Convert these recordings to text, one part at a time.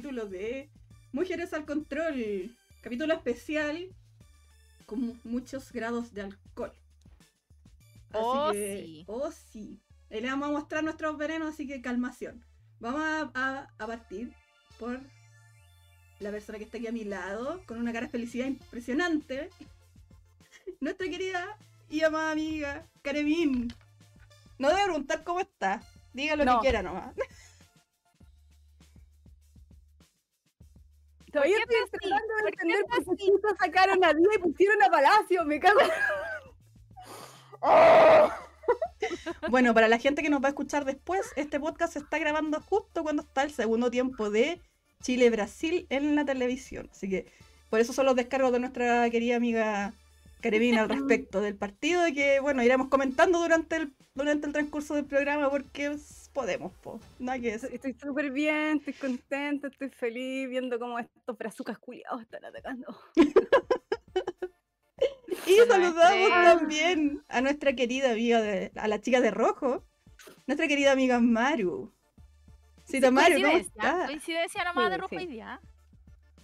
capítulo de Mujeres al Control. Capítulo especial con mu- muchos grados de alcohol. Así Oh, que- sí. Oh, sí. Ahí le vamos a mostrar nuestros venenos, así que calmación. Vamos a, a- a partir por la persona que está aquí a mi lado, con una cara de felicidad impresionante. Nuestra querida y amada amiga, Karemin. No debe preguntar cómo está. Diga lo No. que quiera nomás. Estoy tratando de ¿Por qué entender por qué sacaron a Día y pusieron a Palacio. Me cago. Bueno, para la gente que nos va a escuchar después, este podcast se está grabando justo cuando está el segundo tiempo de Chile-Brasil en la televisión. Así que por eso son los descargos de nuestra querida amiga Carevina al respecto del partido y que, bueno, iremos comentando durante el, durante el transcurso del programa porque podemos, po. Nada que decir. Estoy súper bien, estoy contenta, estoy feliz viendo cómo estos brazucas culiados están atacando. Y saludamos también a nuestra querida amiga, de, a la chica de rojo, nuestra querida amiga Maru. Sí, Maru, ¿cómo Coincidencia, estás? Coincidencia nomás Sí, de rojo sí. hoy día.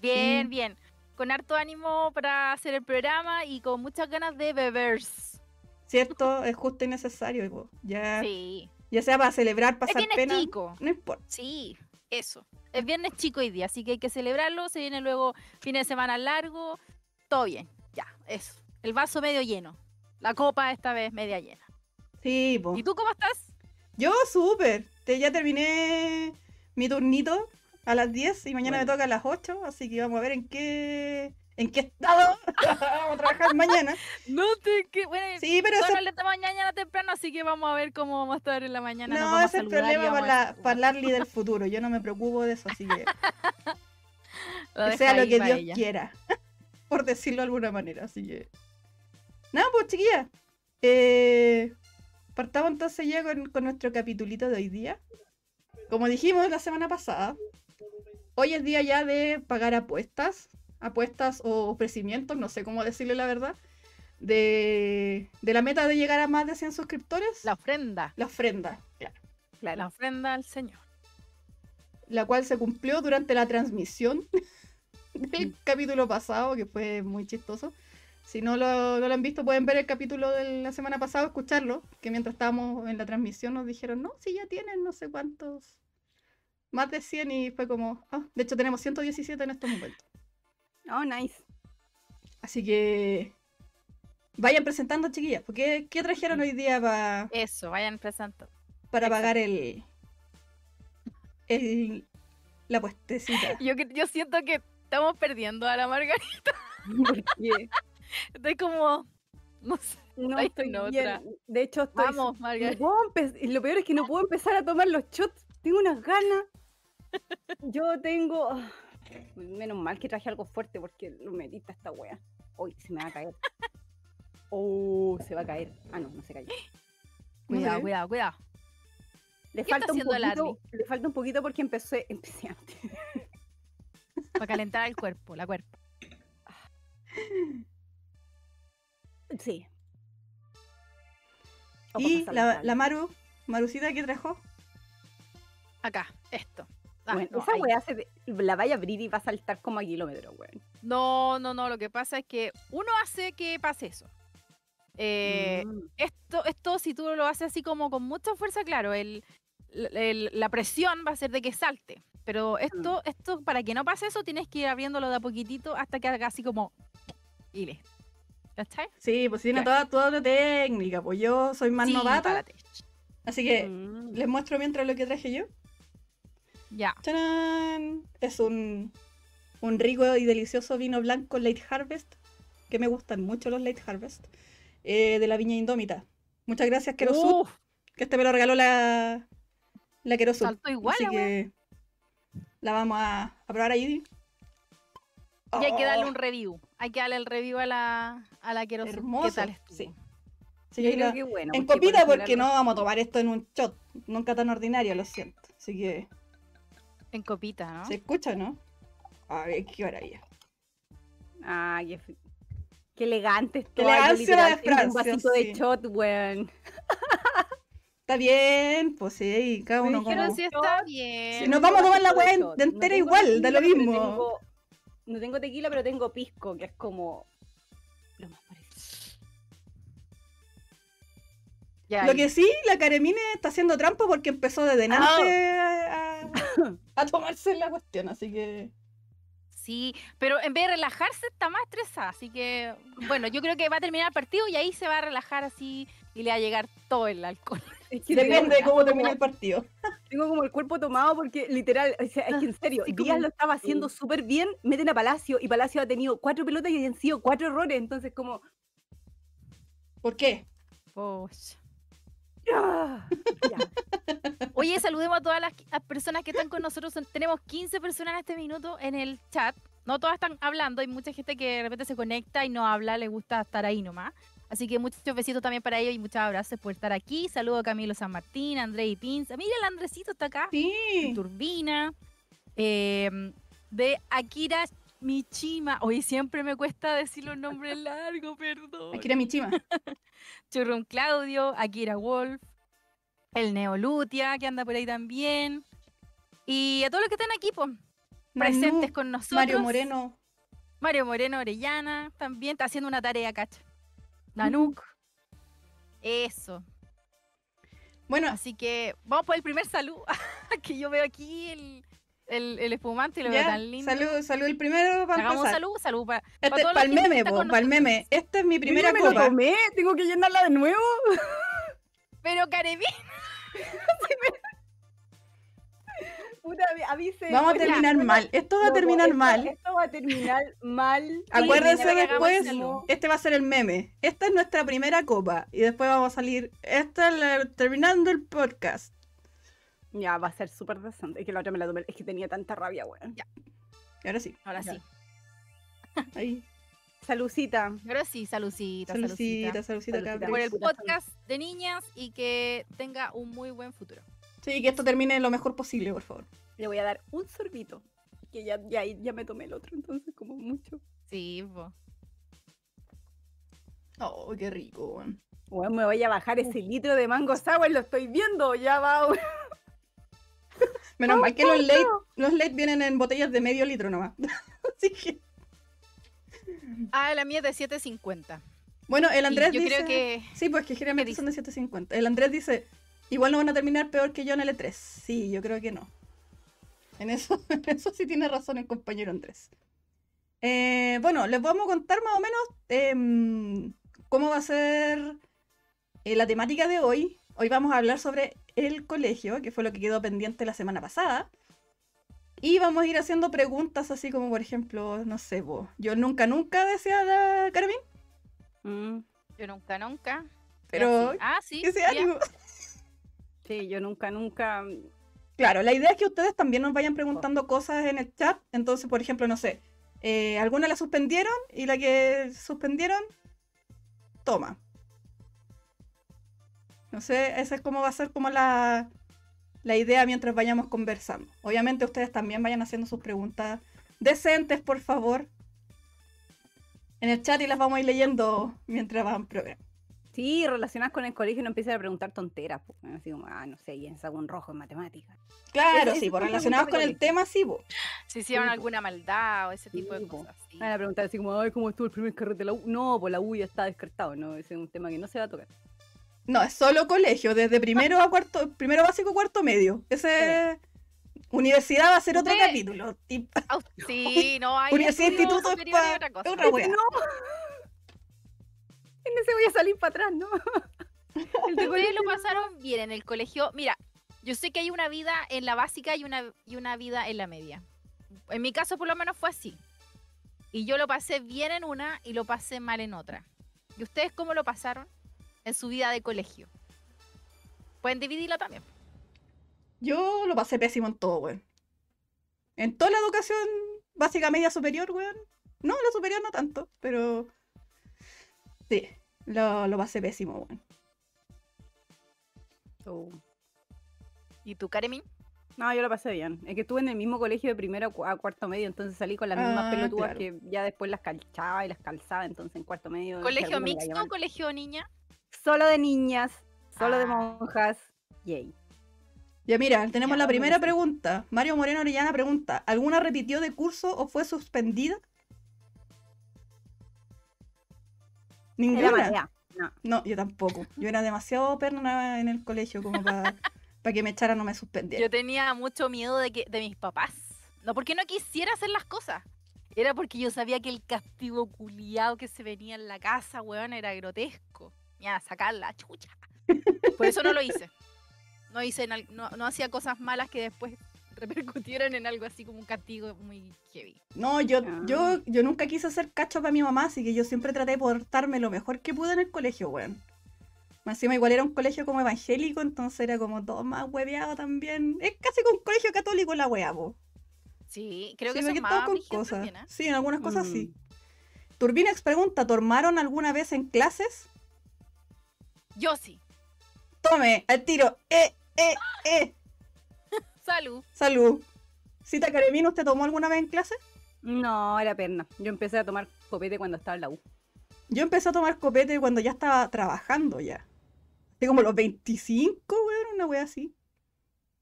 Bien, Sí. bien. Con harto ánimo para hacer el programa y con muchas ganas de bebers. ¿Cierto? Es justo y necesario. po. Ya, Sí. Ya sea para celebrar, Es pasar viernes pena. chico. No importa. Sí, eso. Es viernes chico hoy día, así que hay que celebrarlo. Se viene luego fin de semana largo. Todo bien. Ya, eso. El vaso medio lleno. La copa esta vez media llena. Sí, po. ¿Y tú cómo estás? Yo súper. Te- Ya terminé mi turnito a las 10 y mañana me toca a las 8, así que vamos a ver en qué en qué estado vamos a trabajar mañana. No te que bueno, Sí, pero le estamos mañana temprano, así que vamos a ver cómo vamos a estar en la mañana. no, vamos ese es el problema para, a para Larly del futuro. Yo no me preocupo de eso, así que, Lo que sea lo que Dios ella. quiera. Por decirlo de alguna manera, así que. Nada, pues chiquilla. Eh, partamos entonces ya con, con nuestro capitulito de hoy día. Como dijimos la semana pasada, hoy es día ya de pagar apuestas, apuestas o ofrecimientos, no sé cómo decirle la verdad, de, de la meta de llegar a más de 100 suscriptores, La ofrenda. la ofrenda, claro, La ofrenda al Señor. la cual se cumplió durante la transmisión del capítulo pasado, que fue muy chistoso. Si no lo, no lo han visto, pueden ver el capítulo de la semana pasada, escucharlo, que mientras estábamos en la transmisión nos dijeron, no, si ya tienen no sé cuántos, más de 100 y fue como, ah, de hecho tenemos 117 en estos momentos. Oh, nice. Así que vayan presentando, chiquillas, porque ¿qué trajeron hoy día pa- Eso, vayan presentando. para pagar el, el la puestecita? Yo, que- yo siento que estamos perdiendo a la Margarita. ¿Por qué? Estoy como. No sé. No Ay, estoy no, bien. otra. De hecho, estoy. Vamos, Margarita. lo peor es que no puedo empezar a tomar los shots. Tengo unas ganas. Yo tengo. Ah, Menos mal que traje algo fuerte porque lo medita esta wea. Uy, se me va a caer. Oh, se va a caer. Ah, no, no se cayó. Cuidado, cuidado, cuidado. Le ¿Qué está falta un haciendo poquito. Le falta un poquito porque empecé, empecé antes. Para calentar el cuerpo, la cuerpo. Sí. O para Y la, la Maru, Marucita, ¿qué trajo? Acá, esto. Ah, Bueno, no, esa weá se la vaya a abrir y va a saltar como a kilómetros, weón. no, no, no. Lo que pasa es que uno hace que pase eso. Eh, Mm. esto, esto si tú lo haces así como con mucha fuerza, claro, el, el- la presión va a ser de que salte. Pero esto, esto, para que no pase eso, tienes que ir abriéndolo de a poquitito hasta que haga así como. Y listo. ¿Cachai? Sí, pues tiene toda, toda una técnica, pues yo soy más Sí, novata, así que Mm. les muestro mientras lo que traje yo. Ya. ¡Tarán! Es un, un rico y delicioso vino blanco Late Harvest, que me gustan mucho los Late Harvest, eh, de la viña Indómita. Muchas gracias, Kerosut, Uf, que este me lo regaló la, la saltó igual, Así que la vamos a, a probar ahí. Y hay que darle Oh, un review. Hay que darle el review a la, a la quiero Hermoso, ¿Qué tal estuvo? sí. Yo creo la- que bueno. en copita porque no vamos a tomar esto en un shot, nunca tan ordinario, lo siento. Así que En copita, ¿no? se escucha, ¿no? A ver, qué maravilla. Ay, qué, qué elegante esto. Qué Ay, elegancia literal de un vasito sí. de shot, weón. Está bien, pues sí, cada uno Pero Pero como... sí está bien. Si nos vamos a tomar la weá entera tengo igual, da lo mismo. tengo- no tengo tequila, pero tengo pisco, que es como Ya, Lo que sí, la Caremine está haciendo trampa porque empezó de delante a, a- a tomarse la cuestión, así que... Sí, pero en vez de relajarse está más estresada, así que bueno, yo creo que va a terminar el partido y ahí se va a relajar así y le va a llegar todo el alcohol. Es que Depende de cómo termine el partido. Tengo como el cuerpo tomado porque literal, o sea, es que en serio, Sí, Díaz como- lo estaba haciendo súper bien, meten a Palacio y Palacio ha tenido cuatro pelotas y han sido cuatro errores, entonces como... ¿Por qué? Pucha. Ya. Oye, saludemos a todas las, personas que están con nosotros. Son- tenemos 15 personas en este minuto en el chat. No todas están hablando, hay mucha gente que de repente se conecta y no habla, le gusta estar ahí nomás. Así que muchos besitos también para ellos y muchos abrazos por estar aquí. Saludo a Camilo San Martín, André y Pinza. Mira, el Andresito está acá. Sí. Turbina. eh, de Akira Michima. Hoy siempre me cuesta decir los nombres largos, perdón. Akira Michima. Churrum Claudio, Akira Wolf, el Neolutia, que anda por ahí también. Y a todos los que están aquí, pues, presentes con nosotros. Mario Moreno. Mario Moreno Orellana también está haciendo una tarea, cacha. Nanuk. Eso. Bueno, Así que vamos por el primer saludo. que yo veo aquí el, el, el espumante y lo veo tan lindo. salud, salud el primero para Hagamos empezar. salud, salud para Este, la para el que meme, para el meme. Esta es mi Yo primera ya me lo copa. tomé, tengo que llenarla de nuevo. Pero Careví, Puta, avi- avise. Vamos a terminar mal. Esto va a terminar esto- mal. Esto va a terminar mal. Acuérdense después, este va a ser el meme. Esta es nuestra primera copa. Y después vamos a salir. Esta es la- terminando el podcast. Ya, va a ser súper decente. Es que la otra me la tomé. Es que tenía tanta rabia, weón. Ya. Y ahora sí. ahora Ya. sí. Ahí. Salucita. Ahora sí, Salucita, salucita, Salucita. cabros. Por el podcast de niñas y que tenga un muy buen futuro. Sí, que esto termine lo mejor posible, por favor. Le voy a dar un sorbito. Que ya, ya, ya me tomé el otro, entonces como mucho. Sí, po. Oh, qué rico, weón. Weón, me voy a bajar ese litro de mango sour, lo estoy viendo. Ya va. Menos mal que los late, los late vienen en botellas de medio litro nomás. Así que. Ah, la mía es de 7.50. Bueno, el Andrés yo dice. creo que Sí, pues que generalmente ¿Qué son de 750. El Andrés dice, igual no van a terminar peor que yo en el E3. Sí, yo creo que no. En eso, en eso sí tiene razón el compañero Andrés. Eh, bueno, les vamos a contar más o menos em, cómo va a ser eh, la temática de hoy. Hoy vamos a hablar sobre el colegio, que fue lo que quedó pendiente la semana pasada. Y vamos a ir haciendo preguntas así como, por ejemplo, no sé, vos, yo nunca, nunca decía la Carmen, Mm, yo nunca, nunca. pero. Ah, sí. que sea ya. algo. Sí, yo nunca, nunca. Claro, la idea es que ustedes también nos vayan preguntando cosas en el chat. Entonces, por ejemplo, no sé, eh, alguna la suspendieron y la que suspendieron, toma. No sé, esa es como va a ser como la, la idea mientras vayamos conversando. Obviamente ustedes también vayan haciendo sus preguntas decentes, por favor, en el chat y las vamos a ir leyendo mientras van programa. Sí, relacionadas con el colegio no empiezan a preguntar tonteras. pues, Así como, ah, no sé, y en un rojo en matemáticas. Claro, sí, por son relacionados con el tema, sí. Si hicieron Sí, alguna maldad o ese tipo de Sí, cosas. sí. Van a preguntar así como, ay, ¿cómo estuvo el primer carrete de la U? No, pues la U ya está descartado, ¿no? Ese es un tema que no se va a tocar. No, es solo colegio, desde primero a cuarto, primero básico, cuarto medio. Ese universidad va a ser otro capítulo. sí, no hay. Universidad instituto es otra cosa. es otra wea. No. En ese voy a salir para atrás, ¿no? El de Ustedes lo pasaron bien en el colegio. Mira, yo sé que hay una vida en la básica y una, y una vida en la media. En mi caso, por lo menos, fue así. Y yo lo pasé bien en una y lo pasé mal en otra. ¿Y ustedes cómo lo pasaron en su vida de colegio? Pueden dividirlo también. Yo lo pasé pésimo en todo, weón. En toda la educación básica, media, superior, weón. No, la superior no tanto, pero. Sí, lo, lo pasé pésimo, weón. Oh. ¿Y tú, Karemin? No, yo lo pasé bien. Es que estuve en el mismo colegio de primero a cu- a cuarto medio, entonces salí con las mismas Ah, pelotudas claro. que ya después las calchaba y las calzaba, entonces en cuarto medio. ¿Colegio mixto o colegio niña? Solo de niñas, solo de Ah. monjas. Yay. Ya mira, tenemos Ya, la primera pregunta. Mario Moreno Orellana pregunta, ¿alguna repitió de curso o fue suspendida? Ninguna. No. No, yo tampoco. Yo era demasiado perna en el colegio como para que me echaran o me suspendieran. Yo tenía mucho miedo de que de mis papás. No porque no quisiera hacer las cosas. Era porque yo sabía que el castigo culiado que se venía en la casa, weón, era grotesco. Ya, sacar la chucha. Por eso no lo hice. No hice en al- no, no hacía cosas malas que después repercutieran en algo así como un castigo muy heavy. No, yo, Ah. yo, yo nunca quise hacer cacho para mi mamá, así que yo siempre traté de portarme lo mejor que pude en el colegio, weón. Más Encima igual era un colegio como evangélico, entonces era como todo más hueveado también. Es casi como un colegio católico la wea, po. Sí, creo Sí, que son todo más con cosas. también, ¿eh? Sí, en algunas cosas sí. Mm. Turbinex pregunta, ¿tomaron alguna vez en clases? Yo sí. Tome, al tiro. Eh, eh, eh. Salud. Salud. Cita Caremino, ¿usted tomó alguna vez en clase? No, era perna. Yo empecé a tomar copete cuando estaba en la U. Yo empecé a tomar copete cuando ya estaba trabajando ya. Así como los 25, weón, una wea así.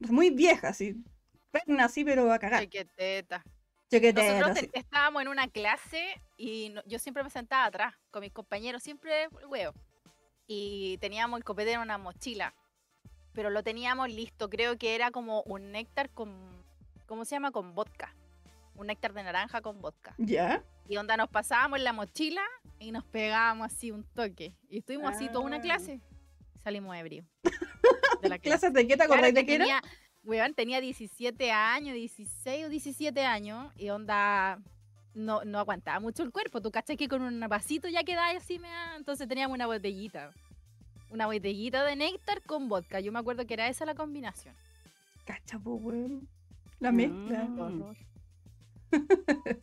Muy vieja, así. Perna así, pero a cagar. Ay, qué teta. Chequetera, Nosotros estábamos en una clase y no- yo siempre me sentaba atrás con mis compañeros, siempre huevo. Y teníamos el copete en una mochila, pero lo teníamos listo. Creo que era como un néctar con, ¿cómo se llama? Con vodka. Un néctar de naranja con vodka. ¿Ya? Y onda nos pasábamos en la mochila y nos pegábamos así un toque. Y estuvimos así toda una Ah. clase. Salimos ebrios. De la clase. ¿Clases de qué te Claro acordás que de qué era? tenía, weón, tenía 17 años, 16 o 17 años y onda no, no aguantaba mucho el cuerpo. Tú cachai que con un vasito ya quedaba así, mea, entonces teníamos una botellita. Una botellita de néctar con vodka. Yo me acuerdo que era esa la combinación. Cacha, po, weón. La mezcla. Mm.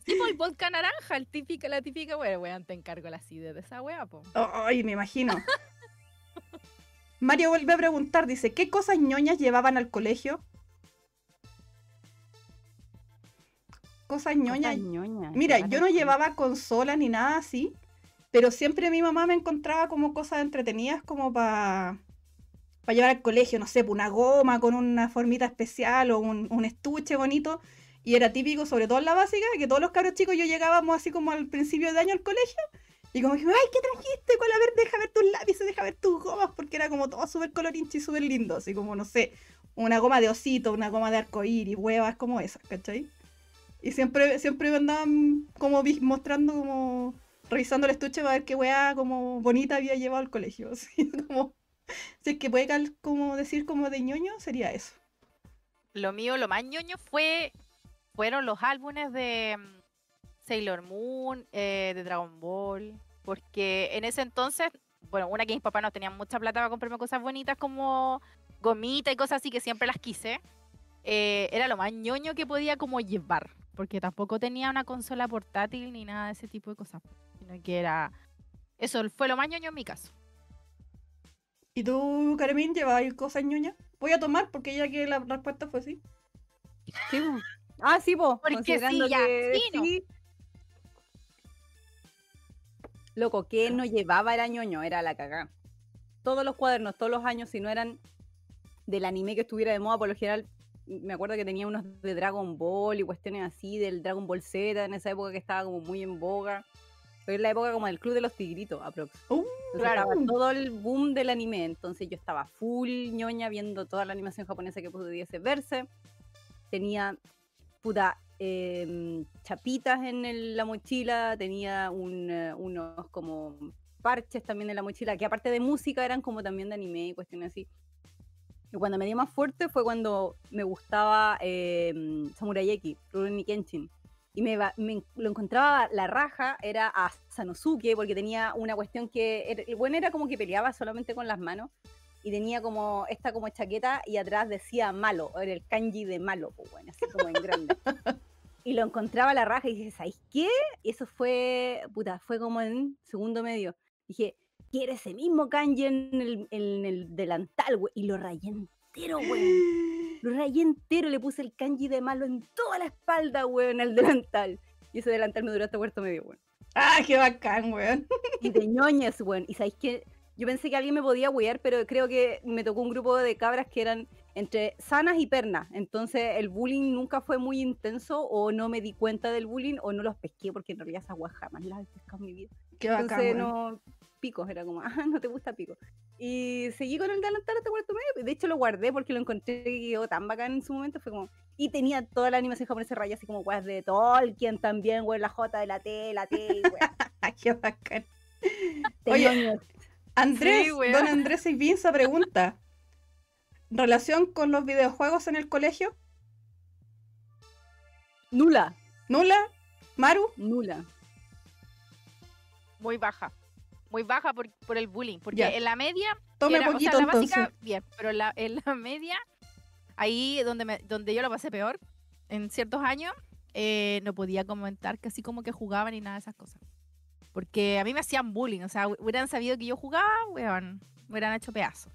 Sí, pues el vodka naranja, el típica, la típica, bueno, weón, te encargo la acidez de esa wea, po. Ay, me imagino. Mario vuelve a preguntar, dice, ¿qué cosas ñoñas llevaban al colegio? Cosas ñoñas. Cosas ñoñas, Mira, yo no llevaba consola ni nada así, pero siempre mi mamá me encontraba como cosas entretenidas como para llevar al colegio, no sé, pues, una goma con una formita especial o un, un estuche bonito. Y era típico, sobre todo en la básica, que todos los cabros chicos yo llegábamos así como al principio de año al colegio. Y como que, ay, ¿qué trajiste? Con a ver, deja ver tus lápices, deja ver tus gomas, porque era como todo súper colorinchi y súper lindo. Así como, no sé, una goma de osito, una goma de arcoíris, huevas como esas, ¿cachai? Y siempre, siempre me andaban como mostrando como revisando el estuche para ver qué weá como bonita había llevado al colegio. Así como, si es que puede como decir como de ñoño, sería eso. Lo mío, lo más ñoño fue fueron los álbumes de mm, Sailor Moon, eh, de Dragon Ball, porque en ese entonces, bueno, una que mis papás no tenían mucha plata para comprarme cosas bonitas como gomita y cosas así que siempre las quise, eh, era lo más ñoño que podía como llevar, porque tampoco tenía una consola portátil ni nada de ese tipo de cosas, sino que era, eso fue lo más ñoño en mi caso. ¿Y tú, Carmín, llevabas cosas ñoñas? Voy a tomar porque ya que la respuesta fue sí. Sí. Ah, sí, po. Porque sí, considerando ya, que sí, no. sí. Loco, que no llevaba era ñoño, era la cagá. Todos los cuadernos, todos los años, si no eran del anime que estuviera de moda, por lo general, me acuerdo que tenía unos de Dragon Ball y cuestiones así, del Dragon Ball Z, en esa época que estaba como muy en boga. Pero en la época como del Club de los Tigritos, aprox. Uh, Entonces, estaba todo el boom del anime. Entonces yo estaba full ñoña viendo toda la animación japonesa que pudiese verse. Tenía puta em, chapitas en el- la mochila, tenía un, eh, unos como parches también en la mochila, que aparte de música eran como también de anime y cuestiones así. Y cuando me dio más fuerte fue cuando me gustaba em, Samurai X, Rurouni Kenshin. Y me, me- lo encontraba la raja, era a Sanosuke, porque tenía una cuestión que, el bueno era como que peleaba solamente con las manos, y tenía como esta como chaqueta, y atrás decía malo, era el kanji de malo, pues bueno, así como en grande. y lo encontraba la raja, y dije, ¿sabes qué? Y eso fue, puta, fue como en segundo medio. Dije, quiere ese mismo kanji en el, en el delantal, güey, y lo rayé entero, güey. Lo rayé entero, le puse el kanji de malo en toda la espalda, weón, al delantal. Y ese delantal me duró hasta cuarto medio, weón. ¡Ah, qué bacán, weón! Y de ñoñas, weón. Y sabéis que yo pensé que alguien me podía huear, pero creo que me tocó un grupo de cabras que eran entre sanas y pernas. Entonces el bullying nunca fue muy intenso o no me di cuenta del bullying o no los pesqué porque en realidad esas guas jamás las he pescado en mi vida. Qué bacán, Entonces no, picos, era como, ah, no te gusta pico. Y seguí con el delantal hasta cuarto medio. De hecho lo guardé porque lo encontré que quedó tan bacán en su momento. Fue como, y tenía toda la animación japonesa raya así como weas de Tolkien también, weón, la J de la T, la T, y weas. Qué bacán. Oye, Andrés, Sí, don Andrés Vinza pregunta: ¿Relación con los videojuegos en el colegio? nula, ¿Nula? ¿Maru? nula. Muy baja. Muy baja por, por el bullying. Porque Ya. en la media Tome era- o poquito sea, la entonces. básica, bien, pero en la, en la media, ahí donde, me, donde yo lo pasé peor, en ciertos años, eh, no podía comentar casi como que jugaba ni nada de esas cosas. Porque a mí me hacían bullying, o sea, hu- hubieran sabido que yo jugaba, weón, me hubieran hecho pedazos.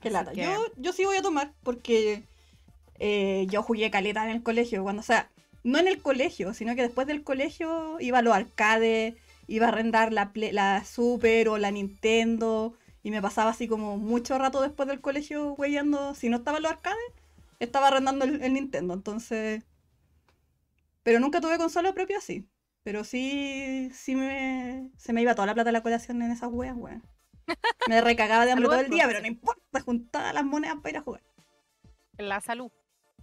Qué Así lata. que- Yo, yo sí voy a tomar porque eh, yo jugué caleta en el colegio. Cuando, o sea, no en el colegio, sino que después del colegio iba a los arcades, iba a arrendar la, la Super o la Nintendo. Y me pasaba así como mucho rato después del colegio weyando. Si no estaba en los arcades, estaba arrendando el, el Nintendo. Entonces. Pero nunca tuve consola propia así. Pero sí, sí me, se me iba toda la plata de la colación en esas weas, weón. Me recagaba de hambre todo el día, pero no importa, juntaba las monedas para ir a jugar. La salud.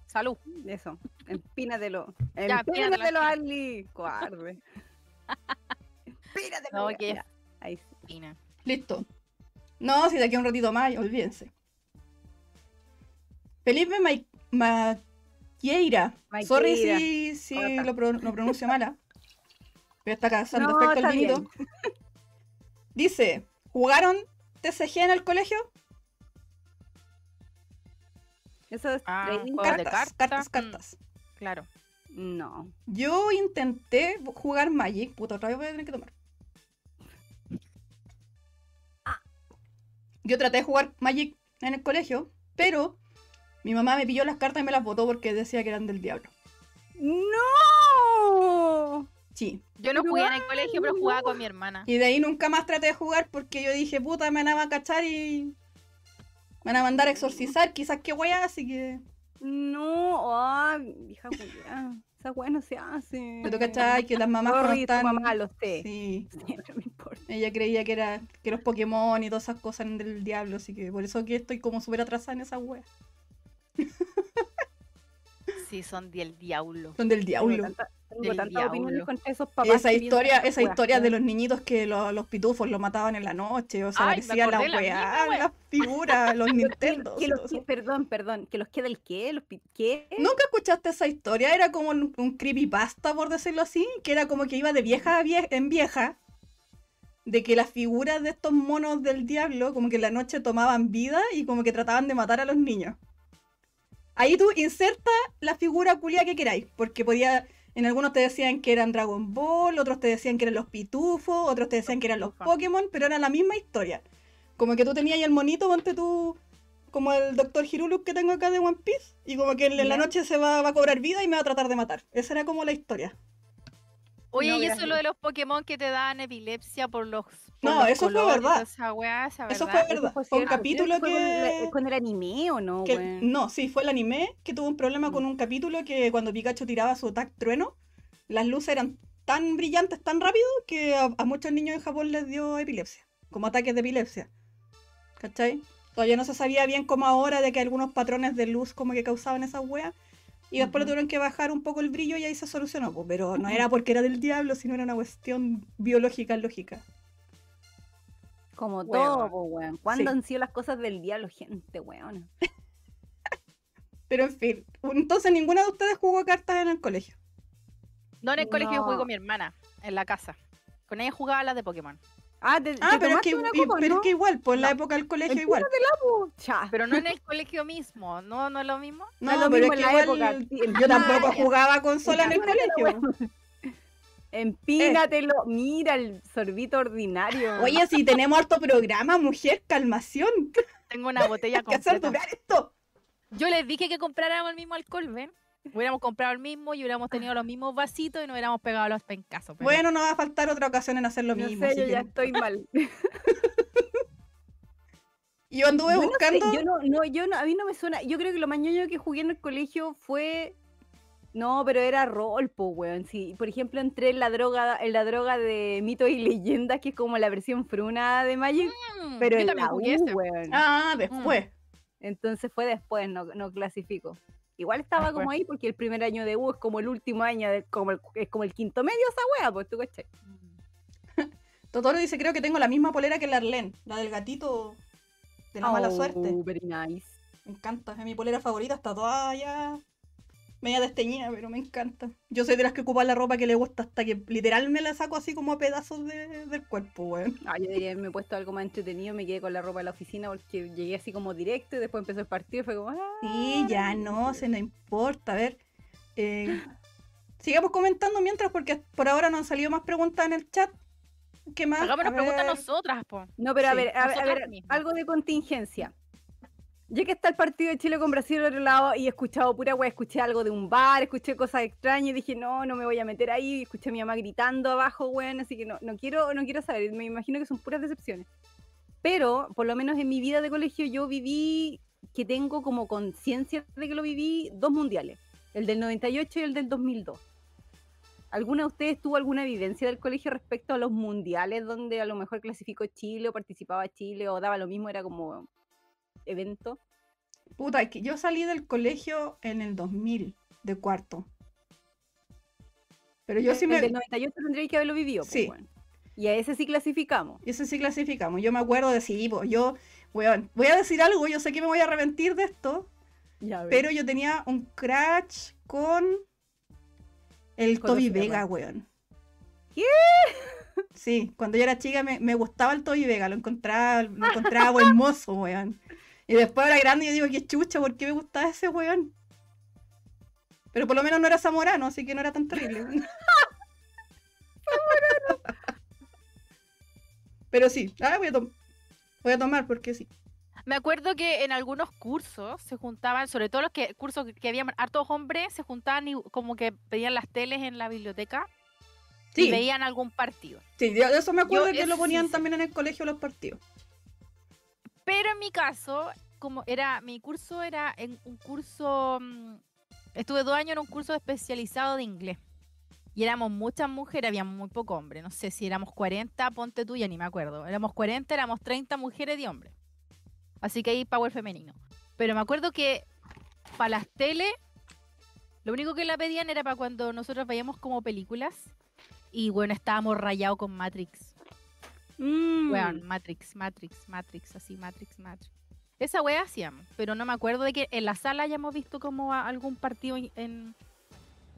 Salud. Eso, empínatelo. Ya, Empínatelo, empínatelo, Ali. Cobarde. No, que- Ya, Ahí sí. Listo. No, si de aquí a un ratito más, olvídense. Felipe Mai- Maquieira. Sorry si, si lo, pro- lo pronuncio mala. Pero está causando No, está el vinito. Dice, ¿jugaron TCG en el colegio? Eso es Ah, trading juegos card. de Cartas, cartas, cartas, mm. cartas. Claro. No. Yo intenté jugar Magic. Puta, otra vez voy a tener que tomar. Yo traté de jugar Magic en el colegio, pero mi mamá me pilló las cartas y me las botó porque decía que eran del diablo. ¡No! Sí. Yo no jugué en el colegio, pero jugaba con mi hermana. Y de ahí nunca más traté de jugar porque yo dije, puta, me van a cachar y. Me van a mandar a exorcizar, quizás qué wea, así que. No, ay, hija Julia. Esa weá no se hace. Pero cachai que las mamás tu están. mamá, lo sé. Sí. No me importa. Ella creía que era que los Pokémon y todas esas cosas eran del diablo, así que por eso que estoy como súper atrasada en esa wea. Sí, son del diablo. Son del diablo. tanta- tengo Del tantas diablo. opiniones contra esos papás. Esa historia, esa historia de los niñitos que lo- los pitufos lo mataban en la noche, o sea, parecían la weá, las figuras, los Nintendo. que los que- perdón, perdón, que los queda el qué, los qué. ¿Nunca escuchaste esa historia? Era como un, un creepypasta, por decirlo así, que era como que iba de vieja a vie- en vieja, de que las figuras de estos monos del diablo, como que en la noche tomaban vida y como que trataban de matar a los niños. Ahí tú inserta la figura culia que queráis, porque podía, en algunos te decían que eran Dragon Ball, otros te decían que eran los pitufos, otros te decían que eran los. Pokémon, pero era la misma historia. Como que tú tenías ahí el monito, ponte tú, como el Dr. Hiruluk que tengo acá de One Piece, y como que en la noche se va, va a cobrar vida y me va a tratar de matar. Esa era como la historia. Oye, No, ¿y eso gracias. lo de los Pokémon que te dan epilepsia por los. por No, los eso fue colores verdad. toda Esa weá, esa Eso verdad. fue verdad. fue Fue un cierto. capítulo ¿Fue que- ¿Con el anime o no, Que- no, sí, fue el anime que tuvo un problema con un capítulo que cuando Pikachu tiraba su attack trueno, las luces eran tan brillantes, tan rápido, que a, a muchos niños en Japón les dio epilepsia, como ataques de epilepsia. ¿Cachai? Todavía no se sabía bien como ahora de que algunos patrones de luz como que causaban esas weas. Y después le Ujú. tuvieron que bajar un poco el brillo y ahí se solucionó. pues, pero no era porque era del diablo, sino era una cuestión biológica, lógica. Como Weón. todo, po, weón. ¿Cuándo Sí. han sido las cosas del diablo, gente, weón? Pero en fin, entonces ninguna de ustedes jugó cartas en el colegio. No en el colegio, yo jugué No. con mi hermana, en la casa. Con ella jugaba las de Pokémon. Ah, te, Ah, te pero es, que, tomaste una y- copa, pero ¿no? es que igual, por la No. época del colegio igual. Pero no en el colegio mismo, ¿no? ¿No es lo mismo? No, es lo pero mismo es en que la igual época, yo tampoco jugaba consola en el colegio. weón. Empínatelo. Mira el sorbito ordinario. Oye, si tenemos harto programa, mujer, calmación. Tengo una botella Hay que hacer completa. durar esto. Yo les dije que compráramos el mismo alcohol, ¿ven? Hubiéramos comprado el mismo y hubiéramos tenido los mismos vasitos y nos hubiéramos pegado los pencazos. pero- Bueno, no va a faltar otra ocasión en hacer lo no mismo. sé, así yo que ya no estoy mal. Y yo anduve Yo no sé, buscando. yo no, no, yo no, a mí no me suena. Yo creo que lo más ñoño que jugué en el colegio fue. No, pero era rol, po, weón. Sí, por ejemplo, entré en la droga, en la droga de mitos y leyendas, que es como la versión fruna de Magic, Mm, pero yo en también la jugué U, weón. Ah, después. Entonces fue después, no, no clasifico. Igual estaba Después. como ahí porque el primer año de U es como el último año, de- como el, es como el quinto medio esa wea, pues tú cachai. Totoro dice, creo que tengo la misma polera que la Arlene, la del gatito de la mala suerte. Oh, very nice. Me encanta, es mi polera favorita, está toda ya media desteñida, pero me encanta. Yo soy de las que ocupa la ropa que le gusta hasta que literal me la saco así como a pedazos de- del cuerpo, weón. Ah, yo diría me he puesto algo más entretenido, me quedé con la ropa de la oficina porque llegué así como directo y después empezó el partido y fue como. ah, Sí, ya no, se no importa. A ver, eh, sigamos comentando mientras porque por ahora no han salido más preguntas en el chat. ¿Qué más? Hagámonos preguntas nosotras, po. No, pero a Sí, ver, a, ver, a ver, mismas. algo de contingencia. Ya que está el partido de Chile con Brasil al otro lado y he escuchado pura wea, escuché algo de un bar, escuché cosas extrañas y dije, no, no me voy a meter ahí, escuché a mi mamá gritando abajo, weón, así que no, no quiero, no quiero saber, me imagino que son puras decepciones. Pero, por lo menos en mi vida de colegio, yo viví, que tengo como conciencia de que lo viví, dos mundiales, el del 98 y el del 2002. ¿Alguna de ustedes tuvo alguna vivencia del colegio respecto a los mundiales donde a lo mejor clasificó Chile o participaba Chile o daba lo mismo, era como evento? Puta, es que yo salí del colegio en el 2000, de cuarto. Pero yo El- sí el me... del 98 tendría que haberlo vivido. pues, Sí. weón. Y a ese sí clasificamos. Ese sí clasificamos. Yo me acuerdo de sí, pues yo, weón, voy a decir algo, yo sé que me voy a arrepentir de esto, pero yo tenía un crash con el Con Toby. Vega, weón. ¿Qué? Sí, cuando yo era chica me, me gustaba el Toby Vega, lo encontraba, lo encontraba buen mozo, weón. Y después era grande y yo digo, qué chucha, ¿por qué me gustaba ese weón? Pero por lo menos no era zamorano, así que no era tan terrible. Pero sí, ahora voy a, voy a tomar porque sí. Me acuerdo que en algunos cursos se juntaban, sobre todo los que cursos que- que habían hartos hombres, se juntaban y como que pedían las teles en la biblioteca y veían algún partido. sí, de eso me acuerdo Yo que lo eso ponían también en el colegio los partidos. Pero en mi caso, como era, mi curso era en un curso, mm, estuve dos años en un curso especializado de inglés. Y éramos muchas mujeres, había muy poco hombre. No sé si éramos 40, ponte tú, ya ni me acuerdo. Éramos 40, éramos 30 mujeres y hombres. Así que ahí power femenino. Pero me acuerdo que para las tele, lo único que la pedían era para cuando nosotros veíamos como películas. Y bueno, estábamos rayados con Matrix. Mm. Weón, Matrix, Matrix, Matrix, así, Matrix, Matrix. Esa wea hacíamos, pero no me acuerdo de que en la sala hayamos visto como algún partido en,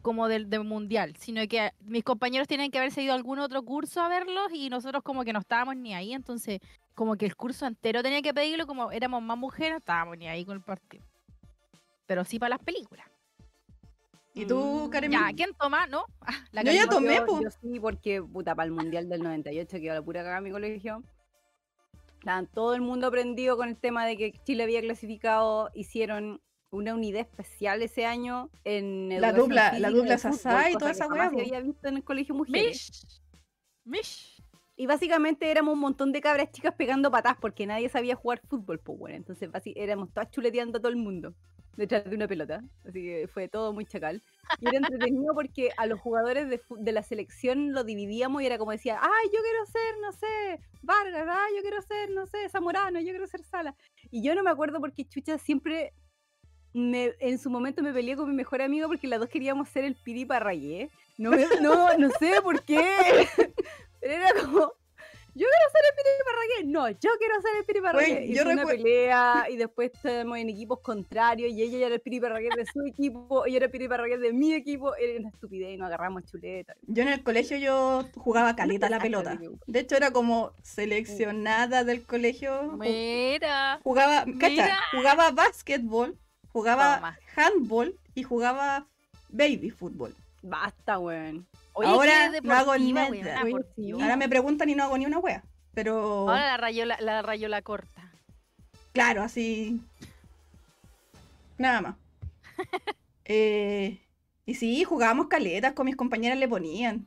como del, del mundial, sino que mis compañeros tienen que haber seguido algún otro curso a verlos y nosotros como que no estábamos ni ahí, entonces como que el curso entero tenía que pedirlo, como éramos más mujeres, estábamos ni ahí con el partido. Pero sí para las películas. ¿Y tú, Mm. Karen? Ya, ¿quién toma? ¿No? La Yo ya tomé, yo, po. yo sí, porque, puta, para el Mundial del 98, que iba a la pura cagada mi colegio, estaban todo el mundo prendido con el tema de que Chile había clasificado, hicieron una unidad especial ese año en La dupla- la dupla Sasá y toda que esa se po. había visto en el colegio mujeres. Mish. Mish. Y básicamente éramos un montón de cabras chicas pegando patas porque nadie sabía jugar fútbol, pues bueno. Entonces éramos todas chuleteando a todo el mundo detrás de una pelota. Así que fue todo muy chacal. Y era entretenido porque a los jugadores de, de la selección lo dividíamos y era como decía, ay, yo quiero ser, no sé, Vargas, ay, yo quiero ser, no sé, Zamorano, yo quiero ser Sala. Y yo no me acuerdo porque Chucha siempre me, en su momento me peleé con mi mejor amigo porque las dos queríamos ser el Piri Parrayé. No, no, no sé por qué. Pero era como, yo quiero ser el Piri Parragué. No, yo quiero ser el Piri Parragué. Y yo fue una pelea y después estábamos en equipos contrarios y ella era el Piri Parragué de su equipo y yo era el Piri Parragué de mi equipo. Era una estupidez y nos agarramos chuleta. Yo en el colegio yo jugaba caleta a la pelota. De hecho era como seleccionada del colegio. Mira. Jugaba, cacha, Mira. jugaba básquetbol, jugaba Toma. handball y jugaba baby fútbol. Basta, weón. Oye, Ahora no hago deportiva, nada. Oye, sí. Dios. Ahora me preguntan y no hago ni una wea. Pero Ahora la rayola, la rayola corta. claro, así. Nada más. Eh, y sí, jugábamos caletas con mis compañeras le ponían.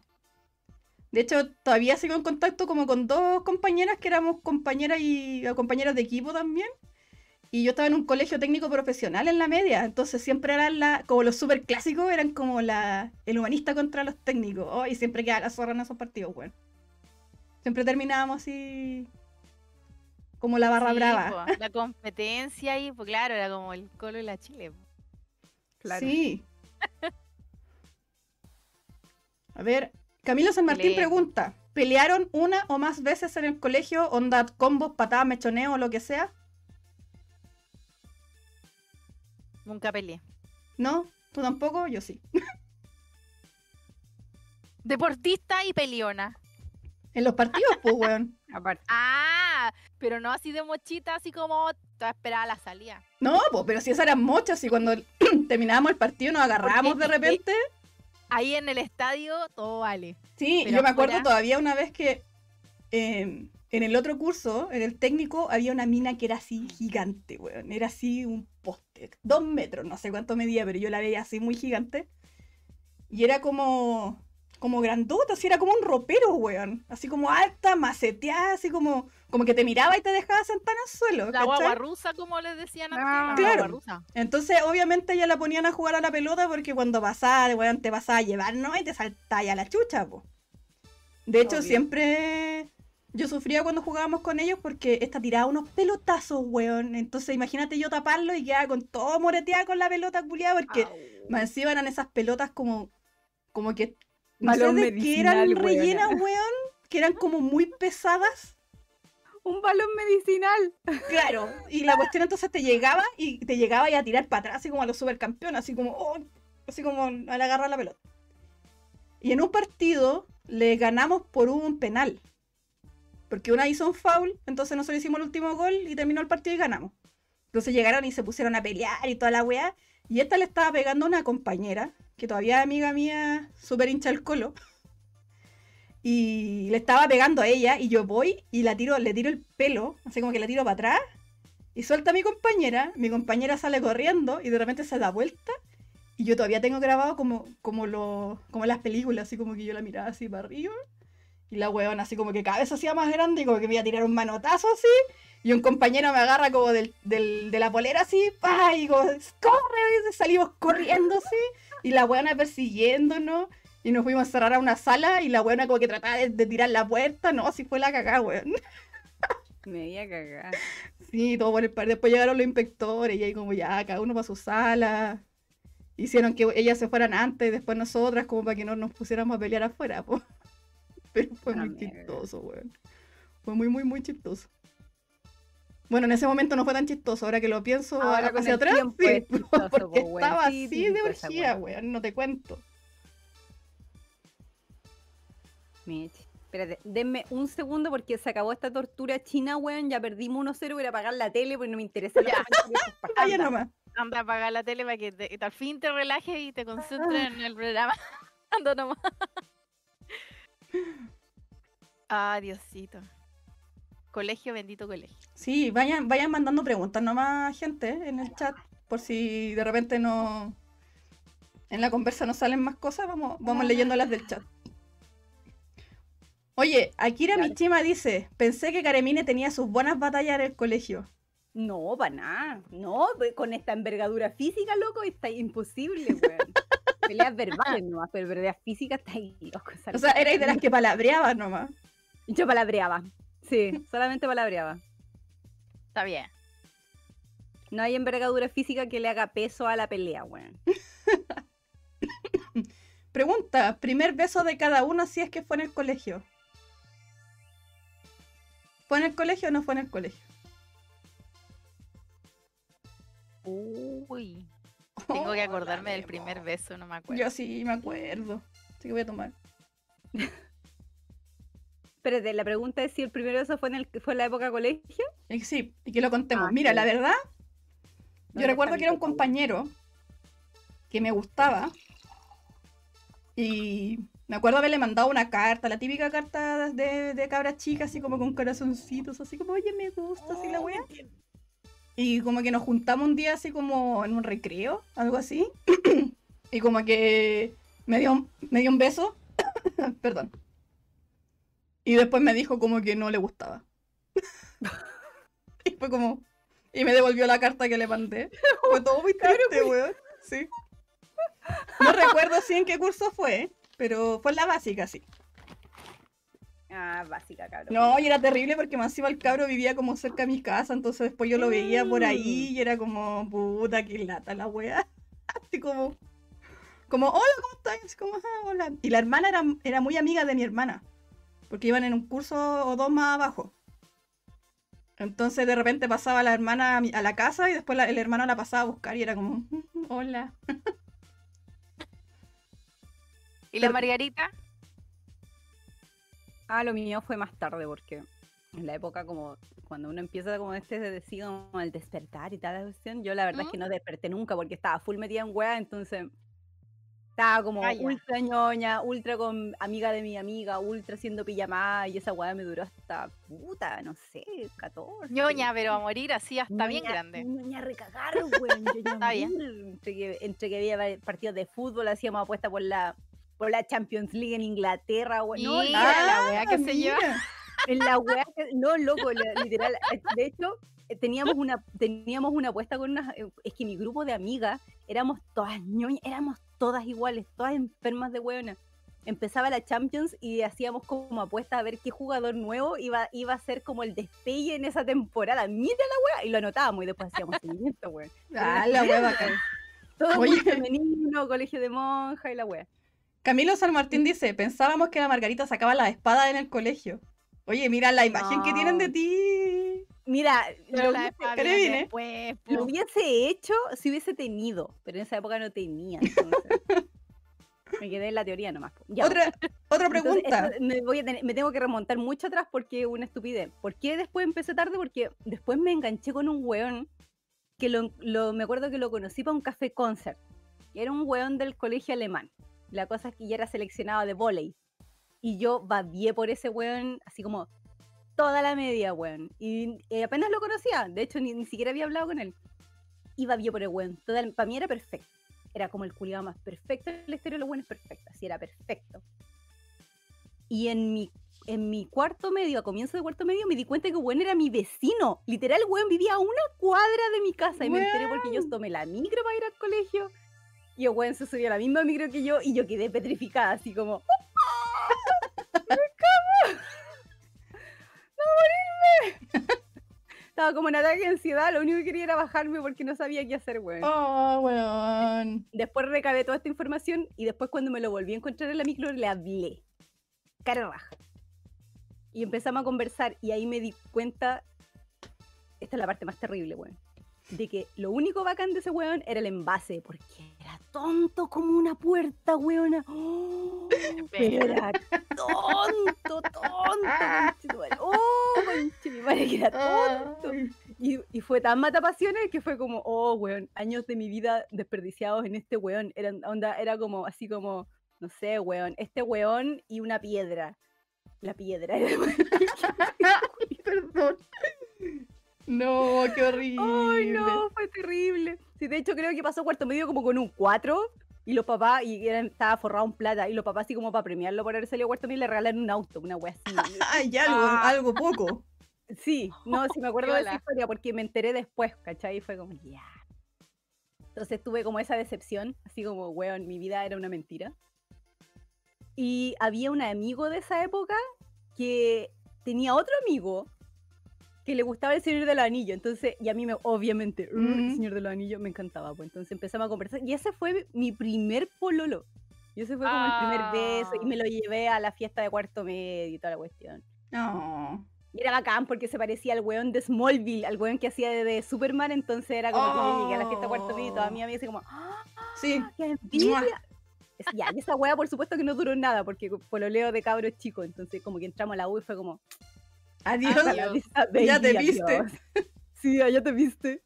De hecho, todavía sigo en contacto como con dos compañeras que éramos compañeras y compañeras de equipo también. Y yo estaba en un colegio técnico profesional en la media, entonces siempre eran la, como los super clásicos, eran como la, el humanista contra los técnicos. Oh, y siempre quedaba la zorra en esos partidos, bueno. Siempre terminábamos así como la barra Sí, brava. po, la competencia ahí, pues claro, era como el Colo y la Chile. po. Claro. Sí. A ver, Camilo San Martín pregunta: ¿pelearon una o más veces en el colegio? ¿Onda combos, patadas, mechoneo o lo que sea? Nunca peleé. ¿No? ¿Tú tampoco? Yo sí. Deportista y peleona. En los partidos, pues, weón. Ah, pero no así de mochita, así como te esperaba la salida. No, pues, pero si esas eran mochas y cuando terminábamos el partido nos agarrábamos de repente. Ahí en el estadio todo vale. Sí, Pero yo me acuerdo todavía una vez que eh, en el otro curso, en el técnico, había una mina que era así gigante, weón. Era así un poste, dos metros, no sé cuánto medía, pero yo la veía así muy gigante. Y era como, como grandota, así era como un ropero, weón. Así como alta, maceteada, así como, como que te miraba y te dejaba sentar en el suelo. La ¿cachai? guagua rusa, como les decían antes. Ah, la claro. guagua rusa. Entonces, obviamente, ya la ponían a jugar a la pelota porque cuando pasaba, weón, te pasaba a llevar, ¿no? Y te saltaba ya la chucha, po. De hecho, Obvio. siempre yo sufría cuando jugábamos con ellos porque esta tiraba unos pelotazos, weón. Entonces, imagínate yo taparlo y quedaba con todo moreteada con la pelota culiada porque Au. más encima eran esas pelotas como, como que, no sé de qué eran rellenas, weón, que eran como muy pesadas. Un balón medicinal. Claro, y la cuestión entonces te llegaba y te llegaba y a tirar para atrás, así como a los supercampeones, así como, oh, así como al agarrar la pelota. Y en un partido le ganamos por un penal. Porque una hizo un foul, entonces nosotros hicimos el último gol y terminó el partido y ganamos. Entonces llegaron y se pusieron a pelear y toda la weá. Y esta le estaba pegando a una compañera, que todavía es amiga mía, súper hincha el colo. Y le estaba pegando a ella y yo voy y la tiro, le tiro el pelo, así como que la tiro para atrás. Y suelta a mi compañera, mi compañera sale corriendo y de repente se da vuelta. Y yo todavía tengo grabado como, como, lo, como las películas, así como que yo la miraba así para arriba. Y la weona así como que cada vez se hacía más grande y como que me iba a tirar un manotazo así. Y un compañero me agarra como del, del- de la polera así, pa, y como, corre, y salimos corriendo así. Y la weona persiguiéndonos. Y nos fuimos a cerrar a una sala y la weona como que trataba de, de tirar la puerta. No, así fue la cagada, weón. Me voy a cagar. Sí, todo por el par. Después llegaron los inspectores y ahí como ya, cada uno para su sala. Hicieron que ellas se fueran antes y después nosotras, como para que no nos pusiéramos a pelear afuera, po. Pero fue Ah, muy chistoso, weón. Fue muy, muy, muy chistoso. Bueno, en ese momento no fue tan chistoso, ahora que lo pienso Ahora hacia atrás, sí, es chistoso, porque po, estaba Sí, así de orgía, weón, no te cuento. Michi. Espérate, denme un segundo porque se acabó esta tortura china, weón. Ya perdimos 1-0. Voy a apagar la tele porque no me interesa. Ya. Vaya Anda. nomás. Anda a apagar la tele para que te- al fin te relajes y te concentres en el programa. Anda nomás. Ah, Diosito. Colegio, bendito colegio. Sí, vayan, vayan mandando preguntas nomás, gente, en el chat. Por si de repente no. En la conversa no salen más cosas, vamos, vamos leyendo las del chat. Oye, Akira Dale. Michima dice: Pensé que Karemine tenía sus buenas batallas en el colegio. No, para nada. No, con esta envergadura física, loco, está imposible, weón. Peleas verbales nomás, pero peleas físicas está ahí. O sea, erais de las que palabreaban nomás. Yo palabreaba. Sí, solamente palabreaba. Está bien. No hay envergadura física que le haga peso a la pelea, weón. Pregunta: primer beso de cada uno si es que fue en el colegio. ¿Fue en el colegio o no fue en el colegio? Uy. Tengo que Oh, acordarme del primer beso, no me acuerdo. Yo sí me acuerdo. Así que voy a tomar. Espérate, la pregunta es si el primero beso fue en, el, fue en la época colegio. Sí, y que lo contemos. Ah, Mira, sí. la verdad, yo ¿Dónde recuerdo que era un compañero que me gustaba. Y me acuerdo haberle mandado una carta, la típica carta de, de cabras chicas, así como con corazoncitos, así como, oye, me gusta, así la wea. Y como que nos juntamos un día así como en un recreo, algo así. y como que me dio, un- me dio un beso. Perdón. Y después me dijo como que no le gustaba. y fue como. Y me devolvió la carta que le mandé. Fue todo muy triste, weón. Sí. No recuerdo si en qué curso fue, pero fue en la básica, sí. Ah, básica, cabrón. No, y era terrible porque más encima el cabro vivía como cerca de mi casa, entonces después yo lo veía por ahí y era como, puta, qué lata la wea. Así como, como, hola, ¿cómo estás? Como, ah, hola. Y la hermana era, era muy amiga de mi hermana, porque iban en un curso o dos más abajo. Entonces de repente pasaba la hermana a, mi- a la casa y después la- el hermano la pasaba a buscar y era como, hola. ¿Y la Margarita? Ah, lo mío fue más tarde porque en la época como cuando uno empieza como este de decir como el despertar y tal la cuestión, yo la verdad es que no desperté nunca porque estaba full metida en wea, entonces estaba como Ah, ya. ultra ñoña, ultra con amiga de mi amiga, ultra haciendo pijamada y esa wea me duró hasta puta, no sé, 14. ñoña, pero a morir así hasta bien grande. ñoña recagar, weón. Está bien. Entre que, entre que había partidos de fútbol, hacíamos apuesta por la por la Champions League en Inglaterra, weón. No, Mira, la weá que se lleva. en la weá, que- no, loco, literal. De hecho, eh, teníamos una, teníamos una apuesta con unas. eh, Es que mi grupo de amigas éramos todas ñoñas, éramos todas iguales, todas enfermas de hueona. Empezaba la Champions y hacíamos como apuesta a ver qué jugador nuevo iba, iba a ser como el despegue en esa temporada. Mira la weá, y lo anotábamos y después hacíamos seguimiento, weón. Ah, la wea bacán. Todo muy femenino, colegio de monja y la wea. Camilo San Martín dice, pensábamos que la Margarita sacaba la espada en el colegio. Oye, mira la imagen que tienen de ti. Mira, Pero lo, la hubiese- después, lo hubiese hecho si hubiese tenido, pero en esa época no tenía. entonces. me quedé en la teoría nomás. Ya, Otra, otra pregunta. me, voy a tener- me tengo que remontar mucho atrás porque es una estupidez. ¿Por qué después empecé tarde? Porque después me enganché con un weón que lo, lo- me acuerdo que lo conocí para un café concert. Era un weón del colegio alemán. La cosa es que ya era seleccionado de volei. Y yo babié por ese weón así como toda la media, weón. Y, eh, apenas lo conocía. De hecho, ni, ni siquiera había hablado con él. Y babié por el weón. Para mí era perfecto. Era como el culiado más perfecto en la historia de los buenos perfecto. Así era perfecto. Y en mi, en mi cuarto medio, a comienzo de cuarto medio, me di cuenta que weón era mi vecino. Literal, weón vivía a una cuadra de mi casa. Y me enteré porque yo tomé la micro para ir al colegio. Y el weón se subió a la misma micro que yo y yo quedé petrificada, así como. ¡Me cago! ¡No morirme! Estaba como en ataque de ansiedad, lo único que quería era bajarme porque no sabía qué hacer, weón. Oh, weón. Después recabé toda esta información y después cuando me lo volví a encontrar en la micro le hablé. Cara raja. Y empezamos a conversar y ahí me di cuenta, esta es la parte más terrible, weón, de que lo único bacán de ese weón era el envase, porque era tonto como una puerta, weona. ¡Oh! pero era tonto, tonto. ¡Oh, conche mi madre, que era tonto! Y, y fue tan matapasiones que fue como, oh, weón, años de mi vida desperdiciados en este weón. Eran, onda, era como, así como, no sé, weón, este weón y una piedra. La piedra. Perdón. No, qué horrible. Ay, no, fue terrible. Sí, de hecho creo que pasó cuarto medio como con un 4 y los papás, y eran- estaba forrado en plata, y los papás así como para premiarlo por haber salido cuarto medio le regalaron un auto, una wea así. Ay, algo, Ah. algo poco. Sí, no, sí me acuerdo de esa historia porque me enteré después, ¿cachai? Y fue como, ya. Entonces tuve como esa decepción, así como, weón, mi vida era una mentira. Y había un amigo de esa época que tenía otro amigo que le gustaba el Señor del Anillo, entonces, y a mí me, obviamente, uh, el Mm. Señor del Anillo me encantaba, pues entonces empezamos a conversar, y ese fue mi primer pololo. Y ese fue como el primer beso, y me lo llevé a la fiesta de cuarto medio y toda la cuestión. No. Y era bacán porque se parecía al weón de Smallville, al weón que hacía de, de Superman, entonces era como que yo llegué a la fiesta de cuarto medio y toda mi amiga así como, ¡ah, Sí. qué envidia! Es- Ya, y esa wea por supuesto que no duró nada porque pololeo de cabros chicos, entonces como que entramos a la U y fue como, Adiós. vista, baby, Ya te adiós". viste. Sí, ya te viste.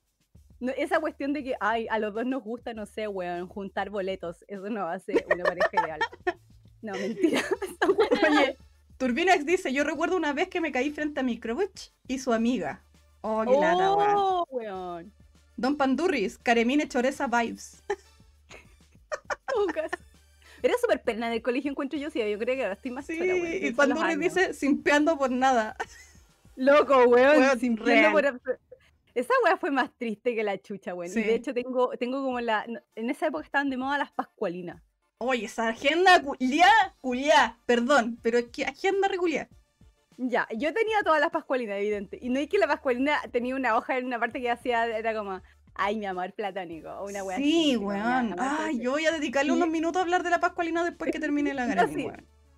No, esa cuestión de que, ay, a los dos nos gusta, no sé, weón, juntar boletos, eso no hace una pareja ideal. No, mentira. Oye, Turbinax dice, yo recuerdo una vez que me caí frente a Microwitch y su amiga. Oh, qué lata, weón. Oh, weón. Don Pandurris, Caremine Choreza Vibes. Era súper pena en el colegio, encuentro yo, sí, yo creo que ahora estoy más Sí, chora, weón, y años. dice simpeando por nada. Loco, weón, Weón, sin por Esa weá fue más triste que la chucha, weón. Y Sí. de hecho tengo, tengo como la. En esa época estaban de moda las pascualinas. Oye, esa agenda culiá, culiá, perdón, pero es que agenda reculiá. Ya, yo tenía todas las pascualinas, evidente. Y no es que la pascualina tenía una hoja en una parte que hacía, era como, ay, mi amor platónico, o una weá Sí, weón. Ay, yo voy a dedicarle Y- unos minutos a hablar de la Pascualina después que termine la gana. sí.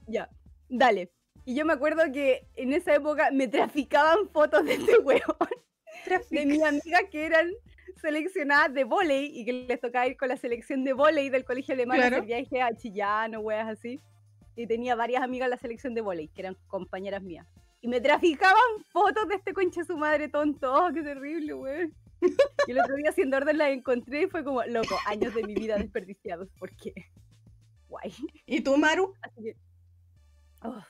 Ya, dale. Y yo me acuerdo que en esa época me traficaban fotos de este weón, de mis amigas que eran seleccionadas de volei y que les tocaba ir con la selección de volei del colegio alemán a Claro. hacer viaje a Chillán o weas así. Y tenía varias amigas en la selección de volei, que eran compañeras mías. Y me traficaban fotos de este conche su madre tonto. Oh, qué terrible, weón. Y el otro día haciendo orden las encontré y fue como, loco, años de mi vida desperdiciados. ¿Por qué? Guay. ¿Y tú, Maru? Así que... oh,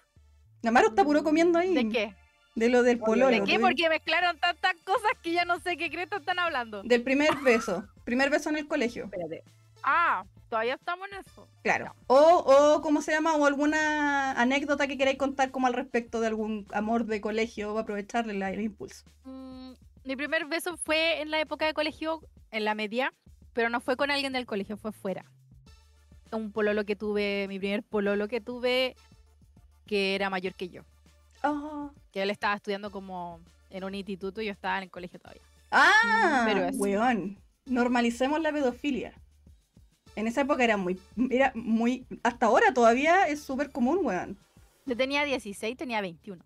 La Maru está puro comiendo ahí. ¿De qué? De lo del pololo. ¿De qué? Porque mezclaron tantas cosas que ya no sé qué creta están hablando. Del primer beso. Primer beso en el colegio. espérate. Ah, todavía estamos en eso. Claro. O, o, ¿cómo se llama? O alguna anécdota que queráis contar como al respecto de algún amor de colegio o aprovecharle la- el impulso. Mm, mi primer beso fue en la época de colegio, en la media, pero no fue con alguien del colegio, fue fuera. Un pololo que tuve, mi primer pololo que tuve, que era mayor que yo. Ah. Que él estaba estudiando como en un instituto y yo estaba en el colegio todavía. Ah, Pero weón. Normalicemos la pedofilia. En esa época era muy, era muy, hasta ahora todavía es súper común, weón. Yo tenía 16, tenía 21.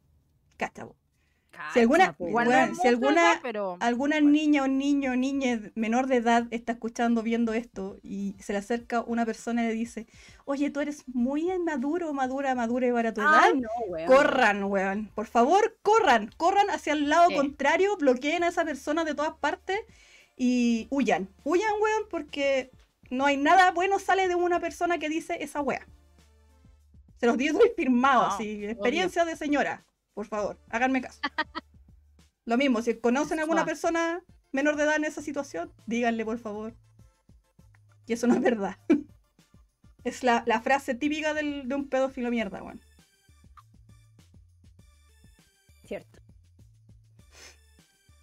Cacha. Si alguna- Cacha, po, Igual Igual weón, no es si alguna- edad, pero alguna bueno. niña o niño o niña menor de edad está escuchando, viendo esto y se le acerca una persona y le dice, oye, tú eres muy maduro, madura, madura y para tu edad. Ay, no, weón. Corran, weón. Por favor, corran. Corran hacia el lado Sí. contrario, bloqueen a esa persona de todas partes y huyan. Huyan, weón, porque no hay nada bueno sale de una persona que dice esa wea. Se los digo firmado, No, así. Experiencia de señora. Por favor, háganme caso. Lo mismo, si conocen a alguna persona menor de edad en esa situación, díganle, por favor. Que eso no es verdad. Es la, la frase típica del- de un pedófilo mierda, weón. Cierto.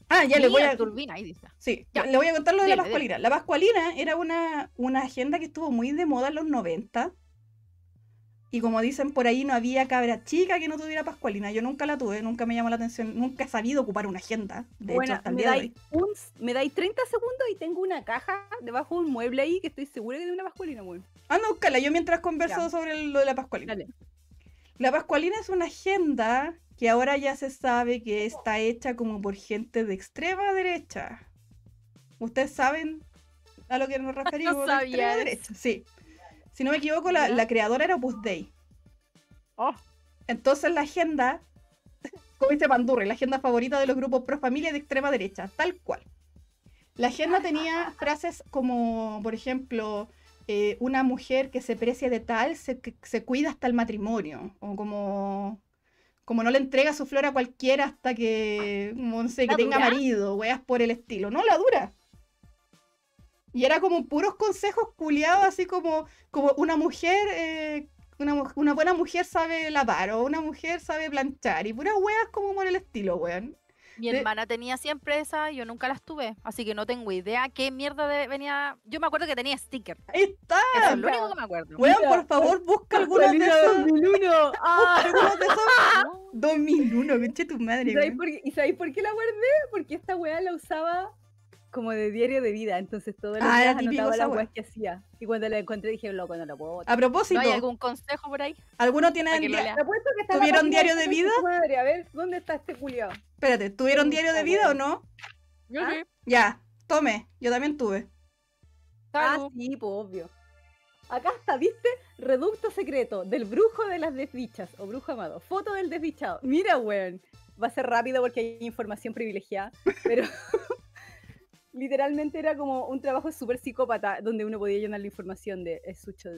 Ah, ya le voy a. Turbina, ahí dice. Sí, Ya. le voy a contar lo de la. Pascualina. La Pascualina era una, una agenda que estuvo muy de moda en los 90. Y como dicen por ahí, no había cabra chica que no tuviera Pascualina. Yo nunca la tuve, nunca me llamó la atención, nunca he sabido ocupar una agenda. De bueno, hecho, hasta el me día de dais, hoy. un, me dais 30 segundos y tengo una caja debajo de un mueble ahí que estoy segura que tiene una pascualina, weón. Anda, búscala, yo mientras converso Ya. sobre lo de la Pascualina. Dale. La Pascualina es una agenda que ahora ya se sabe que está hecha como por gente de extrema derecha. ¿Ustedes saben a lo que nos referimos? de sabía extrema derecha. Sí. Si no me equivoco, la, la creadora era Opus Dei. Oh, Entonces la agenda, como dice Pandurri, la agenda favorita de los grupos pro familia de extrema derecha, tal cual. La agenda tenía frases como, por ejemplo, eh, una mujer que se precia de tal se, que- se cuida hasta el matrimonio. O como, como no le entrega su flor a cualquiera hasta que, no sé, que ¿La tenga marido, weas por el estilo. No, la dura. Y era como puros consejos culiados, así como, como una mujer, eh, una, una buena mujer sabe lavar o una mujer sabe planchar y puras weas como por el estilo, weón. mi De- hermana tenía siempre esa, yo nunca las tuve, así que no tengo idea qué mierda de- venía. Yo me acuerdo que tenía sticker. Ahí está. Eso es lo único que me acuerdo. Weón, Mira, por favor, busca algunos de esos. 2001. Ah, Algunos de esos. No, 2001, conche tu madre, ¿Y sabéis weón. por qué- ¿Y sabéis por qué la guardé? Porque esta weá la usaba como de diario de vida, entonces todos los Ah, era días anotaba las weas que hacía. Y cuando la encontré dije, loco, no la puedo botar. A propósito, ¿No hay algún consejo por ahí? ¿alguno tiene lo la ¿Tuvieron diario de vida? Madre, a ver, ¿dónde está este culiao? Espérate, ¿tuvieron diario de vida o no? Yo ¿Ah? sí. Ya, tome, yo también tuve. Ah, sí, pues obvio. Acá está, ¿viste? Reducto secreto del brujo de las desdichas o brujo amado. Foto del desdichado. Mira, weón. Va a ser rápido porque hay información privilegiada. Pero Literalmente era como un trabajo súper psicópata donde uno podía llenar la información de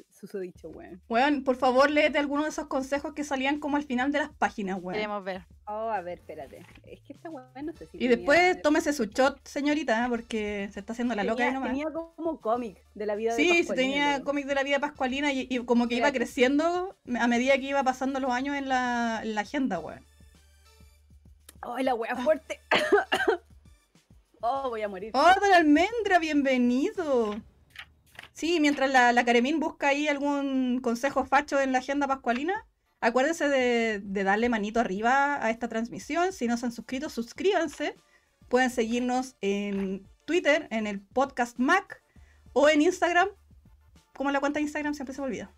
susodicho, weón. Weón, por favor, léete alguno de esos consejos que salían como al final de las páginas, weón. Queremos ver. Oh, a ver, espérate. Es que esta weón no sé si. Y tenía- después tómese su shot, señorita, porque se está haciendo la loca ahí tenía, nomás. tenía como cómic de la vida de Sí, sí, Pascualina, tenía loco. cómic de la vida pascualina y, y como que iba creciendo a medida que iba pasando los años en la, en la agenda, weón. ¡Ay, la wea fuerte! Oh, voy a morir. ¡Oh, don Almendra, bienvenido! Sí, mientras la, la Caremín busca ahí algún consejo facho en la agenda pascualina, acuérdense de, de darle manito arriba a esta transmisión. Si no se han suscrito, suscríbanse. Pueden seguirnos en Twitter, en el podcast Mac o en Instagram. Como la cuenta de Instagram siempre se me olvida.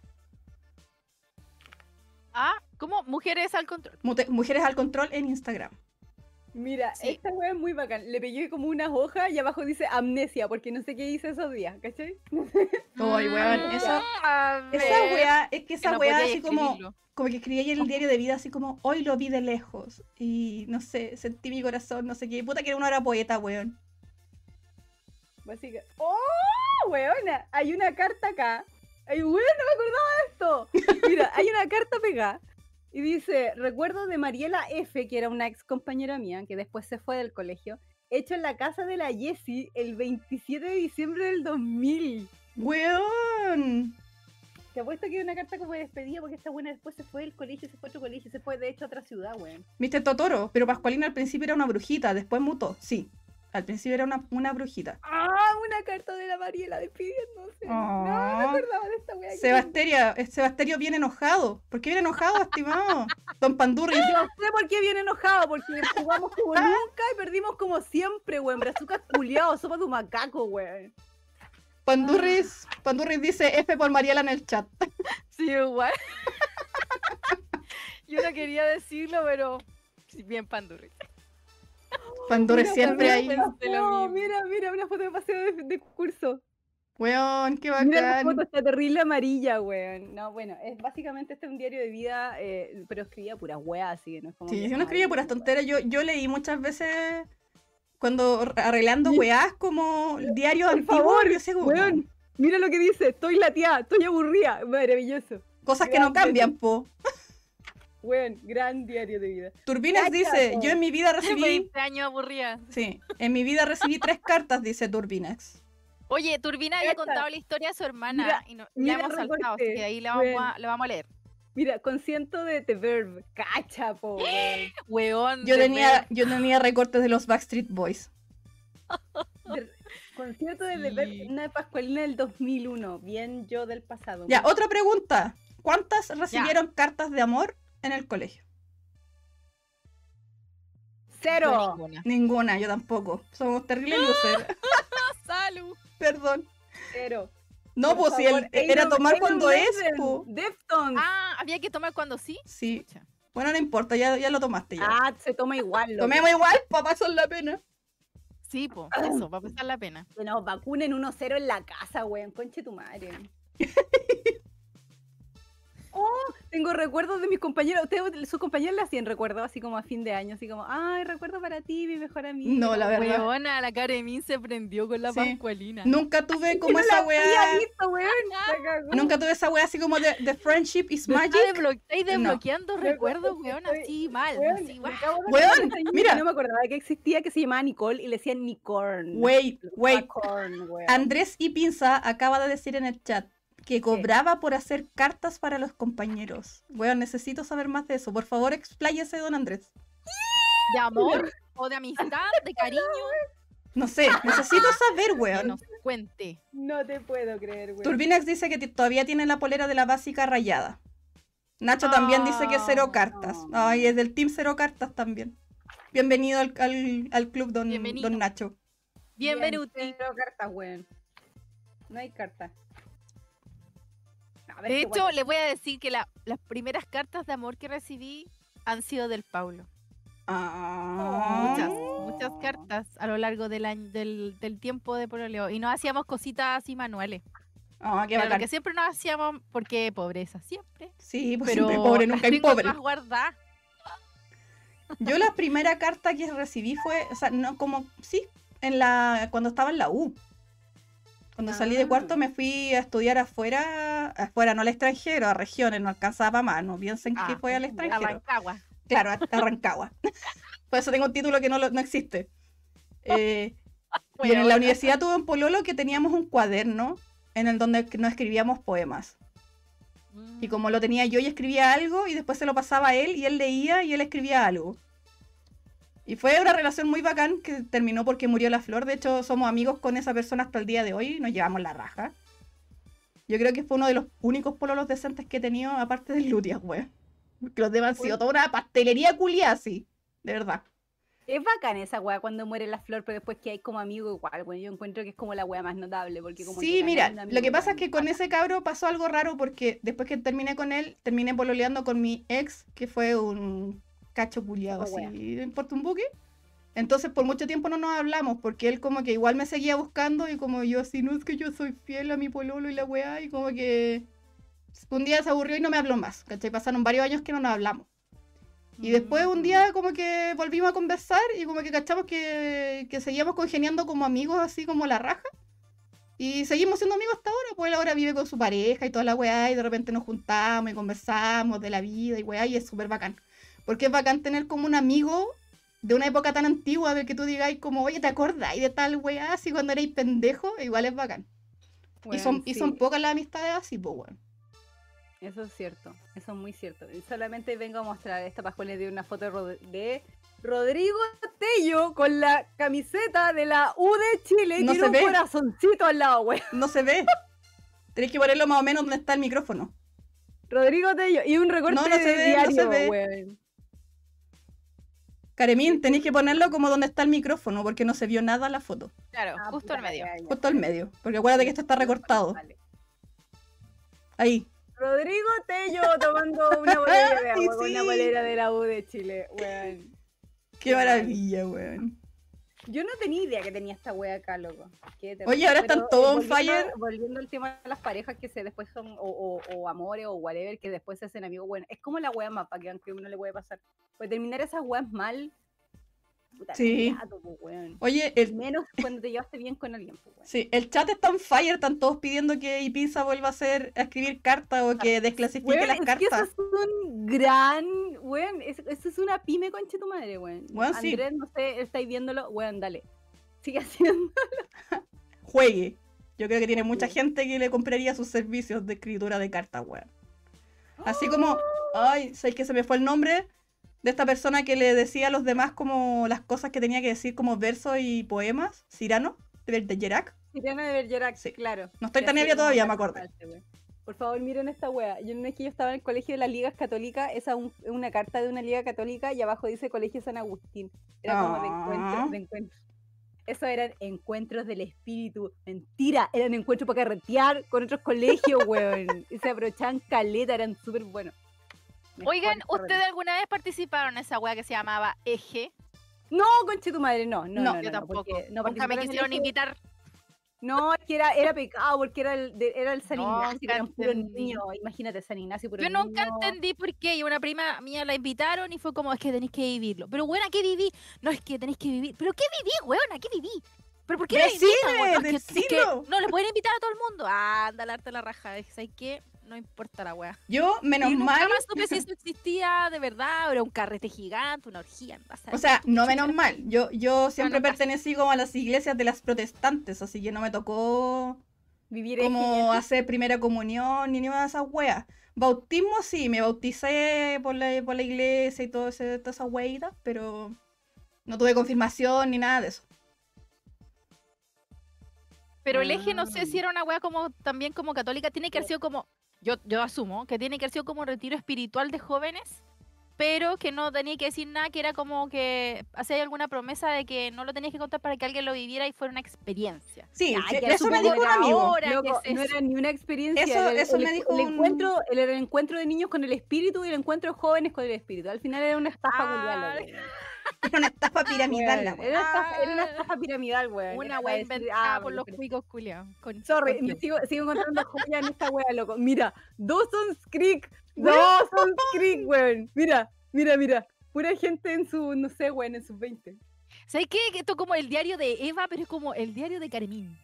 Ah, ¿cómo? Mujeres al control. Mute- Mujeres al control en Instagram. Mira, Sí. esta wea es muy bacán. Le pegué como unas hojas y abajo dice amnesia, porque no sé qué hice esos días, ¿cachai? Ay, weón, Mm, esa- Esa weá, es que que esa no weá podía así como, como que escribí ahí en el diario de vida, así como, hoy lo vi de lejos. Y no sé, sentí mi corazón, no sé qué. Puta que uno era poeta, weón. Básica. ¡Oh, weona! Hay una carta acá. Ay, weón, no me acordaba de esto. Mira, hay una carta pegada. Y dice, recuerdo de Mariela F., que era una ex compañera mía, que después se fue del colegio, hecho en la casa de la Jessie el 27 de diciembre del 2000. Weón. Te apuesto que una carta como de despedida porque esta buena después se fue del colegio, se fue a otro colegio, se fue de hecho a otra ciudad, weón. Viste Totoro, pero Pascualina al principio era una brujita, después mutó. Sí, al principio era una, una brujita. ¡Ah! Una carta de la Mariela despidiéndose. No, no Ah. me acordaba de esta wea. Sebasteria, eh, Sebasterio viene enojado. ¿Por qué viene enojado, estimado? Don Pandurri. Yo sé por qué viene enojado, porque jugamos como nunca y perdimos como siempre, weón. Brazucas culiados, sopa de un macaco, weón. Pandurris, Pandurris dice F por Mariela en el chat. Sí, igual. Yo no quería decirlo, pero bien pandurri. Pandurri Mira, siempre mira, ahí. No, mira, mira, una foto de paseo de, de curso. Weón, qué Mira la bacán. foto, está terrible amarilla, weón. No, bueno, es básicamente este es un diario de vida, eh, pero escribía puras weas, así que no es como. Sí, yo no escribía puras tonteras. Yo, yo leí muchas veces cuando arreglando Sí. weás como diarios Por antiguos. favor, yo como, Weón, mira lo que dice, estoy lateada, estoy aburrida. Maravilloso. cosas que no cambian, po. Weón, gran diario de vida. Turbinas Cacha, dice, yo en mi vida recibí, 20 años aburrida. sí, en mi vida recibí tres cartas, dice Turbinex. Oye, Turbina había contado la historia de su hermana Mira, y no, mira la hemos saltado, así que ahí la vamos, a, la vamos a leer. Mira, concierto de The Verb. Cacha, po, weón. Weón. Yo de tenía, yo tenía recortes de los Backstreet Boys. De- concierto de The Verb, Sí. una Pascualina del 2001. Bien yo del pasado. Ya, otra pregunta. ¿Cuántas recibieron cartas de amor en el colegio? Cero. ninguna. Ninguna, yo tampoco. Somos terribles losers. Salud. Perdón. Cero. No, Por pues si el- era tomar cuando es. Deftones. Ah, había que tomar cuando sí. Sí. Bueno, no importa, ya, ya lo tomaste ya. Ah, se toma igual. Tomemos igual, papá, son la pena. Sí, po, eso, va a pasar la pena. Que nos vacunen 1-0 en la casa, weón. Conche tu madre. oh, tengo recuerdos de mis compañeros. Ustedes, sus compañeros le hacían recuerdos así como a fin de año, así como, ay, recuerdo para ti, mi mejor amigo. No, la verdad. Weona, la Karemín se prendió con la Sí. pascualina. Nunca tuve como no esa. La cagó. Nunca tuve esa wea así como de, de friendship is magic. estáis desbloqueando recuerdos, weón, así mal, Weón, así, mira. No me acordaba que existía, que se llamaba Nicole y le decían Nicorn. Wait, wait. Nicorn, weón. Andrés y Pinza acaba de decir en el chat que cobraba por hacer cartas para los compañeros. Weón, necesito saber más de eso. Por favor, expláyese, don Andrés. De amor o de amistad, de cariño, No sé, necesito saber, que weón. nos cuente. No te puedo creer, weón. Turbinax dice que todavía tiene la polera de la básica rayada. Nacho también dice que cero Ah, cartas. no. Ay, es del team cero cartas también. Bienvenido al, al- al club, don, Bienvenido. don Nacho. Bienvenido. Bien, cero cartas, weón. No hay cartas. Ver, De hecho, le voy a decir que la- las primeras cartas de amor que recibí han sido del Paulo. Ah. Muchas, muchas cartas a lo largo del, año, del, del tiempo de pololeo. Y nos hacíamos cositas así manuales. Ah, qué bacán. que siempre nos hacíamos, porque pobreza siempre. Sí, pues Pero siempre pobre, nunca hay pobre. guardadas. Yo la primera carta que recibí fue, o sea, no como, sí, en la, cuando estaba en la U. Cuando salí de Ah. cuarto me fui a estudiar afuera, afuera, no al extranjero, a regiones, no alcanzaba más, no piensen que Ah, fue al a extranjero. Rancagua. Claro, a a Rancagua. Por eso tengo un título que no, no existe. Eh, y en la universidad tuve un pololo que teníamos un cuaderno en el donde nos escribíamos poemas. Y como lo tenía yo y escribía algo y después se lo pasaba a él y él leía y él escribía algo. Y fue una relación muy bacán que terminó porque murió la flor. De hecho, somos amigos con esa persona hasta el día de hoy nos llevamos la raja. Yo creo que fue uno de los únicos pololos decentes que he tenido aparte del Lutia, weón. Porque los demás han sido toda una pastelería culia así. De verdad. Es bacán esa weá cuando muere la flor, pero después que hay como amigo igual, bueno, yo encuentro que es como la weá más notable, porque como Sí, que mira, lo que pasa es que con bacán. ese cabro pasó algo raro porque después que terminé con él, terminé pololeando con mi ex, que fue un cacho culiado Oh, así. ¿no importa un buque? Entonces por mucho tiempo no nos hablamos porque él como que igual me seguía buscando y como yo así, no es que yo soy fiel a mi pololo y la weá y como que un día se aburrió y no me habló más, ¿cachai? Pasaron varios años que no nos hablamos. Y después un Mm. día como que volvimos a conversar y como que cachamos que, que seguíamos congeniando como amigos así como la raja. Y seguimos siendo amigos hasta ahora, pues él ahora vive con su pareja y toda la weá y de repente nos juntamos y conversamos de la vida y weá y es súper bacán. Porque es bacán tener como un amigo de una época tan antigua del que tú digáis como, oye, ¿te acordáis de tal weá así cuando erais pendejo? Igual es bacán. y, son, y son pocas las amistades así, pues weón. Eso es cierto, eso es muy cierto. Y solamente vengo a mostrar, esta Pascual de una foto de, Rod- de Rodrigo Tello con la camiseta de la U de Chile y No tiene un ve. corazoncito al lado, weón. No se ve. Tenéis que ponerlo más o menos donde está el micrófono. Rodrigo Tello y un recorte No, no se de ve, no se diario, ve. weón. Caremín, tenéis que ponerlo como donde está el micrófono, porque no se vio nada la foto. Claro, Ah, justo al medio. ya. Justo al medio. Porque acuérdate que esto está recortado. Vale. Ahí. Rodrigo Tello tomando una botella de agua una bolera de la U de Chile, weón. Qué maravilla, weón. Yo no tenía idea que tenía esta wea acá, loco. Oye, ahora están Pero, todos eh, on fire. Volviendo al tema de las parejas que se después son, o, o, o amores o whatever, que después se hacen amigos, bueno, es como la wea mapa que aunque uno le puede pasar. Pues terminar esas weas mal, puta, Sí. weón. Oye, el, Menos cuando te llevaste bien con alguien, po, weón. sí, el chat está on fire, están todos pidiendo que Ipisa vuelva a hacer, a escribir cartas o que desclasifique Weón, las es que eso cartas. es un gran, weón, es- eso es una pyme conche tu madre, weón. Weón, sí. Andrés, no sé, estáis viéndolo, weón, dale. Sigue haciendo. Juegue. Yo creo que tiene mucha Sí. gente que le compraría sus servicios de escritura de cartas, weón. Así como, ay, ¿sabes que se me fue el nombre? De esta persona que le decía a los demás como las cosas que tenía que decir como versos y poemas, Cirano, de Bergerac. Siriana de Bergerac, Sí. claro. No estoy tan ebria todavía, me acordé. Por favor, miren esta wea. Yo no es que yo estaba en el colegio de las ligas católicas, esa un- una carta de una liga católica y abajo dice Colegio San Agustín. Era como de Ah. encuentros, de encuentros. Eso eran encuentros del espíritu. Mentira, eran encuentros para carretear con otros colegios, weón. Y se aprovechaban caleta, eran súper buenos. Oigan, ¿ustedes alguna vez participaron en esa wea que se llamaba Eje? No, conche tu madre, no, no, No, no, no, Yo tampoco. no Nunca me quisieron invitar. No, es que era, era pecado porque era el, de- era el San Ignacio, que eran puros entendí. niños. Imagínate, San Ignacio, puro Yo nunca niño. entendí por qué. Y una prima mía la invitaron y fue como, es que tenéis que vivirlo. Pero, bueno, ¿qué viví? No, es que tenéis que vivir. ¿Pero qué viví, weona? ¿Qué viví? ¿Pero por qué la invitan, weón? No, es que- es que no le pueden invitar a todo el mundo. Anda, darte la raja. ¿Sabes qué? No importa la wea. Yo, menos y nunca mal, más supe si eso existía de verdad, o era un carrete gigante, una orgía. no o sea, no menos mal. Yo, yo siempre Bueno, casi. pertenecí como a las iglesias de las protestantes, así que no me tocó Vivir como hacer primera comunión ni ninguna de esas weas. Bautismo sí, me bauticé por la, por la iglesia y todo ese, todas esas weitas, pero no tuve confirmación ni nada de eso. Pero el eje no sé Ah. si era una wea como también como católica, tiene que haber sido como, yo, yo asumo, que tiene que haber sido como un retiro espiritual de jóvenes, pero que no tenía que decir nada, que era como que hacía alguna promesa de que no lo tenías que contar para que alguien lo viviera y fuera una experiencia. Sí, Ay, que eso me dijo un amigo. ahora. ¿qué Loco, es no eso? era ni una experiencia. Eso- el- eso el, me dijo el un- encuentro, el, encuentro de niños con el espíritu y el encuentro de jóvenes con el espíritu. Al final era una estafa Ah. Era una estafa piramidal la Weón, wea. Era una estafa, era una Ah. estafa piramidal, weón. Una decir, inventada ah, por los cuicos culiados. con- Sorry, con me sigo, sigo encontrando joyas en esta wea, loco. Mira, Dawson's Creek. Dawson's Creek, weón. Mira, mira, mira. Pura gente en su, no sé, weón, en sus 20. ¿Sabes qué? Esto es como el diario de Eva, pero es como el diario de Carmín.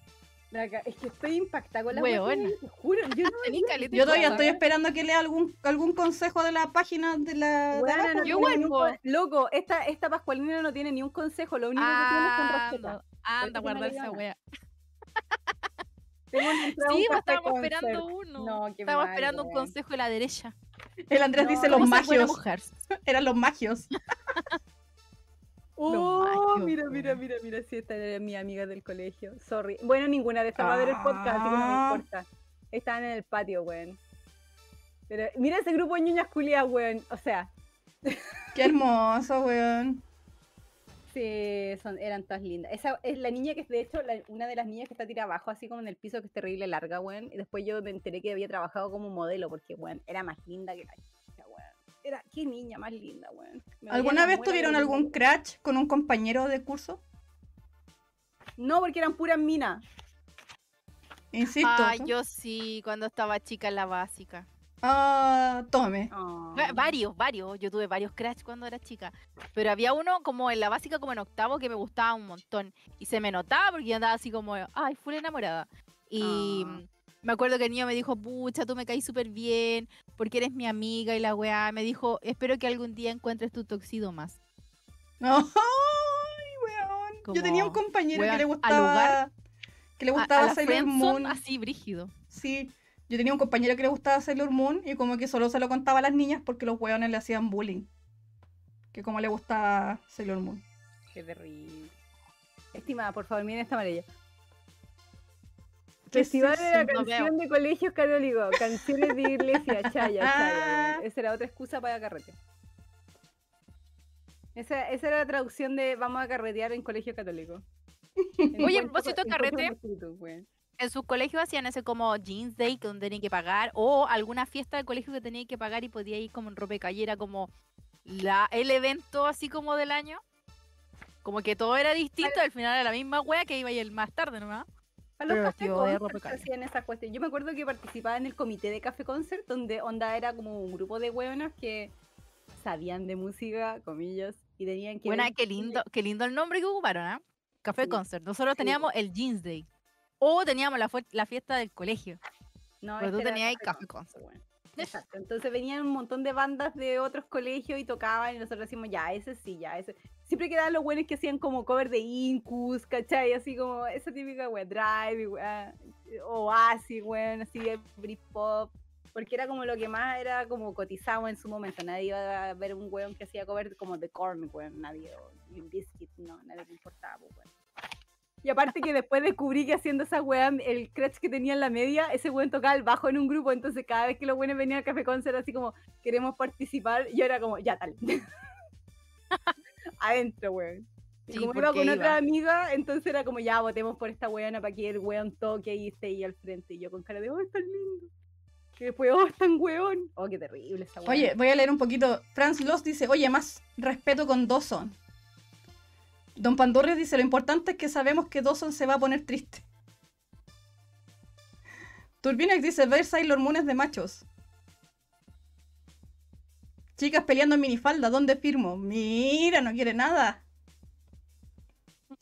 Es que estoy impactada con la Weona. te juro. Yo no de Yo todavía estoy esperando que lea algún, algún consejo de la página de la. de no Yo un con- Loco, esta, esta Pascualina no tiene ni un consejo, lo único que tiene son Anda, recetas. anda, Eso guardar me esa wea. Tengo Sí, pues estábamos esperando uno. No, qué Estábamos mal, esperando un consejo de la derecha. El Andrés No, dice los ¿Cómo ser buena magios. Eran los magios. Oh, mira, mira, mira, mira, sí, esta era mi amiga del colegio. Sorry. Bueno, ninguna de estas va a ver el podcast, así que no me Ah. importa. Estaban en el patio, weón. Pero mira ese grupo de niñas culiadas, weón. O sea, Qué hermoso, weón. sí, son, eran todas lindas. Esa es la niña que es, de hecho, la- una de las niñas que está tirada abajo, así como en el piso, que es terrible larga, weón. Y después yo me enteré que había trabajado como modelo, porque, weón, era más linda que la. Era, qué niña más linda, weón. ¿Alguna vez tuvieron algún crash con un compañero de curso? No, porque eran puras minas. Insisto. Ah, yo sí, cuando estaba chica en la básica. Ah, tome. Ah. Va- Varios, varios. Yo tuve varios crash cuando era chica. Pero había uno como en la básica, como en octavo, que me gustaba un montón. Y se me notaba porque yo andaba así como, ay, full enamorada. Y Ah. Me acuerdo que el niño me dijo, pucha, tú me caes súper bien, porque eres mi amiga y la weá. Me dijo, espero que algún día encuentres tu toxido más. Ay, weón. Yo tenía un compañero que le gustaba. lugar- que le A- a gustaba Sailor Moon. así brígido. Sí. Yo tenía un compañero que le gustaba Sailor Moon y como que solo se lo contaba a las niñas porque los weones le hacían bullying. Que como le gustaba Sailor Moon. Qué terrible. Estimada, por favor, miren esta amarilla. ¿Qué es Festival de la canción de colegios católicos, canciones de iglesia, chaya, Ah. chaya. weón. Esa era otra excusa para carrete. Esa, esa era la traducción de vamos a carretear en colegio católico. Oye, a propósito de carrete, weón. En sus colegios hacían ese como jeans day que donde tenían que pagar o alguna fiesta del colegio que tenían que pagar y podía ir como en ropa de calle, era como la, el evento así como del año. Como que todo era distinto, al final era la misma wea que iba a ir más tarde nomás. Para los Pero café concert hacían esas cuestiones. Yo me acuerdo que participaba en el comité de Café Concert, donde Onda era como un grupo de hueonas que sabían de música, comillas, y tenían que. Buena, ver qué lindo, qué lindo el nombre que ocuparon, ¿ah? Café Sí. Concert. Nosotros Sí. teníamos el jeans day. O teníamos la, la fiesta del colegio. No, Pero tú este tenías ahí Café Concert. Exacto. Entonces venían un montón de bandas de otros colegios y tocaban y nosotros decimos, ya, ese sí, ya, ese. Siempre quedaban los buenos que hacían como cover de Incus, ¿cachai? Así como esa típica, weón, Drive, weón, Oasis, weón, así de Britpop. Porque era como lo que más era como cotizado en su momento. Nadie iba a ver un weón que hacía cover como de Korn, weón. Nadie, o Bizkit, no, nadie le importaba, weón. Y aparte que después descubrí que haciendo esa weá, el crutch que tenía en la media, ese weón tocaba el bajo en un grupo, entonces cada vez que los buenos venían al Café Concert así como, queremos participar, yo era como, ya tal. Adentro, weón. Y Sí, como iba con otra amiga, entonces era como, ya votemos por esta weona para que el weón toque y esté ahí al frente. Y yo con cara de, oh, es tan lindo. Y después, oh, es tan weón. Oh, qué terrible esa weá. Oye, voy a leer un poquito. Franz Loss dice, oye, más respeto con Dawson. Don Pandorres dice, lo importante es que sabemos que Dawson se va a poner triste. Turbinex dice, ver Sailor Moon es de machos. Chicas peleando en minifalda, ¿dónde firmo? Mira, no quiere nada.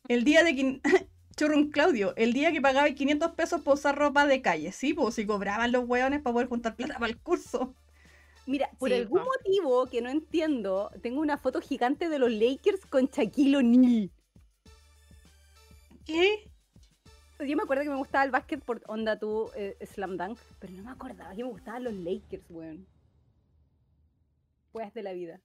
El día de... quin- Churrun Claudio, el día que pagaba 500 pesos por usar ropa de calle. Sí, pues si cobraban los hueones para poder juntar plata para el curso. Mira, por Sí, algún motivo que no entiendo, tengo una foto gigante de los Lakers con Shaquille O'Neal. ¿Qué? Yo me acuerdo que me gustaba el básquet por onda tú, eh, Slam Dunk, pero no me acordaba que me gustaban los Lakers, weón. Weas de la vida.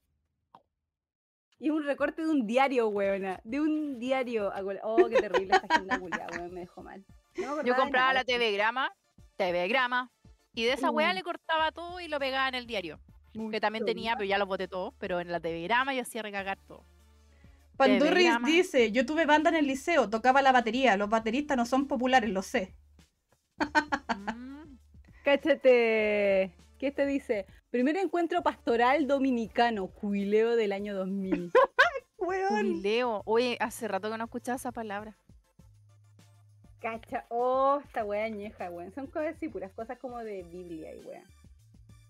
Y un recorte de un diario, weona. De un diario. agua- Oh, qué terrible esta agenda culiada, weón. Me dejó mal. No Yo compraba la TV Grama, TV Grama, y de esa weá Mm. le cortaba todo y lo pegaba en el diario. Mucho Que también tenía, pero ya lo boté todo, pero en la TV Grama yo hacía recagar todo. Pandurris dice, yo tuve banda en el liceo, tocaba la batería, los bateristas no son populares, lo sé. Mm. Cáchate. ¿Qué te dice? Primer encuentro pastoral dominicano, jubileo del año 2000. Weón. Jubileo. Oye, hace rato que no escuchaba esa palabra. Cacha, oh, esta wea añeja, weón. Son cosas así, puras cosas como de Biblia y weón.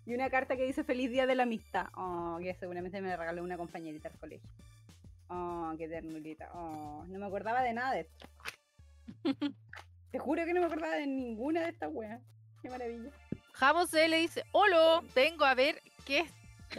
Y una carta que dice Feliz Día de la Amistad. Oh, que seguramente me la regaló una compañerita al colegio. Oh, qué ternurita. Oh, no me acordaba de nada de esto. Te juro que no me acordaba de ninguna de estas weas. Qué maravilla. Javo C le dice, hola, vengo a ver qué es-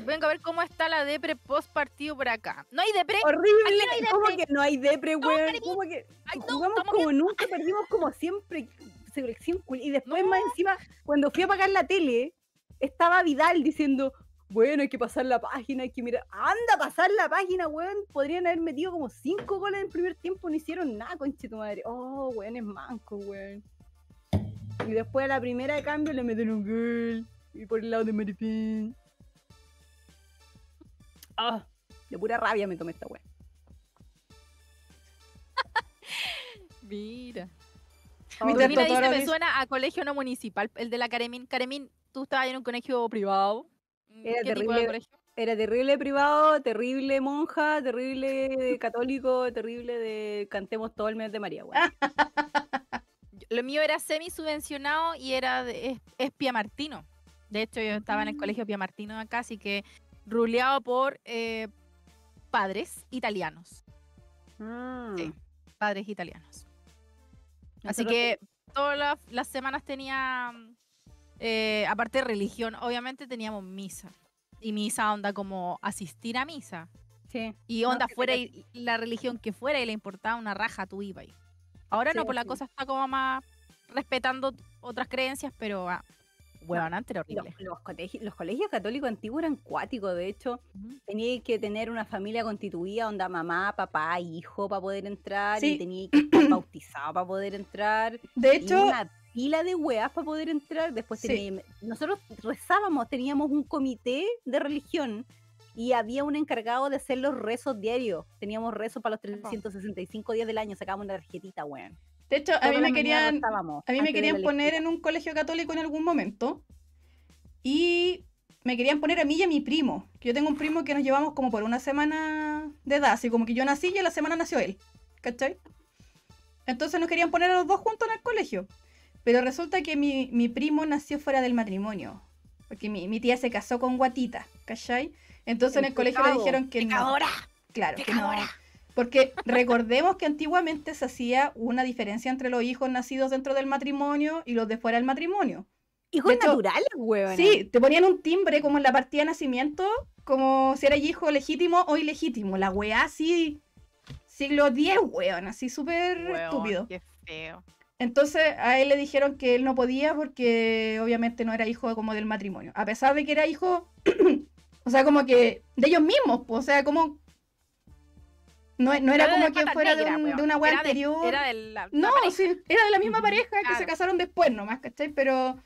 Vengo a ver cómo está la depre post partido por acá. ¿No hay depre? Horrible. No hay ¿Cómo depre. que no hay depre, weón? ¿Cómo que Ay, no, jugamos como nunca, perdimos como siempre? Selección Y después No. más encima, cuando fui a apagar la tele, estaba Vidal diciendo, bueno, hay que pasar la página, hay que mirar. Anda a pasar la página, weón. Podrían haber metido como cinco goles en el primer tiempo, no hicieron nada, conche tu madre. Oh, weón, es manco, weón. Y después a la primera de cambio le meten un gol. Y por el lado de Maripín. Ah, de pura rabia me tomé esta weón. Mira. Mi Mira, dice, me suena a colegio no municipal, el de la Caremín. Caremín, tú estabas en un colegio privado. Mm, Era ¿Qué tipo de terrible. colegio? Era terrible privado, terrible monja, terrible católico, terrible de cantemos todo el mes de María, weón. Lo mío era semi subvencionado y era de es, es Pia Martino. De hecho, yo estaba en el Mm. colegio Pia Martino acá, así que ruleado por eh, padres italianos. Mm. Sí. Padres italianos. Así que todas las, las semanas tenía, eh, aparte de religión, obviamente teníamos misa. Y misa onda como asistir a misa. Sí. Y onda fuera y- la religión que fuera y le importaba una raja, tú ibas ahí. Ahora no, Sí, pues la sí. cosa está como más respetando otras creencias, pero ah, huevón, antes era horrible. los colegios, los colegios católicos antiguos eran cuáticos, de hecho, Ujú. tenías que tener una familia constituida, onda mamá, papá, hijo para poder entrar, Sí. y tenías que estar bautizado para poder entrar, De y hecho, una pila de weas para poder entrar. Después Sí. tenía- nosotros rezábamos, teníamos un comité de religión y había un encargado de hacer los rezos diarios. Teníamos rezos para los 365 días del año, sacábamos una tarjetita, weón. de hecho, a mí me querían, a mí me querían poner en un colegio católico en algún momento. Y me querían poner a mí y a mi primo. Que yo tengo un primo que nos llevamos como por una semana de edad. Así como que yo nací y a la semana nació él. ¿Cachai? Entonces nos querían poner a los dos juntos en el colegio. Pero resulta que mi, mi primo nació fuera del matrimonio. Porque mi, mi tía se casó con guatita. ¿Cachai? Entonces en el colegio le dijeron que no. Pecadora, Claro, que no. Porque recordemos que antiguamente se hacía una diferencia entre los hijos nacidos dentro del matrimonio y los de fuera del matrimonio. Hijos de hecho, naturales, weón. Sí, te ponían un timbre como en la partida de nacimiento, como si eras hijo legítimo o ilegítimo. La weá así, siglo X, weón, así súper Huevón, estúpido. Qué feo. Entonces a él le dijeron que él no podía porque obviamente no era hijo como del matrimonio. A pesar de que era hijo, o sea, como que de ellos mismos, pues, o sea, como... No, no era como las que fuera de, un- de una wea Era de- anterior. Era de la, No, sí, era de la misma pareja que se casaron después nomás, ¿cachai? Pero,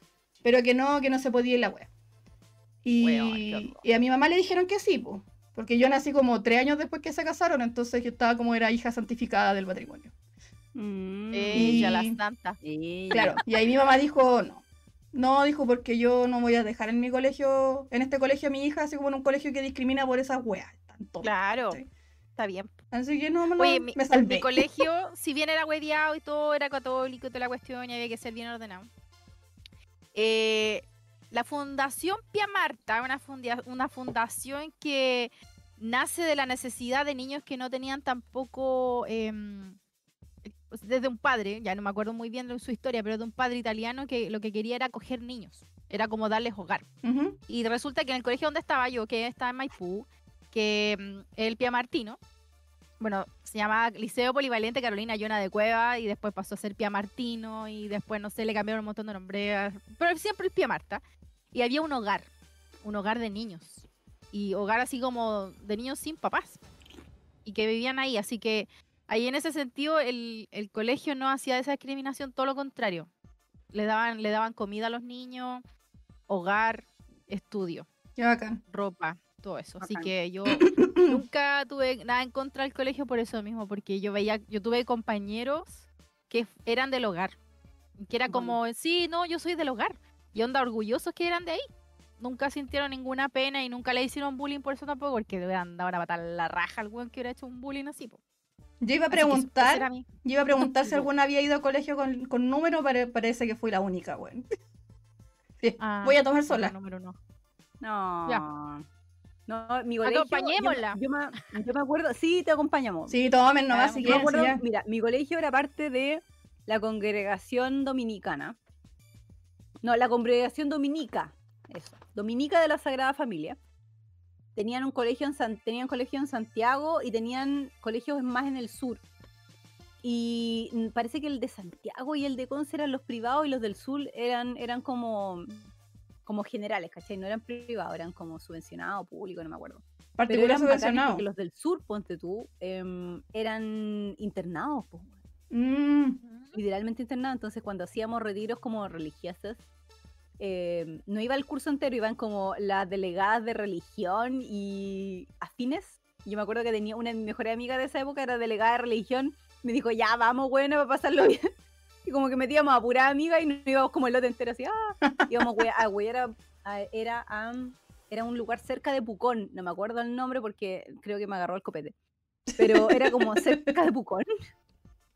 pero que no, que no se podía ir la wea. Y, Weón, a mi mamá le dijeron que sí, pues. Porque yo nací como tres años después que se casaron, entonces yo estaba como era hija santificada del matrimonio. Mm. Ella, la Y- santa. Sí. Claro, y ahí mi mamá dijo, no. No, dijo, porque yo no voy a dejar en mi colegio, en este colegio a mi hija, así como en un colegio que discrimina por esas weas. tan tontas, Claro, está bien. Así que no, no Oye, mi, me mi salvé. colegio, si bien era hueviado y todo, era católico y toda la cuestión y había que ser bien ordenado. eh, la Fundación Pia Marta, una, fundia- una fundación que nace de la necesidad de niños que no tenían tampoco, em, desde un padre, ya no me acuerdo muy bien de su historia, pero de un padre italiano que lo que quería era acoger niños, era como darles hogar. Y resulta que en el colegio donde estaba yo, que estaba en Maipú, que mm, el Pia Martino, bueno, se llamaba Liceo Polivalente Carolina Yona de Cueva y después pasó a ser Pia Martino y después, no sé, le cambiaron un montón de nombres, pero siempre el Pia Marta. Y había un hogar, un hogar de niños. Y hogar así como de niños sin papás. Y que vivían ahí. Así que ahí en ese sentido el, el colegio no hacía esa discriminación, todo lo contrario. Le daban, le daban comida a los niños, hogar, estudio bacán. ropa, todo eso. Así que yo nunca tuve nada en contra del colegio por eso mismo, porque yo veía, yo tuve compañeros que eran del hogar, que era Bueno. como, sí, no, yo soy del hogar, y onda orgullosos que eran de ahí. Nunca sintieron ninguna pena y nunca le hicieron bullying por eso tampoco, porque le andaban a matar la raja al weón que hubiera hecho un bullying así. po. Yo iba a preguntar, yo iba a preguntar si Yo. alguna había ido a colegio con, con número, pare- parece que fui la única, weón. Sí, Ah, voy a tomar no, sola. número uno. No. Ya. No, mi colegio. yo Acompañémosla. Yo me, yo me acuerdo, sí, te acompañamos. Sí, tomen nomás si Yo me quieren. acuerdo, sí, mira, mi colegio era parte de la congregación dominicana. No, la congregación dominica. Eso. Dominica de la Sagrada Familia. Tenían un colegio en San- tenían colegio en Santiago y tenían colegios más en el sur. Y parece que el de Santiago y el de Conce eran los privados y los del sur eran, eran como, como generales, ¿cachai? No eran privados, eran como subvencionados, públicos, no me acuerdo. Particular subvencionado. porque los del sur, ponte tú, em, eran internados, pues, Mm, literalmente internados. Entonces, cuando hacíamos retiros como religiosos, em, no iba el curso entero, iban como las delegadas de religión y afines. Yo me acuerdo que tenía una de mis mejores amigas de esa época, era delegada de religión. Me dijo, ya, vamos, bueno, para pasarlo bien. Y como que metíamos a pura amiga y nos íbamos como el lote entero así, ah, íbamos a güey, era, a- era, un lugar cerca de Pucón, no me acuerdo el nombre porque creo que me agarró el copete. Pero era como cerca de Pucón.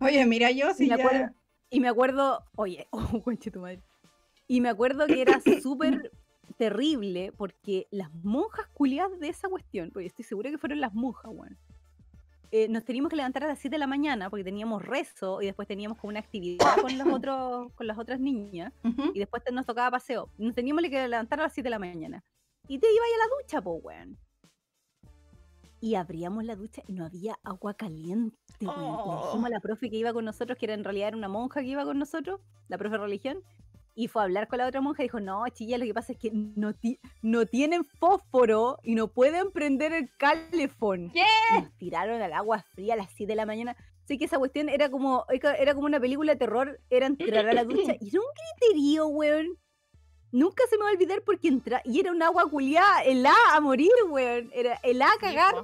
Oye, mira, yo Y sí me ya- acuerdo, y me acuerdo, oye, oh, conche tu madre. Y me acuerdo que era súper terrible porque las monjas culiadas de esa cuestión, porque estoy segura que fueron las monjas, weón. eh, nos teníamos que levantar a las 7 de la mañana porque teníamos rezo y después teníamos como una actividad con los otros, con las otras niñas Ujú. y después nos tocaba paseo. Nos teníamos que levantar a las 7 de la mañana. Y te ibas a la ducha, po, weón. Y abríamos la ducha y no había agua caliente, weón. Le dijimos a la profe que iba con nosotros, que era en realidad era una monja que iba con nosotros, la profe de religión, y fue a hablar con la otra monja y dijo, no, chilla, lo que pasa es que no, ti- no tienen fósforo y no pueden prender el calefón. ¿Qué? Y Nos tiraron al agua fría a las 7 de la mañana. Sé que esa cuestión era como, era como una película de terror, era entrar a la ducha y era un griterío, weón. Nunca se me va a olvidar porque entra y era un agua culiada, helada a morir, weón. Era helada a cagar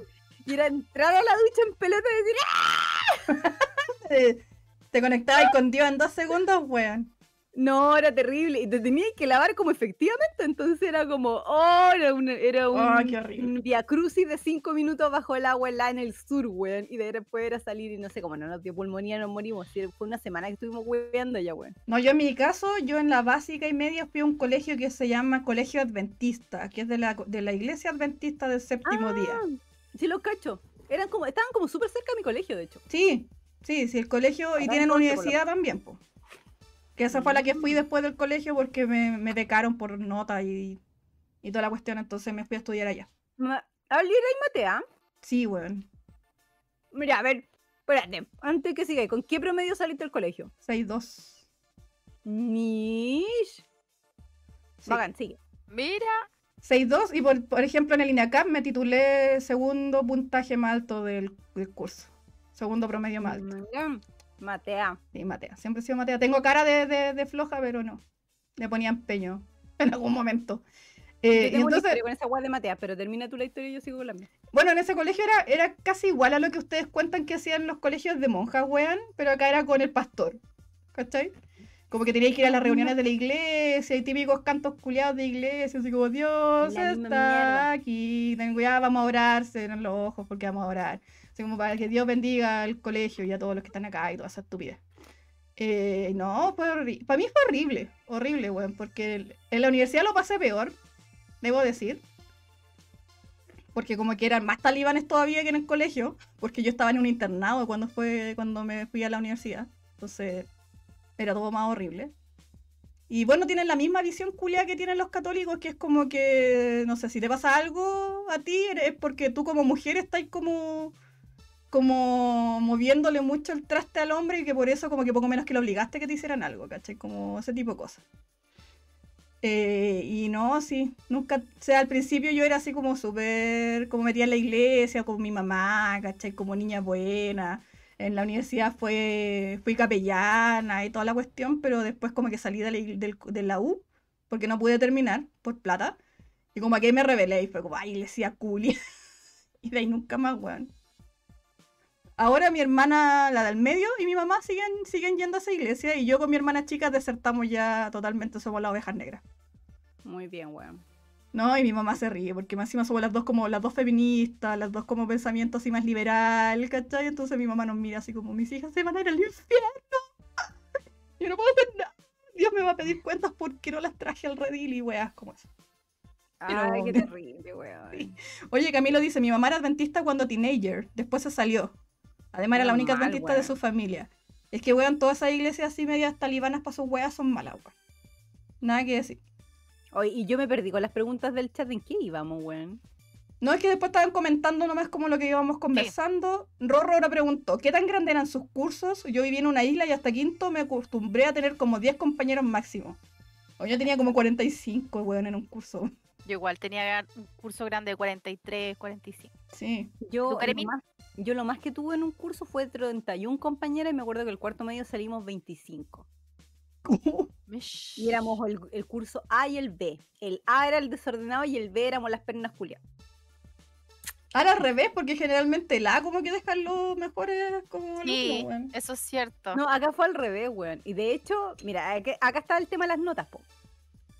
y era entrar a la ducha en pelota y decir, "¡Ah!". Te conectabas con Dios en dos segundos, weón. No, era terrible. Y te tenías que lavar como efectivamente. Entonces era como, oh, era un, era un, horrible. un via crucis de cinco minutos bajo el agua helada en el sur, weón. Y de después era salir y no sé cómo no nos dio pulmonía, nos morimos. Fue una semana que estuvimos weando ya, weón. No, yo en mi caso, yo en la básica y media fui a un colegio que se llama Colegio Adventista, que es de la, de la iglesia adventista del séptimo día. Ah, Sí, los cacho. Eran como, estaban como súper cerca de mi colegio, de hecho. Sí, sí, sí, el colegio y tienen en lo universidad también, pues. Que esa fue la que fui Mm. después del colegio porque me, me becaron por nota y, y toda la cuestión, entonces me fui a estudiar allá. Abril y Matea. Sí, weón. Mira, a ver, espérate. Antes que siga, ¿con qué promedio saliste del colegio? 6-2. Mish. Sí. Bacán, sigue. Mira, 6-2 y por, por ejemplo en el INACAP me titulé segundo puntaje más alto del, del curso. Segundo promedio más alto. Mira, Matea. Sí, Matea. Siempre he sido Matea. Tengo cara de, de- de floja, pero no. Le ponía empeño en algún momento. Eh, Yo tengo una entonces, historia con esa guay de Matea, pero termina tú la historia y yo sigo con la mía. bueno, en ese colegio era, era casi igual a lo que ustedes cuentan que hacían los colegios de monjas, weón, pero acá era con el pastor. ¿Cachai? Como que teníais que ir a las reuniones de la iglesia y típicos cantos culiados de iglesia, así como Dios está aquí, ten cuidado, vamos a orar, en los ojos porque vamos a orar. Así como para que Dios bendiga al colegio y a todos los que están acá y toda esa estupidez. Eh, no, fue horrible. Para mí fue horrible, horrible, weón, porque en la universidad lo pasé peor, debo decir. Porque como que eran más talibanes todavía que en el colegio, porque yo estaba en un internado cuando fue cuando me fui a la universidad. Entonces, era todo más horrible. Y bueno, tienen la misma visión culia que tienen los católicos, que es como que, no sé, si te pasa algo a ti, es porque tú como mujer estás como, como moviéndole mucho el traste al hombre y que por eso como que poco menos que lo obligaste que te hicieran algo, ¿cachai? Como ese tipo de cosas. Eh, y no, sí, nunca, o sea, al principio yo era así como súper, como metía en la iglesia, con mi mamá, ¿cachai? Como niña buena. En la universidad fue, fui capellana y toda la cuestión, pero después como que salí de la, del- U, porque no pude terminar por plata. Y como ahí me rebelé y fue como, ay, iglesia culia. y de ahí nunca más, weón. Ahora mi hermana, la del medio, y mi mamá siguen, siguen yendo a esa iglesia y yo con mi hermana chica desertamos ya totalmente, somos las ovejas negras. Muy bien, weón. No, y mi mamá se ríe, porque más encima somos las dos como las dos feministas, las dos como pensamientos así más liberal, ¿cachai? Entonces mi mamá nos mira así como, mis hijas se van a ir al infierno. Yo no puedo hacer nada. Dios me va a pedir cuentas porque no las traje al redil y weas como eso. Ay, qué Pero- terrible, weón. Oye, Camilo dice, mi mamá era adventista cuando teenager, después se salió. Además era la única Normal, adventista de su familia. Es que, weón, todas esas iglesias así medias talibanas para sus weas son malas, weón. Nada que decir. Oye, y yo me perdí con las preguntas del chat. ¿En qué íbamos, weón? No es que después estaban comentando nomás como lo que íbamos conversando. Rorro ahora preguntó, ¿qué tan grandes eran sus cursos? Yo viví en una isla y hasta quinto me acostumbré a tener como 10 compañeros máximo. O yo tenía como 45, weón, en un curso. Yo igual tenía un curso grande de 43, 45. Sí. Yo, más, yo lo más que tuve en un curso fue 31 compañeras y me acuerdo que el cuarto medio salimos 25. Mish. Y éramos el, el curso A y el B. El A era el desordenado y el B éramos las pernas culiadas. Ahora al revés, porque generalmente el A como que dejan los mejores como Sí, alumnos, eso es cierto. No, acá fue al revés, weón. Y de hecho, mira, acá, acá está el tema de las notas, po.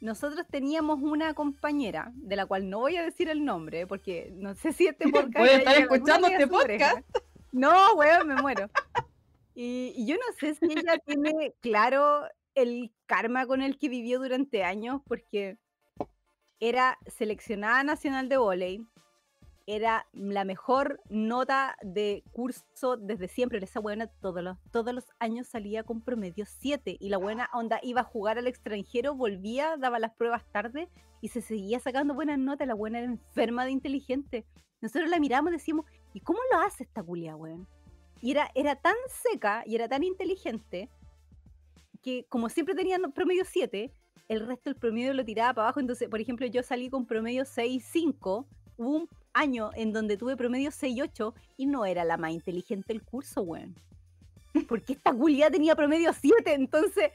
Nosotros teníamos una compañera, de la cual no voy a decir el nombre, porque no sé si este podcast... Estar llega a alguna escuchando este podcast. No, weón, me muero. Y, y yo no sé si ella tiene claro el karma con el que vivió durante años, porque era seleccionada nacional de volei, era la mejor nota de curso desde siempre. Esa buena todos los, todos los años salía con promedio 7 y la buena onda iba a jugar al extranjero, volvía, daba las pruebas tarde y se seguía sacando buenas notas. La buena era enferma de inteligente. Nosotros la miramos y decíamos, ¿y cómo lo hace esta culia, weón? Y era, era tan seca y era tan inteligente que como siempre tenía no- promedio 7, el resto del promedio lo tiraba para abajo. Entonces, por ejemplo, yo salí con promedio 6.5. Hubo un año en donde tuve promedio 6.8 y no era la más inteligente del curso, weón. Porque esta culia tenía promedio 7, entonces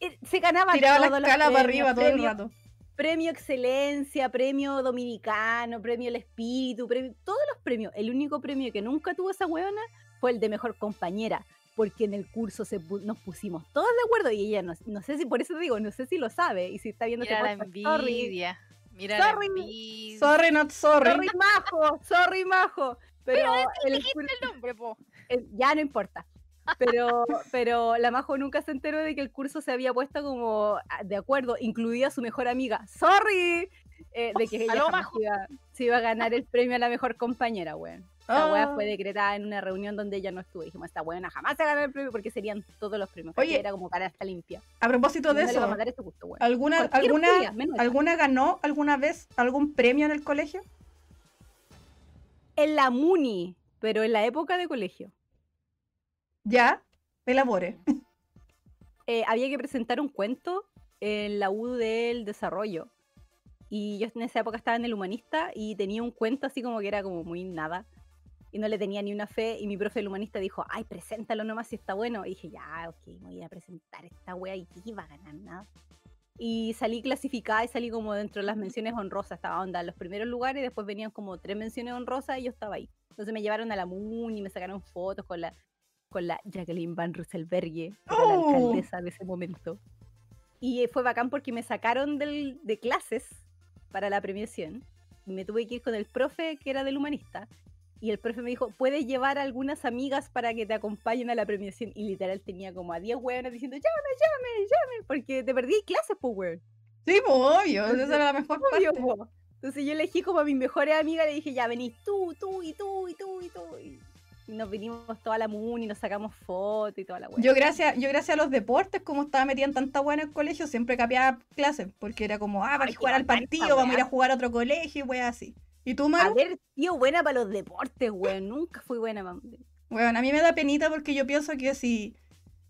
eh, se ganaba Tiraba la escala para arriba todo el premio- rato. premio excelencia, premio dominicano, premio el espíritu, premio, todos los premios. El único premio que nunca tuvo esa huevona fue el de mejor compañera, porque en el curso se pu- nos pusimos todos de acuerdo y ella no, no sé si por eso te digo, no sé si lo sabe y si está viendo Mira la este podcast, envidia. Mira Sorry. Sorry, not sorry. sorry majo, sorry majo, pero, el cur- el nombre, po. ya no importa. Pero, pero la Majo nunca se enteró de que el curso se había puesto como ah, de acuerdo, incluida su mejor amiga. ¡Sorry! eh, de que ella Aló, jamás Majo. iba- se iba a ganar el premio a la mejor compañera, weón. Esta wea Ah. fue decretada en una reunión donde ella no estuvo. Dijimos, esta weona jamás se ganó el premio porque serían todos los premios. Oye, era como cara hasta limpia. A propósito de No a eso, matar ese gusto. ¿alguna, Cualquier alguna. ¿alguna ganó alguna vez algún premio en el colegio? En la MUNI, pero en la época de colegio. Ya, elabore. eh, había que presentar un cuento en la U del desarrollo. Y yo en esa época estaba en el humanista y tenía un cuento así como que era como muy nada. Y no le tenía ni una fe. Y mi profe del humanista dijo, ay, preséntalo nomás si está bueno. Y dije, ya, ok, me voy a presentar esta wea y que iba a ganar nada. Y salí clasificada y salí como dentro de las menciones honrosas. Estaba onda en los primeros lugares después venían como tres menciones honrosas y yo estaba ahí. Entonces me llevaron a la MUN y me sacaron fotos con la, con la Jacqueline Van Rysselberghe, que era la ¡Oh! alcaldesa de ese momento. Y eh, fue bacán porque me sacaron del- de clases para la premiación. Y me tuve que ir con el profe que era del humanista. Y el profe me dijo, puedes llevar a algunas amigas para que te acompañen a la premiación. Y literal tenía como a 10 hueones diciendo, llame, llame, llame, porque te perdí clases, pues, weón. Sí, pues obvio, esa Entonces, era la mejor Obvio, parte. po. Entonces yo elegí como a mis mejores amigas, le dije, ya venís tú, tú y tú y tú y tú. Y nos vinimos toda la MUN y nos sacamos fotos y toda la weá. Yo gracias, yo gracias a los deportes, como estaba metida en tanta buena en el colegio, siempre capeaba clases, porque era como, ah, para jugar al esa partido, vamos a ir weá. a jugar a otro colegio y weas así. ¿Y tú, Maru? Haber sido buena para los deportes, weón. Nunca fui buena para... Bueno, a mí me da penita porque yo pienso que si,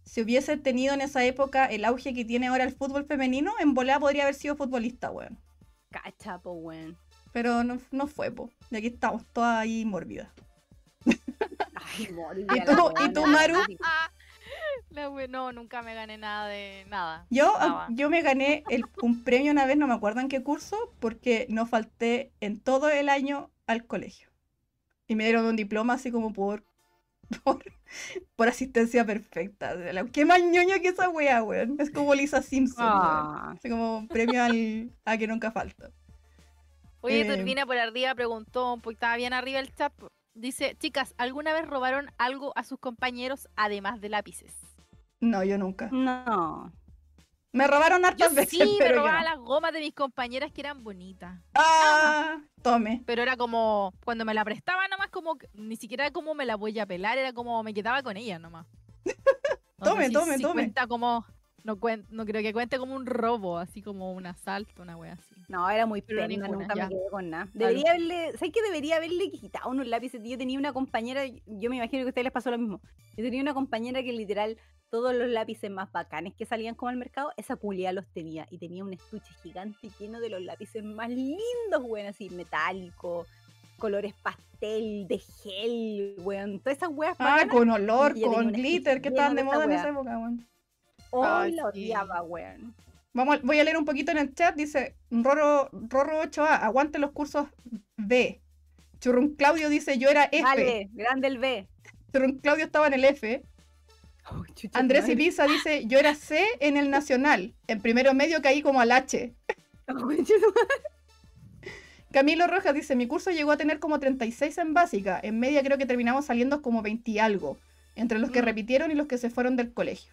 si hubiese tenido en esa época el auge que tiene ahora el fútbol femenino, en volada podría haber sido futbolista, weón. Cachapo, weón. Pero no, no fue, po. Y aquí estamos, todas ahí mórbidas. Ay, morí, ¿Y tú- y tú, Maru? no, nunca me gané nada de nada. Yo, Nada. yo me gané el- un premio una vez, no me acuerdo en qué curso, porque no falté en todo el año al colegio. Y me dieron un diploma así como por, por, por asistencia perfecta. Qué más ñoño que esa wea, weón. Es como Lisa Simpson. Ah, Así como premio al, a que nunca falta. Oye, Eh, Turbina por arriba preguntó, porque estaba bien arriba el chat. Dice, chicas, ¿alguna vez robaron algo a sus compañeros además de lápices? No, yo nunca. no. Me robaron Yo hartas veces, sí, me pero yo robaba no. las gomas de mis compañeras que eran bonitas. Ah, tome. Pero era como, cuando me la prestaba nomás, como, ni siquiera era como me la voy a pelar, era como me quedaba con ella nomás. Tome, tome, tome. Como, no, cuen- no creo que cuente como un robo, así como un asalto, una wea así. No, era muy Pero pena, ninguna, nunca ya. me quedé con nada. Debería haberle, ¿sabes qué? Debería haberle quitado unos lápices. Yo tenía una compañera, yo me imagino que a ustedes les pasó lo mismo. Yo tenía una compañera que literal todos los lápices más bacanes que salían como al mercado, esa culia los tenía. Y tenía un estuche gigante lleno de los lápices más lindos, weón, así, metálico, colores pastel, de gel, weón. Todas esas weas Ah, bacanas. con olor, con glitter, que estaban de moda en esa época, weón. Oh, Ay, la odiaba, weón. Vamos, voy a leer un poquito en el chat. Dice Rorro, Rorro 8A, aguante los cursos B. Churrun Claudio dice, yo era F. Vale, grande el B. Churrun Claudio estaba en el F. Oh, chucha Andrés madre. Ibiza dice, yo era C en el Nacional. En primero medio caí como al H. Oh. Camilo Rojas dice, mi curso llegó a tener como 36 en básica. En media creo que terminamos saliendo como 20 y algo. Entre los que Mm. repitieron y los que se fueron del colegio.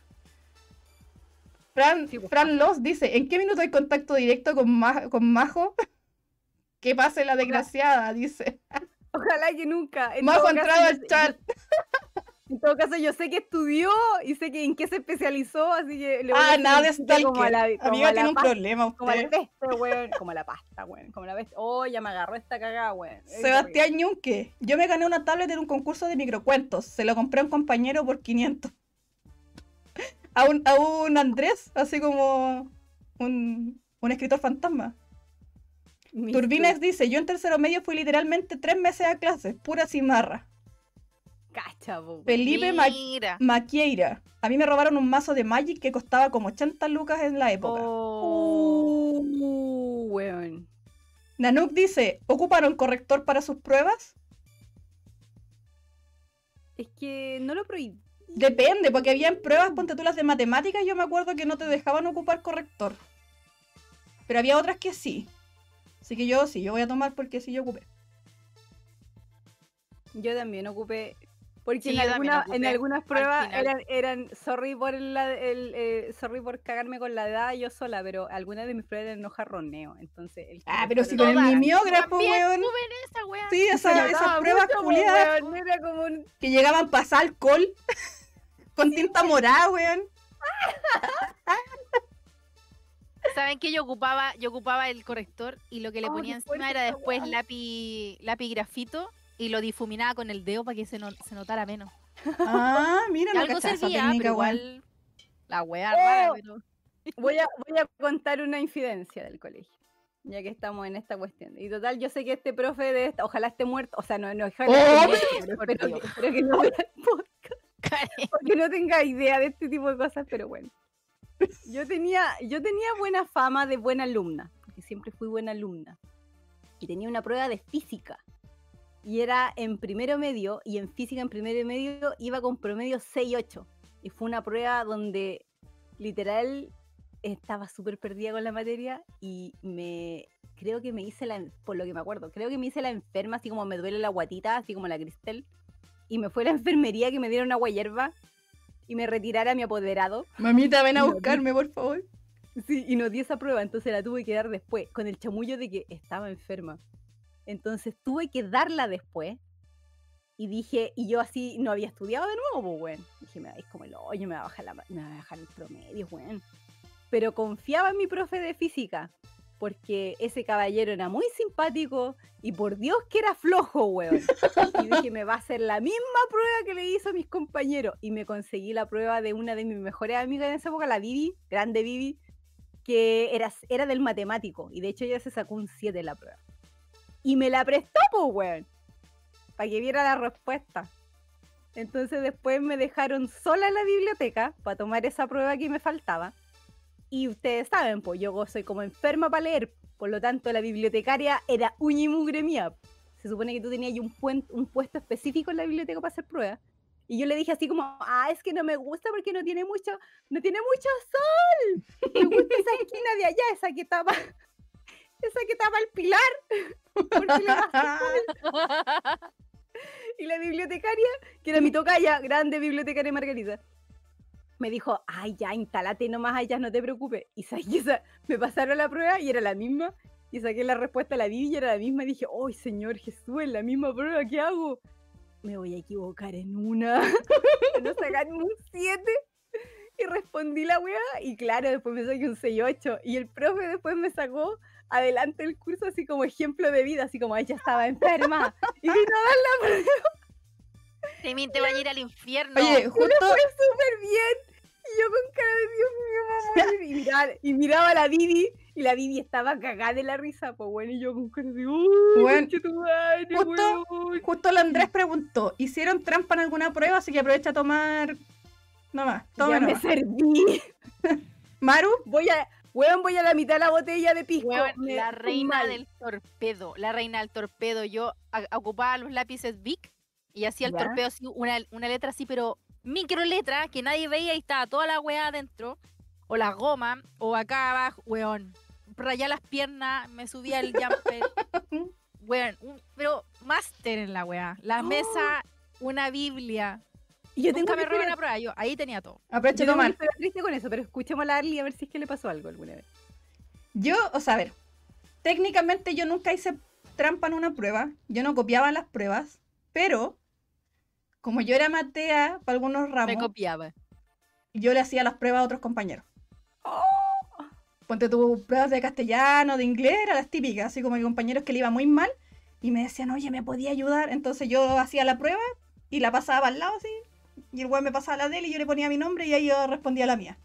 Fran, pues, Fran Los dice, ¿en qué minuto hay contacto directo con, Ma- con Majo? que pase la desgraciada, dice. Ojalá que nunca. En Majo ha entrado al chat. En todo caso, yo sé que estudió y sé que en qué se especializó, así que le voy a Ah, nada de chiste como a stalker. la, como Amiga a la tiene un problema Como a la usted. peste, weón. Como a la pasta, weón. Como la peste. Oh, ya me agarró esta cagada, weón. Sebastián Ñunque. Yo me gané una tablet en un concurso de microcuentos. Se lo compré a un compañero por 500. A un, a un Andrés, así como un, un escritor fantasma. horrible. Turbines dice, yo en tercero medio fui literalmente tres meses a clases, pura cimarra. Cacha, po, weón. Felipe Ma-. Maquieira. A mí me robaron un mazo de Magic que costaba como 80 lucas en la época. Oh. Uh, weón. Nanook dice, ¿ocuparon corrector para sus pruebas? Es que no lo prohibí. Depende, porque habían pruebas, ponte tú las de matemáticas, yo me acuerdo que no te dejaban ocupar corrector. Pero había otras que sí. Así que yo sí, yo voy a tomar porque sí yo ocupé. Yo también ocupé. Porque Sí, en, alguna- en algunas al pruebas eran, eran sorry por la, el, eh, sorry por cagarme con la edad yo sola, pero algunas de mis pruebas eran no jarroneo. Entonces, el Ah, pero corrector si con el mimeógrafo, weón. esa wea. Sí, esa- esas pruebas culiadas weón, Era como un que llegaban pasar alcohol con tinta morada, weón. ¿Saben que yo ocupaba, yo ocupaba el corrector y lo que le Ay, ponía encima era después weá. lápiz, lápiz grafito y lo difuminaba con el dedo para que se, no- se notara menos. Ah, mira, no algo servía, técnica, pero igual la wea rara, Oh. pero Voy a, voy a contar una infidencia del colegio. Ya que estamos en esta cuestión. Y total, yo sé que este profe de esta, ojalá esté muerto. O sea, no, no, ojalá Oh. esté muerto, pero espero, Dios. que, no vea el porque no tenga idea de este tipo de cosas, pero bueno. Yo tenía, yo tenía buena fama de buena alumna, porque siempre fui buena alumna. Y tenía una prueba de física. Y era en primero medio, y en física en primero medio iba con promedio 6-8. Y fue una prueba donde literal estaba súper perdida con la materia y me creo que me hice la, por lo que me acuerdo, creo que me hice la enferma, así como me duele la guatita, así como la Cristel, y me fue a la enfermería que me dieron agua hierba y me retirara a mi apoderado. Mamita, ven a buscarme, por favor. Sí, y no di esa prueba, entonces la tuve que dar después, con el chamullo de que estaba enferma. Entonces tuve que darla después. Y dije, y yo así no había estudiado de nuevo, pues, weón. Dije, me vais como el hoyo, me va a bajar, la, me va a bajar el promedio, weón. Pero confiaba en mi profe de física, porque ese caballero era muy simpático y por Dios que era flojo, weón. Y dije, me va a hacer la misma prueba que le hizo a mis compañeros. Y me conseguí la prueba de una de mis mejores amigas en esa época, la Vivi, grande Vivi, que era, era del matemático. Y de hecho ella se sacó un 7 en la prueba. Y me la prestó, pues, weón. Para que viera la respuesta. Entonces después me dejaron sola en la biblioteca para tomar esa prueba que me faltaba. Y ustedes saben, pues yo soy como enferma para leer. Por lo tanto, la bibliotecaria era uña y mugre mía. Se supone que tú tenías un, un puesto específico en la biblioteca para hacer pruebas. Y yo le dije así como, ah, es que no me gusta porque no tiene mucho, no tiene mucho sol. Me gusta esa esquina de allá, esa que estaba, esa que estaba el pilar. Porque le bajé y la bibliotecaria, que era mi tocaya, grande bibliotecaria Margarita, me dijo, ay, ya, instálate nomás allá, no te preocupes. Y saqué esa- me pasaron la prueba y era la misma. Y saqué la respuesta a la Vivi y era la misma. Y dije, ¡ay, Señor Jesús, es la misma prueba! ¿Qué hago? Me voy a equivocar en una. no sacar un 7. Y respondí la weá. Y claro, después me saqué un 6-8. Y el profe después me sacó adelante el curso así como ejemplo de vida, así como ella estaba enferma. y vino a dar la prueba. Te va a ir al infierno. Oye, justo, fue súper bien. Y yo con cara de Dios mío, morir. Y miraba, y miraba a la Vivi. Y la Vivi estaba cagada de la risa. Pues bueno, y yo con cara de ¡Uy, conchetumare, justo- weón". justo el Andrés preguntó, ¿hicieron trampa en alguna prueba? Así que aprovecha a tomar... Nomás, toma Ya me serví. Maru, Voy a, weón, voy a la mitad de la botella de pisco. Weón, la reina mal. del torpedo, la reina del torpedo. Yo ocupaba los lápices Bic y hacía el Ya. torpedo así, una, una letra así, pero micro letra que nadie veía y estaba toda la weá adentro. O las gomas, o acá abajo, weón. Rayá las piernas, me subía el jumper. weón, un- pero máster en la weá. La ¡Oh! mesa, una biblia. Y yo tengo Nunca una me robé una prueba, yo ahí tenía todo. aprovecha yo a tengo una tomar. triste con eso, pero escuchemos a la Arly a ver si es que le pasó algo alguna vez. Yo, o sea, a ver, técnicamente yo nunca hice trampa en una prueba, yo no copiaba las pruebas, pero como yo era matea para algunos Me ramos, copiaba. yo le hacía las pruebas a otros compañeros. ¡Oh! Ponte tus pruebas de castellano, de inglés, eran las típicas, así como que compañeros que le iba muy mal y me decían, oye, ¿me podía ayudar? Entonces yo hacía la prueba y la pasaba al lado así, y el weón me pasaba la de él y yo le ponía mi nombre y ahí yo respondía la mía.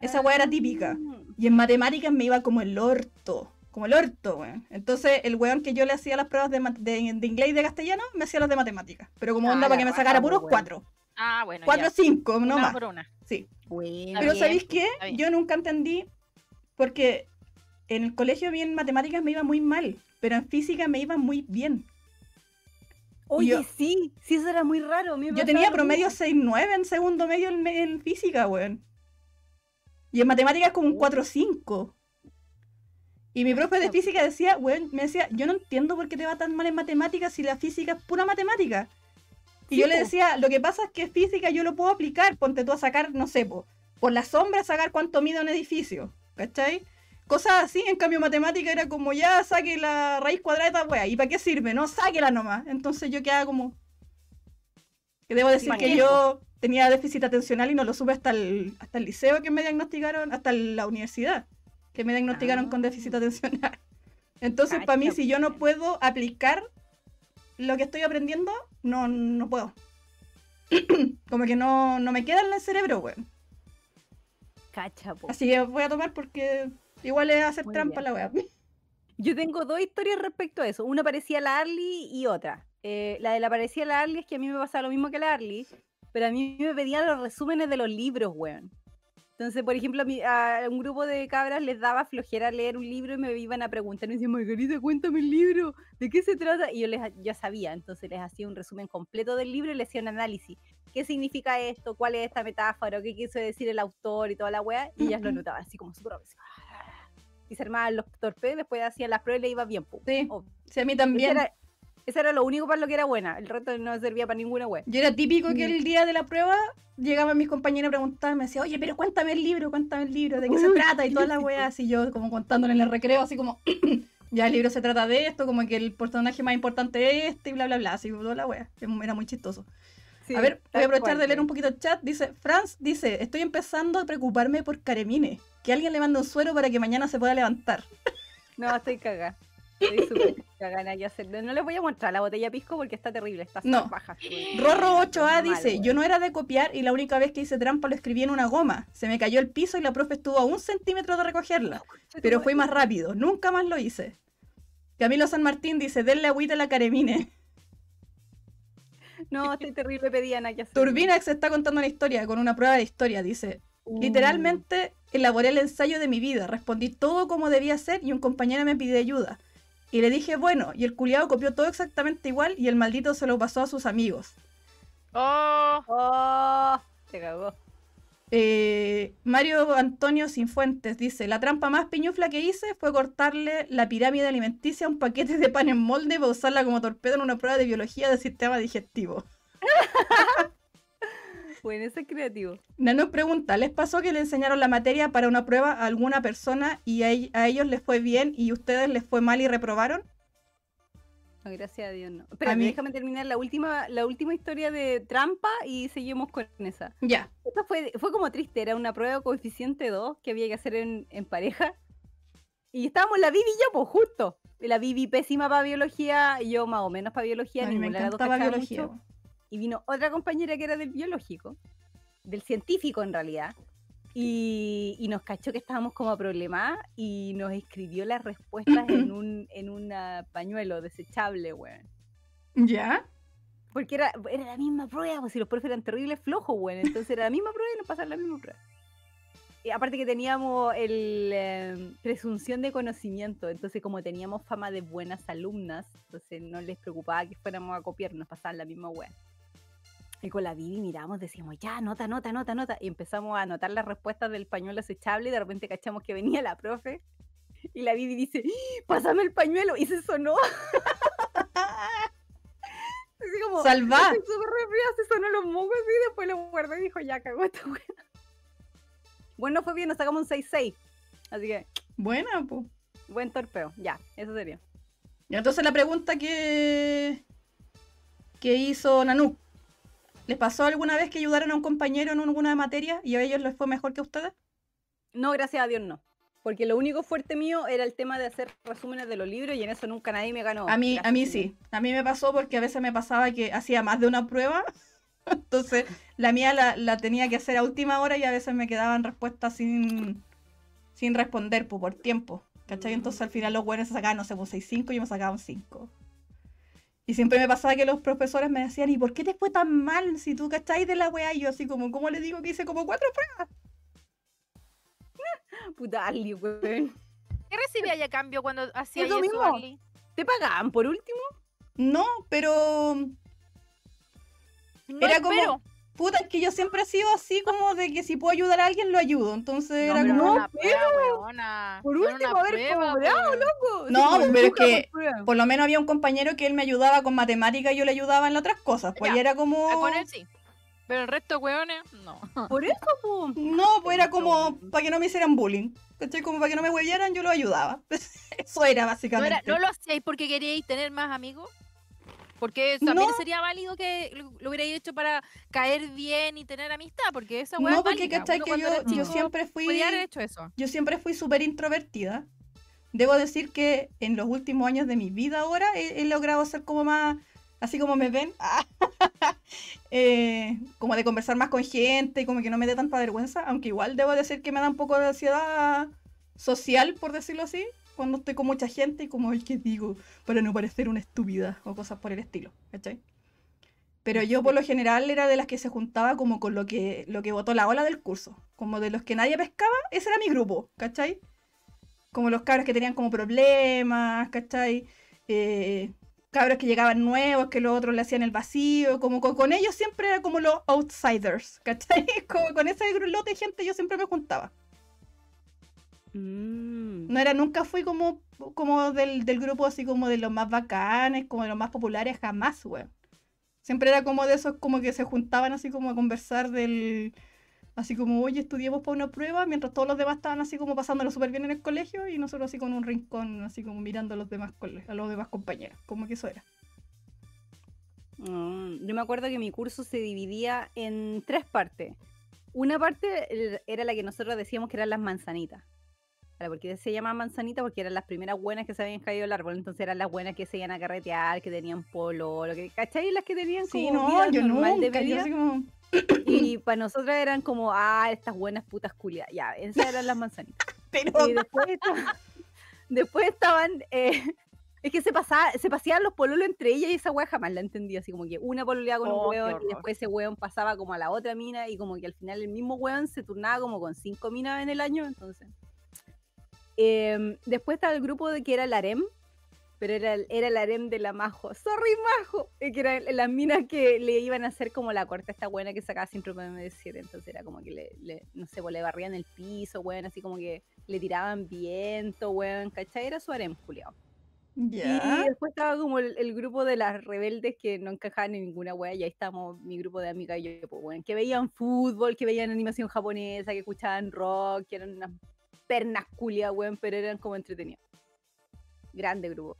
Esa weá era típica. Mm. Y en matemáticas me iba como el orto. Como el orto, weón. Entonces, el weón que yo le hacía las pruebas de, de- de inglés y de castellano, me hacía las de matemáticas. Pero como Ah, onda para que me sacara po, puros weón. cuatro. Ah, bueno. Cuatro o cinco, no Una más. por una. Sí. Bueno, Pero bien, ¿sabéis qué? bien. Yo nunca entendí. Porque en el colegio a mí en matemáticas me iba muy mal. Pero en física me iba muy bien. Oye, yo- sí, sí, eso era muy raro. me Yo tenía promedio mismo. 6-9 en segundo medio en, en física, weón. Y en matemáticas como un Oh. 4-5. Y mi profe de física decía, weón, me decía, yo no entiendo por qué te va tan mal en matemáticas si la física es pura matemática. Y Sí, yo le decía, lo que pasa es que física yo lo puedo aplicar, ponte tú a sacar, no sé, po, por la sombra sacar cuánto mide un edificio, ¿cachai? Cosas así, en cambio matemática era como ya saque la raíz cuadrada wea, ¿y para qué sirve? No, sáquela nomás. Entonces yo quedaba como... Que debo decir que yo tenía déficit atencional y no lo supe hasta el, hasta el liceo que me diagnosticaron, hasta la universidad, que me diagnosticaron con déficit Ah. atencional. Entonces, para mí, si yo no puedo aplicar lo que estoy aprendiendo, no, no puedo. Como que no, no me queda en el cerebro, weón. Cacha, po. Así que voy a tomar porque igual es hacer Muy trampa bien. la weá. Yo tengo dos historias respecto a eso. Una parecía la Arly y otra. Eh, la de la parecía la Arly es que a mí me pasaba lo mismo que la Arly, pero a mí me pedían los resúmenes de los libros, weón. Entonces, por ejemplo, a, mi- a un grupo de cabras les daba flojera leer un libro y me iban a preguntar, me decían, Margarita, cuéntame el libro, ¿de qué se trata? Y yo les ya sabía, entonces les hacía un resumen completo del libro y les hacía un análisis. ¿Qué significa esto? ¿Cuál es esta metáfora? ¿Qué quiso decir el autor y toda la weá? Y ellas lo notaban así como súper obsesivo. Y se armaban los torpedos, después hacían las pruebas y le iba bien. Sí, sí, a mí también. era, ese era lo único para lo que era buena. El resto no servía para ninguna wea. Yo era típico que Mm. el día de la prueba llegaban mis compañeros a preguntarme, me decía, oye, pero cuéntame el libro, cuéntame el libro, de qué se Uy, trata y toda la clásico. weá, así yo como contándole en el recreo, así como, ya el libro se trata de esto, como que el personaje más importante es este y bla, bla, bla, así toda la weá, era muy chistoso. Sí, a ver, voy a aprovechar cual, de leer un poquito el chat, dice, Franz dice, estoy empezando a preocuparme por Caremine, que alguien le mande un suero para que mañana se pueda levantar. No, estoy cagada. Estoy súper. No les voy a mostrar la botella pisco porque está terrible, está No. baja. Rorro 8A Malo, dice, yo no era de copiar y la única vez que hice trampa lo escribí en una goma. Se me cayó el piso y la profe estuvo a un centímetro de recogerla. Pero fue más rápido, nunca más lo hice. Camilo San Martín dice, denle agüita a la caremine. No, estoy terrible, pedía nada que hacer. Turbinax está contando una historia con una prueba de historia. Dice, Uh, literalmente elaboré el ensayo de mi vida, respondí todo como debía ser y un compañero me pidió ayuda. Y le dije, bueno, y el culiado copió todo exactamente igual y el maldito se lo pasó a sus amigos. Oh, Oh, se cagó. Eh, Mario Antonio Sinfuentes dice, la trampa más piñufla que hice fue cortarle la pirámide alimenticia a un paquete de pan en molde para usarla como torpedo en una prueba de biología del sistema digestivo. Bueno, eso es creativo. Nano pregunta, ¿les pasó que le enseñaron la materia para una prueba a alguna persona y a, ell- a ellos les fue bien y ustedes les fue mal y reprobaron? No, gracias a Dios no. Espera, mí- déjame terminar la última, la última historia de trampa y seguimos con esa. Ya. Esta fue, fue como triste, era una prueba coeficiente 2 que había que hacer en, en pareja. Y estábamos la Vivi y yo, pues justo. La Vivi pésima para biología, y yo más o menos para biología, A mí me encantaba biología. mucho. Y vino otra compañera que era del biológico, del científico en realidad. Y, y nos cachó que estábamos como problemadas y nos escribió las respuestas en un en una pañuelo desechable, weón. ¿Ya? Porque era, era la misma prueba, pues si los profes eran terribles flojos, weón. Entonces era la misma prueba y nos pasaron la misma prueba. Y aparte que teníamos el eh, presunción de conocimiento, entonces como teníamos fama de buenas alumnas, entonces no les preocupaba que fuéramos a copiar, nos pasaban la misma weá. Y con la Vivi miramos, decíamos, ya, nota, nota, nota, nota. Y empezamos a anotar las respuestas del pañuelo desechable y de repente cachamos que venía la profe. Y la Vivi dice, pásame el pañuelo. Y se sonó. Así como, Salva. Estoy súper resfriada, se sonó los mocos y después lo guardó y dijo, ya cagó esta wea. Bueno, fue bien, nos sacamos un 6-6. Así que, Buena, pues. buen torpeo. Ya, eso sería. Y entonces la pregunta que, que hizo Nanu. ¿Les pasó alguna vez que ayudaron a un compañero en alguna materia y a ellos les fue mejor que a ustedes? No, gracias a Dios no. Porque lo único fuerte mío era el tema de hacer resúmenes de los libros y en eso nunca nadie me ganó. A mí, a mí sí. A mí me pasó porque a veces me pasaba que hacía más de una prueba. Entonces, la mía la, la tenía que hacer a última hora y a veces me quedaban respuestas sin, sin responder pues, por tiempo. ¿Cachai? Entonces al final los buenos se sacaban, no sé, pues 6-5 y yo me sacaba un 5. Y siempre me pasaba que los profesores me decían, ¿y por qué te fue tan mal si tú cachai de la weá? Y yo así como, ¿cómo le digo que hice como cuatro pruebas? Puta Ali, weón. ¿Qué recibía ya a cambio cuando hacía Eso mismo. ¿Te pagaban por último? No, pero No Era como- espero. Puta, es que yo siempre he sido así como de que si puedo ayudar a alguien lo ayudo. Entonces No, era pero como... no weona. Por No último, haber prueba, cobrado, weón. loco. No, pero es que- por prueba. Por lo menos había un compañero que él me ayudaba con matemáticas y yo le ayudaba en otras cosas. Pues Ya, y era como... Ah, Con él sí. Pero el resto, weones, no. Por eso, po. No, pues era como Pero- para que no me hicieran bullying. ¿Cachai? Como para que no me huevearan, yo lo ayudaba. Eso era ¿No, básicamente. era- ¿No lo hacíais porque queríais tener más amigos? Porque también No. sería válido que lo, lo hubierais hecho para caer bien y tener amistad, porque esa weá No, es porque válida. que yo, siempre fui. Haber hecho eso. Yo siempre fui súper introvertida. Debo decir que en los últimos años de mi vida ahora he, he logrado ser como más, así como me ven, eh, como de conversar más con gente y como que no me dé tanta vergüenza, aunque igual debo decir que me da un poco de ansiedad social, por decirlo así, cuando estoy con mucha gente y como, ay, ¿qué digo? Para no parecer una estúpida o cosas por el estilo, ¿cachai? Pero yo por lo general era de las que se juntaba como con lo que, lo que votó la ola del curso, como de los que nadie pescaba, ese era mi grupo, ¿cachai? Como los cabros que tenían como problemas, ¿cachai? Eh, cabros que llegaban nuevos, que los otros le hacían el vacío, como con, con ellos siempre era como los outsiders, ¿cachai? Como con ese lote de gente yo siempre me juntaba. Mm. No era, nunca fui como, como del, del grupo así como de los más bacanes, como de los más populares, jamás, weón. Siempre era como de esos como que se juntaban así como a conversar del... Así como, oye, estudiemos para una prueba, mientras todos los demás estaban así como pasándolo súper bien en el colegio y nosotros así con un rincón, así como mirando a los demás, a los demás compañeros. Como que eso era. Mm, Yo me acuerdo que mi curso se dividía en tres partes. Una parte era la que nosotros decíamos que eran las manzanitas. Claro, porque se llama manzanita porque eran las primeras buenas que se habían caído del árbol. Entonces eran las buenas que se iban a carretear, que tenían polo, lo que, ¿cachai? Las que tenían Sí, como no, vida yo normal de nunca. Yo vida. así como, Y para nosotras eran como, ah, estas buenas putas culias. Ya, esas eran las manzanitas. pero Y después, esta- después estaban. eh, es que se, pasaba, se paseaban los pololos entre ellas y esa wea jamás la entendí. Así como que una pololeaba con Oh, un qué weón y después ese weón pasaba como a la otra mina y como que al final el mismo weón se turnaba como con cinco minas en el año. Entonces. Em, después estaba el grupo de que era el harem. Pero era, el- era el harem de la Majo. ¡Sorry, Majo! Eh, Que eran las minas que le iban a hacer como la corta esta buena que sacaba siempre para M7. Entonces era como que le, le- no sé, pues, le barrían el piso, weón, así como que le tiraban viento, weón, ¿cachai? Era su harem, culiao. Y Ya. después estaba como el, el grupo de las rebeldes que no encajaban en ninguna wea, y ahí estábamos mi grupo de amigas y yo, pues, weón, que veían fútbol, que veían animación japonesa, que escuchaban rock, que eran unas pernas culias, weón, pero eran como entretenidos. Grande grupo.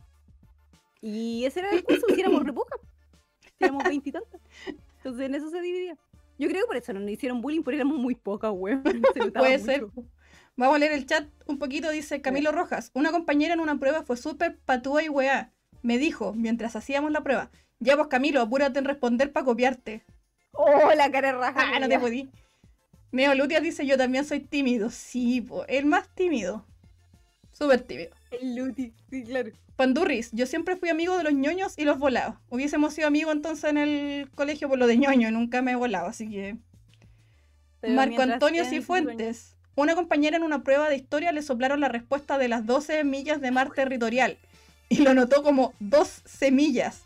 Y ese era el curso, si éramos re pocas, si éramos veintitantas. Entonces en eso se dividía. Yo creo que por eso no nos hicieron bullying, porque éramos muy pocas, weón. Puede ser. mucho. Vamos a leer el chat un poquito. Dice Camilo Rojas. Una compañera en una prueba fue súper patúa y weá. Me dijo, mientras hacíamos la prueba. Ya vos, Camilo, apúrate en responder para copiarte. Oh, la cara raja. Ah, no te culia. podí. Neo Lutia dice, yo también soy tímido. Sí, po, el más tímido. Súper tímido. El Luti, sí, claro. Pandurris, yo siempre fui amigo de los ñoños y los volados. Hubiésemos sido amigos entonces en el colegio por lo de ñoño, nunca me he volado, así que... Pero Marco Antonio Cifuentes. Una compañera en una prueba de historia le soplaron la respuesta de las 12 millas de mar territorial y lo notó como dos semillas.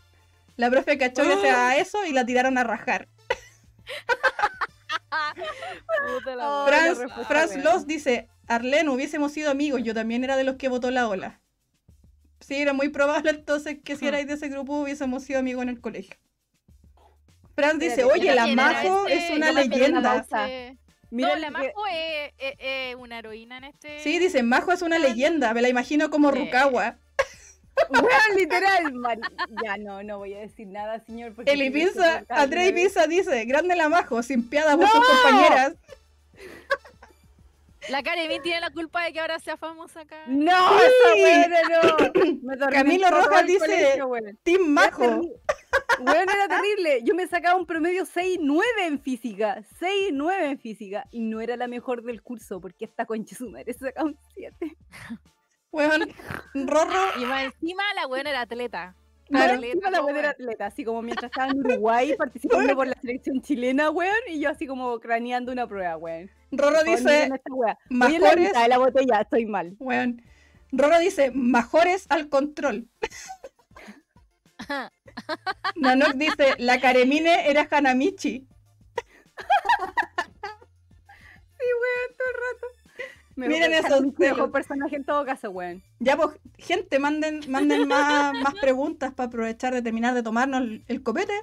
La profe cachó gracias a eso y la tiraron a rajar. Oh, Franz. Loss dice, Arlen, hubiésemos sido amigos, yo también era de los que votó la ola. Sí, era muy probable entonces que si erais de ese grupo hubiésemos sido amigos en el colegio. Franz dice, oye, la Majo ese- es una leyenda. Mira no, el la que- Majo es, es- es una heroína en este. Sí, dice, Majo es una leyenda, me la imagino como Sí. Rukawa. Weón, literal, Mari. Ya no, no voy a decir nada, señor. porque Eli Andrei me- Pizza dice, grande la Majo, sin piada por sus compañeras. La Karemin tiene la culpa de que ahora sea famosa acá. No, esa weona no. Camilo Rojas dice, colegio. Team Era Majo. terri- Weón, era terrible. Yo me sacaba un promedio 6-9 en física. 6-9 en física. Y no era la mejor del curso, porque esta concha su madre se sacaba un 7. Weón, Rorro, Y más encima la buena era atleta. Atleta, la weón era weón. atleta, así como mientras estaba en Uruguay participando por la selección chilena, weón, y yo así como craneando una prueba, weón. Rorro dice, la mejores, de la botella, estoy mal. weón. Rorro dice, mejores al control. Nanok dice, la Karemine era Hanamichi. Sí, weón, todo el rato. Miren mi mejor personaje en todo caso, weón. Ya, pues, gente, manden, manden más, más preguntas para aprovechar de terminar de tomarnos el, el copete.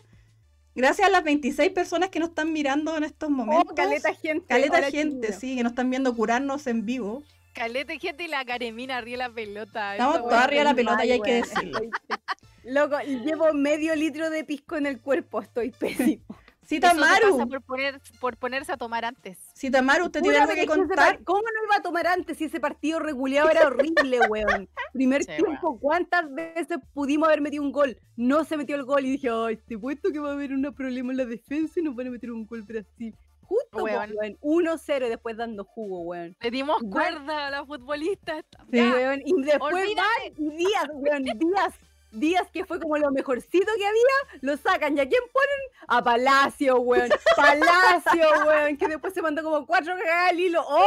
Gracias a las 26 personas que nos están mirando en estos momentos. Oh, caleta gente. Caleta hola, gente, sí, que nos están viendo curarnos en vivo. Calete gente y la Karemina arriba de la pelota. Estamos weá. arriba de la pelota y hay que decirlo. Loco, y llevo medio litro de pisco en el cuerpo, estoy pésimo. Cita Eso te pasa Maru, por, poner, por ponerse a tomar antes. Cita Maru, usted tiene algo que contar. ¿Cómo no iba a tomar antes si ese partido reguleado era horrible, weón? Primer Sí, tiempo, ¿cuántas veces pudimos haber metido un gol? No se metió el gol y dije, ay, te puesto que va a haber un problema en la defensa y nos van a meter un gol Brasil. Justo, Weón. weón, 1-0 y después dando jugo, weón. Le dimos Igual- cuerda a la futbolista. Sí. Weón, y después olvídate. van Díaz, weón, Díaz, Díaz que fue como lo mejorcito que había, lo sacan. ¿Y a quién ponen? A Palacio, weón. Palacio, weón, que después se mandó como cuatro cagadas al hilo. ¡Oh!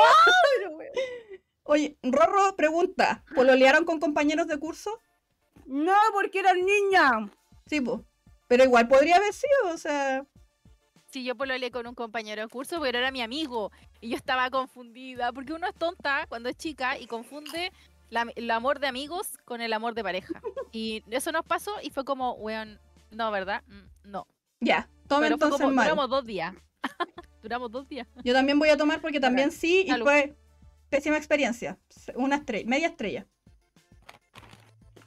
Weón. Oye, Rorro pregunta, ¿pololearon con compañeros de curso? No, porque eran niñas. Sí, pues. Pero igual podría haber sido, o sea. Sí, yo pololeé con un compañero de curso, pero era mi amigo. Y yo estaba confundida, porque uno es tonta cuando es chica y confunde la- el amor de amigos con el amor de pareja. Y eso nos pasó y fue como, weón, no, ¿verdad? Mm, No. Ya, tome Pero fue entonces como, Maru. duramos dos días. duramos dos días. Yo también voy a tomar porque también sí, y Salud. fue pésima experiencia. Una estrella, media estrella.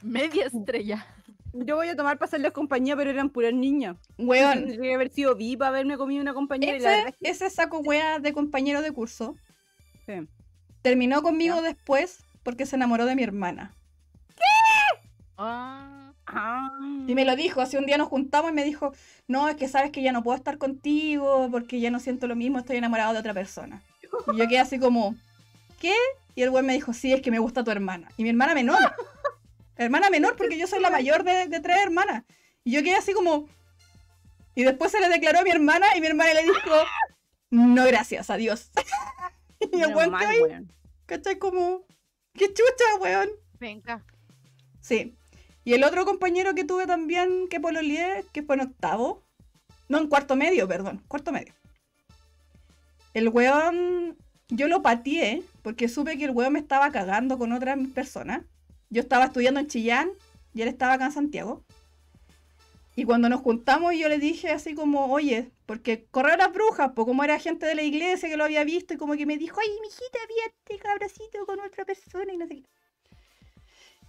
Media estrella. Yo voy a tomar para hacerles compañía, pero eran puras niñas. Weón, que haber sido viva haberme comido una compañera. y la ese, verdad es ese saco wea de compañero de curso sí. terminó conmigo después porque se enamoró de mi hermana. Ah, Ah. Y me lo dijo, hace un día nos juntamos y me dijo, no, es que sabes que ya no puedo estar contigo porque ya no siento lo mismo, estoy enamorado de otra persona. Y yo quedé así como, ¿qué? Y el güey me dijo, sí, es que me gusta tu hermana. Y mi hermana menor. hermana menor porque yo soy la mayor de, de tres hermanas. Y yo quedé así como... Y después se le declaró a mi hermana y mi hermana le dijo, no gracias, adiós. y el güey mal, que. ¿cachai? Como, qué chucha, weón. venga. Sí. Y el otro compañero que tuve también que pololeé, que fue en octavo. No, en cuarto medio, perdón. Cuarto medio. El weón, yo lo pateé porque supe que el weón me estaba cagando con otras personas. Yo estaba estudiando en Chillán y él estaba acá en Santiago. Y cuando nos juntamos, yo le dije así como, oye, porque correo las brujas, pues como era gente de la iglesia que lo había visto, y como que me dijo, ay, mijita, había este cabracito con otra persona y no sé qué.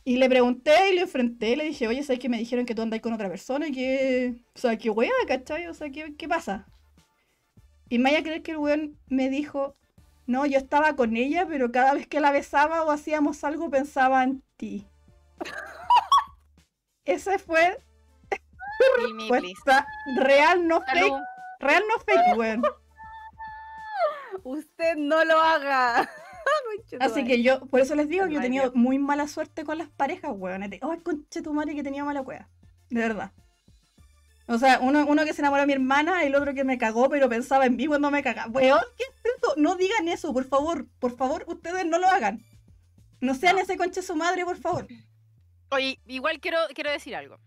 Y le pregunté y le enfrenté, le dije, oye, ¿sabes que me dijeron que tú andas con otra persona? Y que, o sea, qué wea, ¿cachai? O sea, ¿qué, qué pasa? Y me vaya a creer que el weón me dijo, no, yo estaba con ella, pero cada vez que la besaba o hacíamos algo pensaba en ti. Ese fue. Respuesta real, no fake. Real, no fake, weón. Usted no lo haga. Así que yo, por eso les digo que yo he tenido muy mala suerte con las parejas, weón. Ay, conche tu madre que tenía mala wea. De verdad. O sea, uno, uno que se enamoró de mi hermana, el otro que me cagó, pero pensaba en mí cuando me cagaba. Weón, ¿qué es eso? No digan eso, por favor. Por favor, ustedes no lo hagan. No sean ese conche su madre, por favor. Oye, igual quiero, quiero decir algo.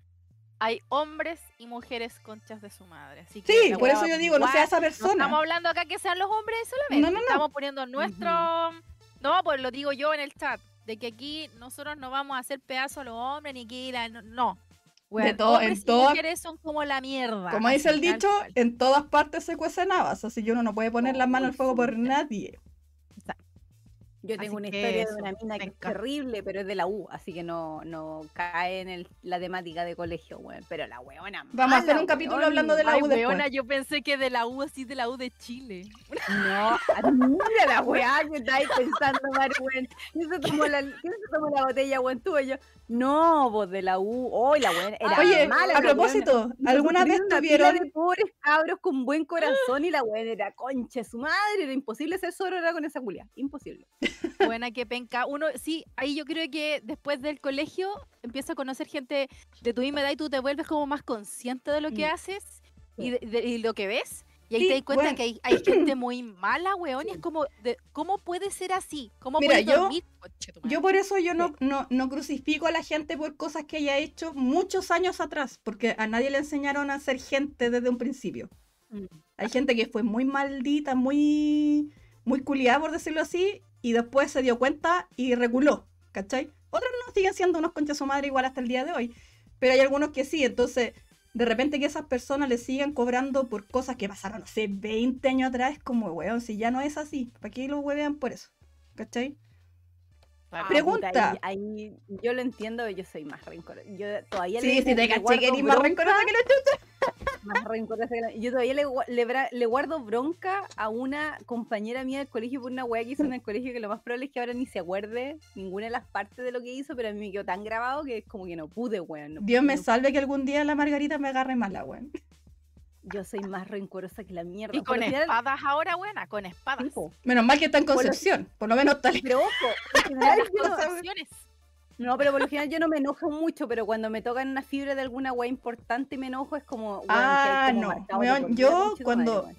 Hay hombres y mujeres conchas de su madre. Así que Sí, por eso yo digo, no sea esa No estamos persona. hablando acá que sean los hombres solamente. No, no, no. Estamos poniendo nuestro. No, pues lo digo yo en el chat. De que aquí nosotros no vamos a hacer pedazo a los hombres ni que la- no. no. Weón, todo- en hombres y toda- mujeres son como la mierda. Como dice el dicho, cual. en todas partes se cuecen habas, así que uno no puede poner las manos al fuego por nadie. Yo tengo Así una historia eso, de una mina que es terrible, pero es de la U, así que no, no cae en el- la temática de colegio, weón. Pero la weona. Vamos a hacer un capítulo hablando de la Ay, U después. weona, yo pensé que de la U, así de la U de Chile. No, mira la weá que estáis pensando, Mari, weón. ¿Quién se tomó la, quién se tomó la botella, weón? Tú y yo. No, vos de la U. Oh, la weá era Oye, mala. a la propósito, weona. ¿alguna vez Tuvieron de pobres cabros con buen corazón y la weá era concha de su madre. Era imposible ser sorora con esa culia. Imposible. Buena que penca. Uno, sí, ahí yo creo que después del colegio empieza a conocer gente de tu misma edad y tú te vuelves como más consciente de lo que Mm. haces y, de, de- y lo que ves. Y ahí Sí, te das cuenta bueno. que hay, hay gente muy mala, weón, y es como, de, ¿cómo puede ser así? ¿Cómo Mira, puedes yo- dormir? Yo madre. por eso yo no, no, no crucifico a la gente por cosas que haya hecho muchos años atrás, porque a nadie le enseñaron a ser gente desde un principio. Mm. Hay gente que fue muy maldita, muy, muy culiada, por decirlo así, y después se dio cuenta y reculó, ¿cachai? Otros no siguen siendo unos conchas su madre igual hasta el día de hoy, pero hay algunos que sí, entonces de repente que esas personas le sigan cobrando por cosas que pasaron, no sé, 20 años atrás, es como, weón, si ya no es así, ¿para qué lo huevean por eso? ¿Cachai? Ah, Pregunta. Ahí, ahí yo lo entiendo, yo soy más rencorosa. Yo todavía Sí, le, te caché que eres más bronca, rencorosa que la chucha. más rencorosa que la- Yo todavía le, guardo bronca a una compañera mía del colegio por una weá que hizo en el colegio que lo más probable es que ahora ni se acuerde ninguna de las partes de lo que hizo, pero a mí me quedó tan grabado que es como que no pude, weón. no Dios pude, me no salve que algún día la Margarita me agarre mala, weón. Yo soy más rencorosa que la mierda. Y con espadas ahora, buena, con espadas. Menos mal que está en Por lo- Concepción, por lo menos tal. Pero ojo, no- concepciones. No, pero por lo general yo no me enojo mucho, pero cuando me tocan una fibra de alguna weá importante y me enojo es como, weón, Ah, como no. Weón, yo cuando- madre.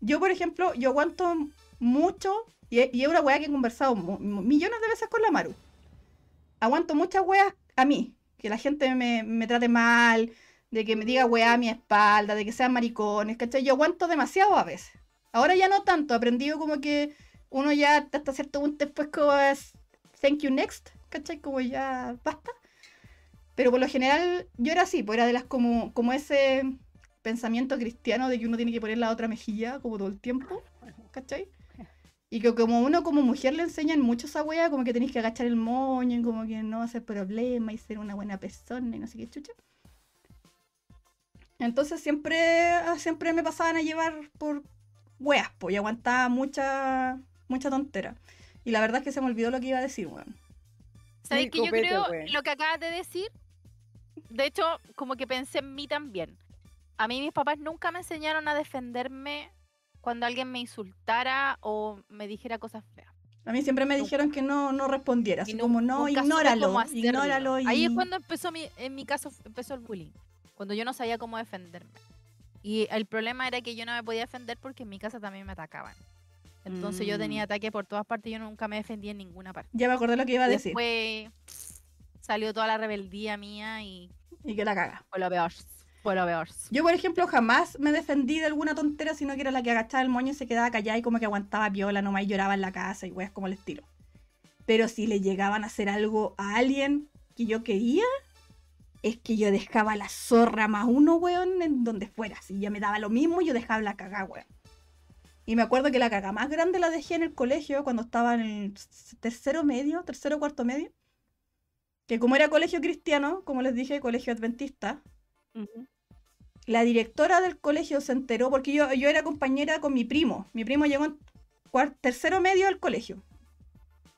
Yo, por ejemplo, yo aguanto mucho, y, y es una weá que he conversado millones de veces con la Maru. Aguanto muchas weas a mí, que la gente me, me trate mal, de que me diga weá a mi espalda, de que sean maricones, ¿cachai? Yo aguanto demasiado a veces. Ahora ya no tanto, he aprendido como que uno ya hasta cierto punto después como es thank you next, ¿cachai? Como ya basta. Pero por lo general yo era así, pues era de las como, como ese pensamiento cristiano de que uno tiene que poner la otra mejilla como todo el tiempo, ¿cachai? Y que como uno como mujer le enseñan mucho esa wea, como que tenéis que agachar el moño, y como que no hacer problema y ser una buena persona y no sé qué chucha. Entonces siempre, ah, siempre me pasaban a llevar por weas, pues, y aguantaba mucha, mucha tontera. Y la verdad es que se me olvidó lo que iba a decir, weón. ¿Sabes Muy que yo copete, creo weón. lo que acabas de decir? De hecho, como que pensé en mí también. A mí mis papás nunca me enseñaron a defenderme cuando alguien me insultara o me dijera cosas feas. A mí siempre me Nunca. dijeron que no, no respondiera, así como no, ignóralo, ignóralo. Y... Ahí es cuando empezó mi, en mi caso empezó el bullying, cuando yo no sabía cómo defenderme. Y el problema era que yo no me podía defender porque en mi casa también me atacaban. Entonces yo Mm. tenía ataque por todas partes y yo nunca me defendí en ninguna parte. Ya me acordé lo que iba a decir. Después salió toda la rebeldía mía y Y que la caga. fue lo peor. Fue lo peor. Yo, por ejemplo, jamás me defendí de alguna tontera, sino que era la que agachaba el moño y se quedaba callada y como que aguantaba piola nomás y lloraba en la casa y weas como el estilo. Pero si le llegaban a hacer algo a alguien que yo quería, es que yo dejaba la zorra más uno, weón, en donde fuera. Si ya me daba lo mismo, yo dejaba la cagá, weón. Y me acuerdo que la caga más grande la dejé en el colegio cuando estaba en el tercero medio, tercero cuarto medio. Que como era colegio cristiano, como les dije, colegio adventista, la directora del colegio se enteró porque yo, yo era compañera con mi primo. Mi primo llegó en tercero medio del colegio.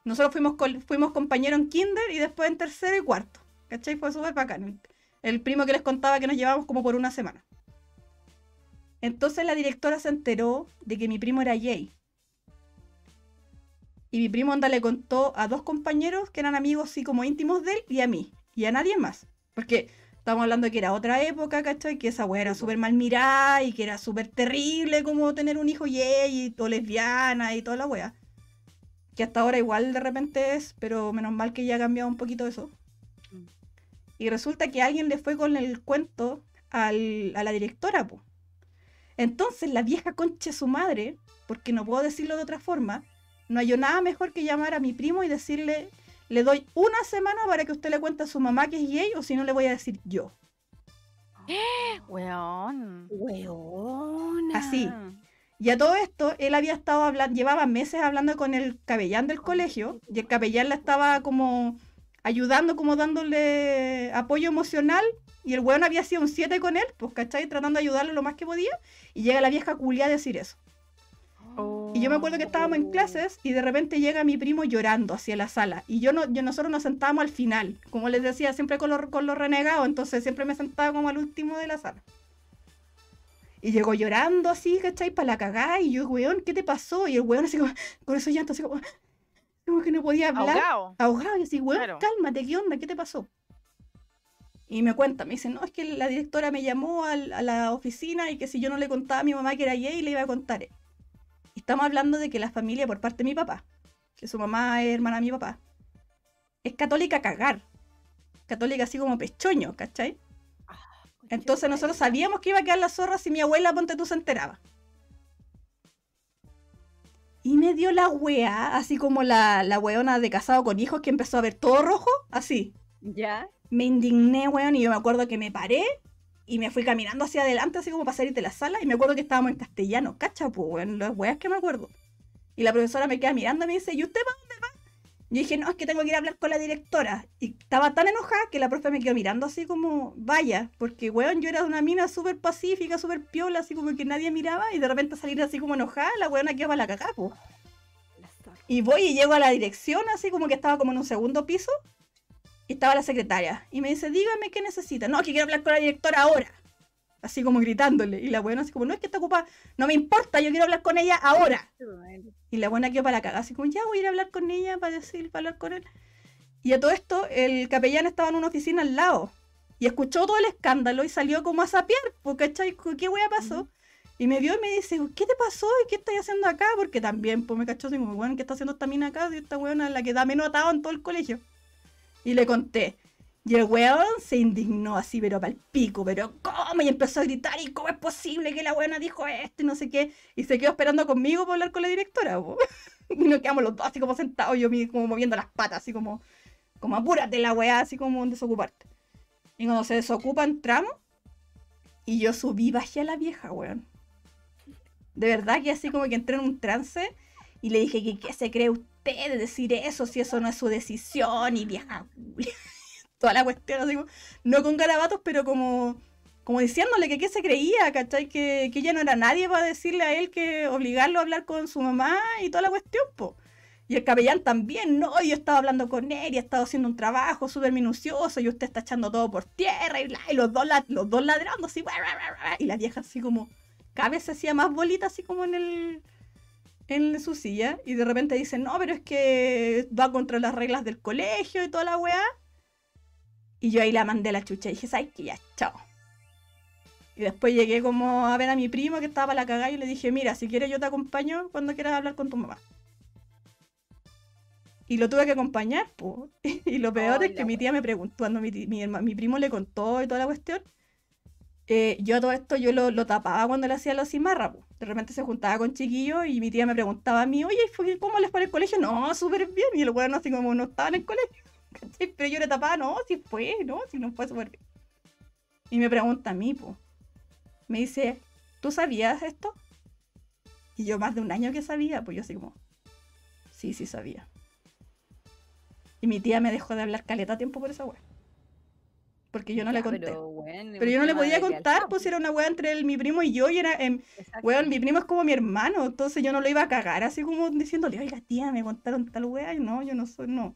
Nosotros fuimos, fuimos compañeros en kinder y después en tercero y cuarto. ¿Cachai? Fue súper bacán. El, primo que les contaba que nos llevamos como por una semana. Entonces la directora se enteró de que mi primo era gay. Y mi primo onda le contó a dos compañeros que eran amigos así como íntimos de él y a mí. Y a nadie más. Porque Estamos hablando de que era otra época, ¿cachai? Que esa weá era súper mal mirada y que era súper terrible como tener un hijo gay y, o lesbiana y toda la weá. Que hasta ahora igual de repente es, pero menos mal que ya ha cambiado un poquito eso. Y resulta que alguien le fue con el cuento al- a la directora, po. Entonces la vieja concha su madre, porque no puedo decirlo de otra forma, no halló nada mejor que llamar a mi primo y decirle, le doy una semana para que usted le cuente a su mamá que es gay o si no le voy a decir yo. Weón. Weona. Así. Y a todo esto, él había estado hablando, llevaba meses hablando con el capellán del colegio, y el capellán le estaba como ayudando, como dándole apoyo emocional, y el weón había sido un 7 con él, pues, ¿cachai? Tratando de ayudarle lo más que podía, y llega la vieja culia a decir eso. Y yo me acuerdo que estábamos en clases, y de repente llega mi primo llorando hacia la sala, y yo no, yo, nosotros nos sentábamos al final, como les decía, siempre con los, con los renegados, entonces siempre me sentaba como al último de la sala. Y llegó llorando así, ¿cachai? Para la cagada. Y yo, weón, ¿qué te pasó? Y el weón así como, con esos llantos, así como, como que no podía hablar. Ahogado. Ahogado. Y así, weón, Claro. cálmate, ¿qué onda? ¿Qué te pasó? Y me cuenta, me dice, no, es que la directora me llamó a, la oficina y que si yo no le contaba a mi mamá que era gay, le iba a contar. estamos hablando de que la familia por parte de mi papá, que su mamá es hermana de mi papá, es católica a cagar. Católica así como pechoño, ¿cachai? Entonces nosotros sabíamos que iba a quedar la zorra si mi abuela, ponte tú, se enteraba. Y me dio la wea, así como la, la weona de casado con hijos que empezó a ver todo rojo, así. ¿Ya? Me indigné, weón, y yo me acuerdo que me paré y me fui caminando hacia adelante, así como para salir de la sala, y me acuerdo que estábamos en castellano, cacha, pues, weón, las weas que me acuerdo. Y la profesora me queda mirando y me dice, ¿y usted para dónde? Yo dije, no, es que tengo que ir a hablar con la directora. Y estaba tan enojada que la profe me quedó mirando así como, vaya, porque, weón, yo era una mina súper pacífica, súper piola, así como que nadie miraba, y de repente salir así como enojada, la weona quedó para la zorra. Y voy y llego a la dirección, así como que estaba como en un segundo piso. Y estaba la secretaria. Y me dice, dígame qué necesita. No, que quiero hablar con la directora ahora. Así como gritándole. Y la buena así como, no es que está ocupada. No me importa, yo quiero hablar con ella ahora. Y la buena quedó para la cagada. Así como, ya voy a ir a hablar con ella para decir, para hablar con él. Y a todo esto, el capellán estaba en una oficina al lado. Y escuchó todo el escándalo y salió como a sapear. Porque. ¿Qué wea pasó? Y me vio y me dice, ¿qué te pasó? ¿Y qué estás haciendo acá? Porque también, pues me cachó así como, bueno, ¿qué está haciendo esta mina acá? Y esta weona es la que da menos atado en todo el colegio. Y le conté. Y el weón se indignó así, pero para el pico, pero ¿cómo? Y empezó a gritar, ¿y cómo es posible que la weona dijo esto y no sé qué? Y se quedó esperando conmigo para hablar con la directora, po. Y nos quedamos los dos así como sentados, yo como moviendo las patas, así como, como apúrate la weá, así como desocuparte. Y cuando se desocupa entramos, y yo subí, bajé a la vieja, weón. De verdad que así como que entré en un trance y le dije que qué se cree usted de decir eso si eso no es su decisión y vieja. Toda la cuestión así como, no con garabatos pero como como diciéndole que qué se creía, ¿cachai? Que, que ella no era nadie para decirle a él que obligarlo a hablar con su mamá y toda la cuestión, po. Y el capellán también, no, yo estaba hablando con él y he estado haciendo un trabajo súper minucioso y usted está echando todo por tierra y, bla, y los, dos, los dos ladrando así, bla, bla, y la vieja así como, cada vez se hacía más bolita así como en el en su silla y de repente dice, no, pero es que va contra las reglas del colegio y toda la weá. Y yo ahí la mandé a la chucha y dije, ¿sabes qué? Ya, chao. Y después llegué como a ver a mi primo que estaba para la cagada y le dije, mira, si quieres yo te acompaño cuando quieras hablar con tu mamá. Y lo tuve que acompañar, po. Y lo peor es que mi tía me preguntó, cuando mi, mi, herma- mi primo le contó y toda la cuestión, eh, yo todo esto yo lo, lo tapaba cuando le hacía los cimarra, po. De repente se juntaba con chiquillos y mi tía me preguntaba a mí, oye, ¿fue- ¿cómo les fue el colegio? No, súper bien. Y el weón así como no estaba en el colegio. ¿cachai? Pero yo le tapaba, no, si fue, no, si no fue súper bien. Y me pregunta a mí, po. Me dice, ¿tú sabías esto? Y yo más de un año que sabía, pues yo así como, sí, sí sabía. Y mi tía me dejó de hablar caleta a tiempo por esa weá. Porque yo no le Ya, conté. Pero, es Pero yo no le podía contar, pues po. era una weá entre mi primo y yo, y era, weón, mi primo es como mi hermano, entonces yo no lo iba a cagar, así como diciéndole, oiga tía, me contaron tal weá, y no, yo no soy, no.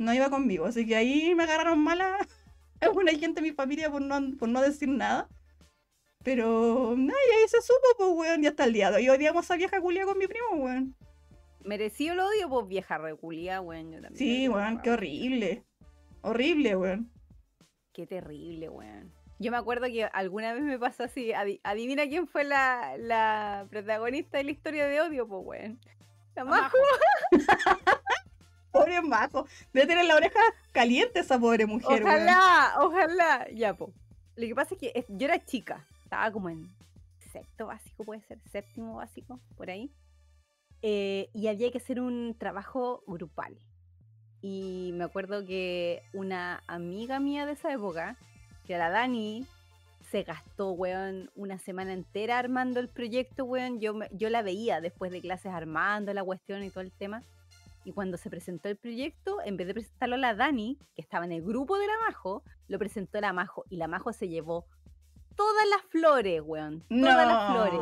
No iba conmigo, así que ahí me agarraron mala alguna gente de mi familia por no, por no decir nada. Pero, no, y ahí se supo, pues, weón, y hasta el día de hoy odiamos a vieja culia con mi primo, weón. Merecido el odio, pues vieja reculia, weón. Yo también Sí, weón, qué horrible. Horrible, weón. Qué terrible, weón. Yo me acuerdo que alguna vez me pasó así. adi- adivina quién fue la, la protagonista de la historia de odio, pues, weón. La Majo. Pobre majo. Debe tener la oreja caliente esa pobre mujer. Ojalá, ojalá. Ya, po. Lo que pasa es que yo era chica. Estaba como en sexto básico, puede ser, séptimo básico, por ahí. Eh, y había que hacer un trabajo grupal. Y me acuerdo que una amiga mía de esa época, que era Dani, se gastó, weón, una semana entera armando el proyecto, weón. Yo, yo la veía después de clases armando la cuestión y todo el tema. Y cuando se presentó el proyecto, en vez de presentarlo a la Dani, que estaba en el grupo de la Majo, lo presentó la Majo. Y la Majo se llevó todas las flores, weón. Todas las flores.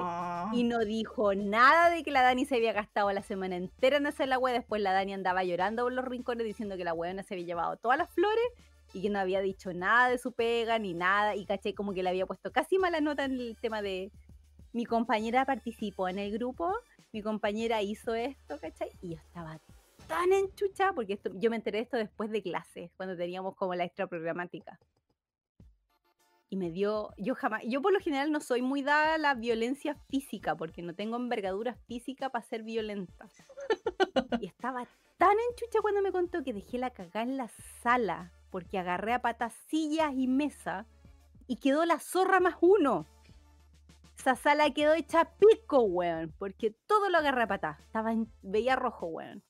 Y no dijo nada de que la Dani se había gastado la semana entera en hacer la wea. Después la Dani andaba llorando por los rincones diciendo que la weona se había llevado todas las flores y que no había dicho nada de su pega ni nada. Y caché como que le había puesto casi mala nota en el tema de mi compañera participó en el grupo, mi compañera hizo esto, ¿cachai? Y yo estaba tan enchucha porque esto, yo me enteré de esto después de clases, cuando teníamos como la extra programática. Y me dio, yo jamás, yo por lo general no soy muy dada a la violencia física, porque no tengo envergadura física para ser violenta. Y estaba tan enchucha cuando me contó que dejé la cagada en la sala, porque agarré a patas sillas y mesa, y quedó la zorra más uno. Esa sala quedó hecha pico, weón, porque todo lo agarré a patas. Estaba en, veía rojo, weón.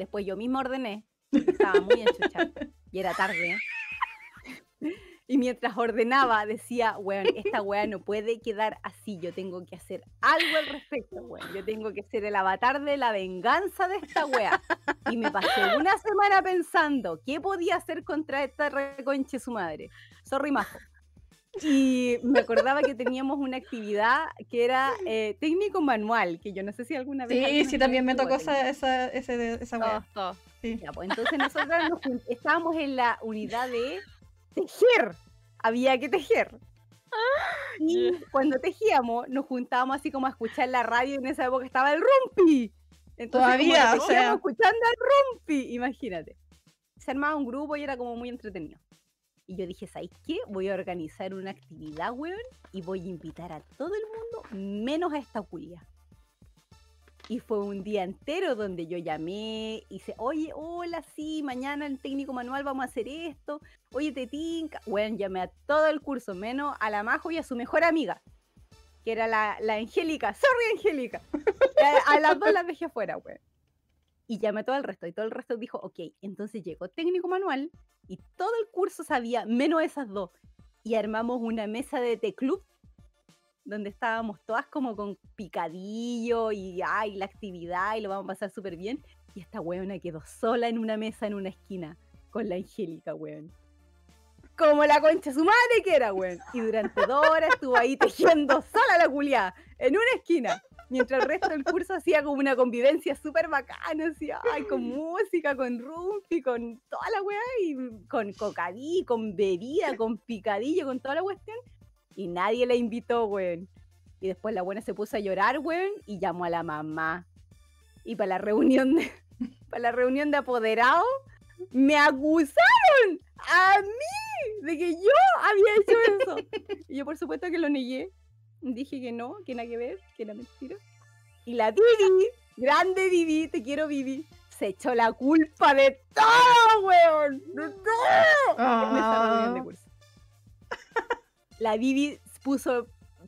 Después yo misma ordené, estaba muy enchuchada, y era tarde. Y mientras ordenaba, decía, weón, esta weá no puede quedar así. Yo tengo que hacer algo al respecto, weón. Yo tengo que ser el avatar de la venganza de esta weá. Y me pasé una semana pensando qué podía hacer contra esta reconche su madre. Sorry, majo. Y me acordaba que teníamos una actividad que era eh, técnico manual, que yo no sé si alguna vez. Sí, sí, también me tocó esa, esa, ese esa weá. Todos, todos. Sí. Ya, pues entonces nosotros nos estábamos en la unidad de tejer. Había que tejer. Y cuando tejíamos, nos juntábamos así como a escuchar la radio. y En esa época estaba el rumpi. Entonces, Todavía, o sea. escuchando al rumpi. Imagínate. Se armaba un grupo y era como muy entretenido. Y yo dije, ¿sabes qué? Voy a organizar una actividad, weón, y voy a invitar a todo el mundo, menos a esta culia. Y fue un día entero donde yo llamé, hice, oye, hola, sí, mañana el técnico manual vamos a hacer esto, oye, te tinca. Bueno, llamé a todo el curso, menos a la Majo y a su mejor amiga, que era la, la Angélica. Sorry, Angélica. a, a las dos las dejé afuera, weón. Y llamé a todo el resto, y todo el resto dijo, ok, entonces llegó técnico manual, y todo el curso sabía, menos esas dos. Y armamos una mesa de T-Club donde estábamos todas como con picadillo y ay, la actividad y lo vamos a pasar súper bien. Y esta weona quedó sola en una mesa en una esquina con la Angélica, weón. Como la concha su madre que era, weón. Y durante dos horas estuvo ahí tejiendo sola la culiá en una esquina. Mientras el resto del curso hacía como una convivencia súper bacana, así, ay, con música, con rumpi, con toda la weá, y con cocadí, con bebida, con picadillo, con toda la cuestión. Y nadie la invitó, weón. Y después la buena se puso a llorar, weón, y llamó a la mamá. Y para la reunión de, para la reunión de apoderados, me acusaron a mí de que yo había hecho eso. Y yo por supuesto que lo negué. Dije que no, que nada que ver, que era mentira. Y la Vivi, grande Vivi, te quiero Vivi, se echó la culpa de todo, weón. De todo reunión de Ah. curso. La Vivi puso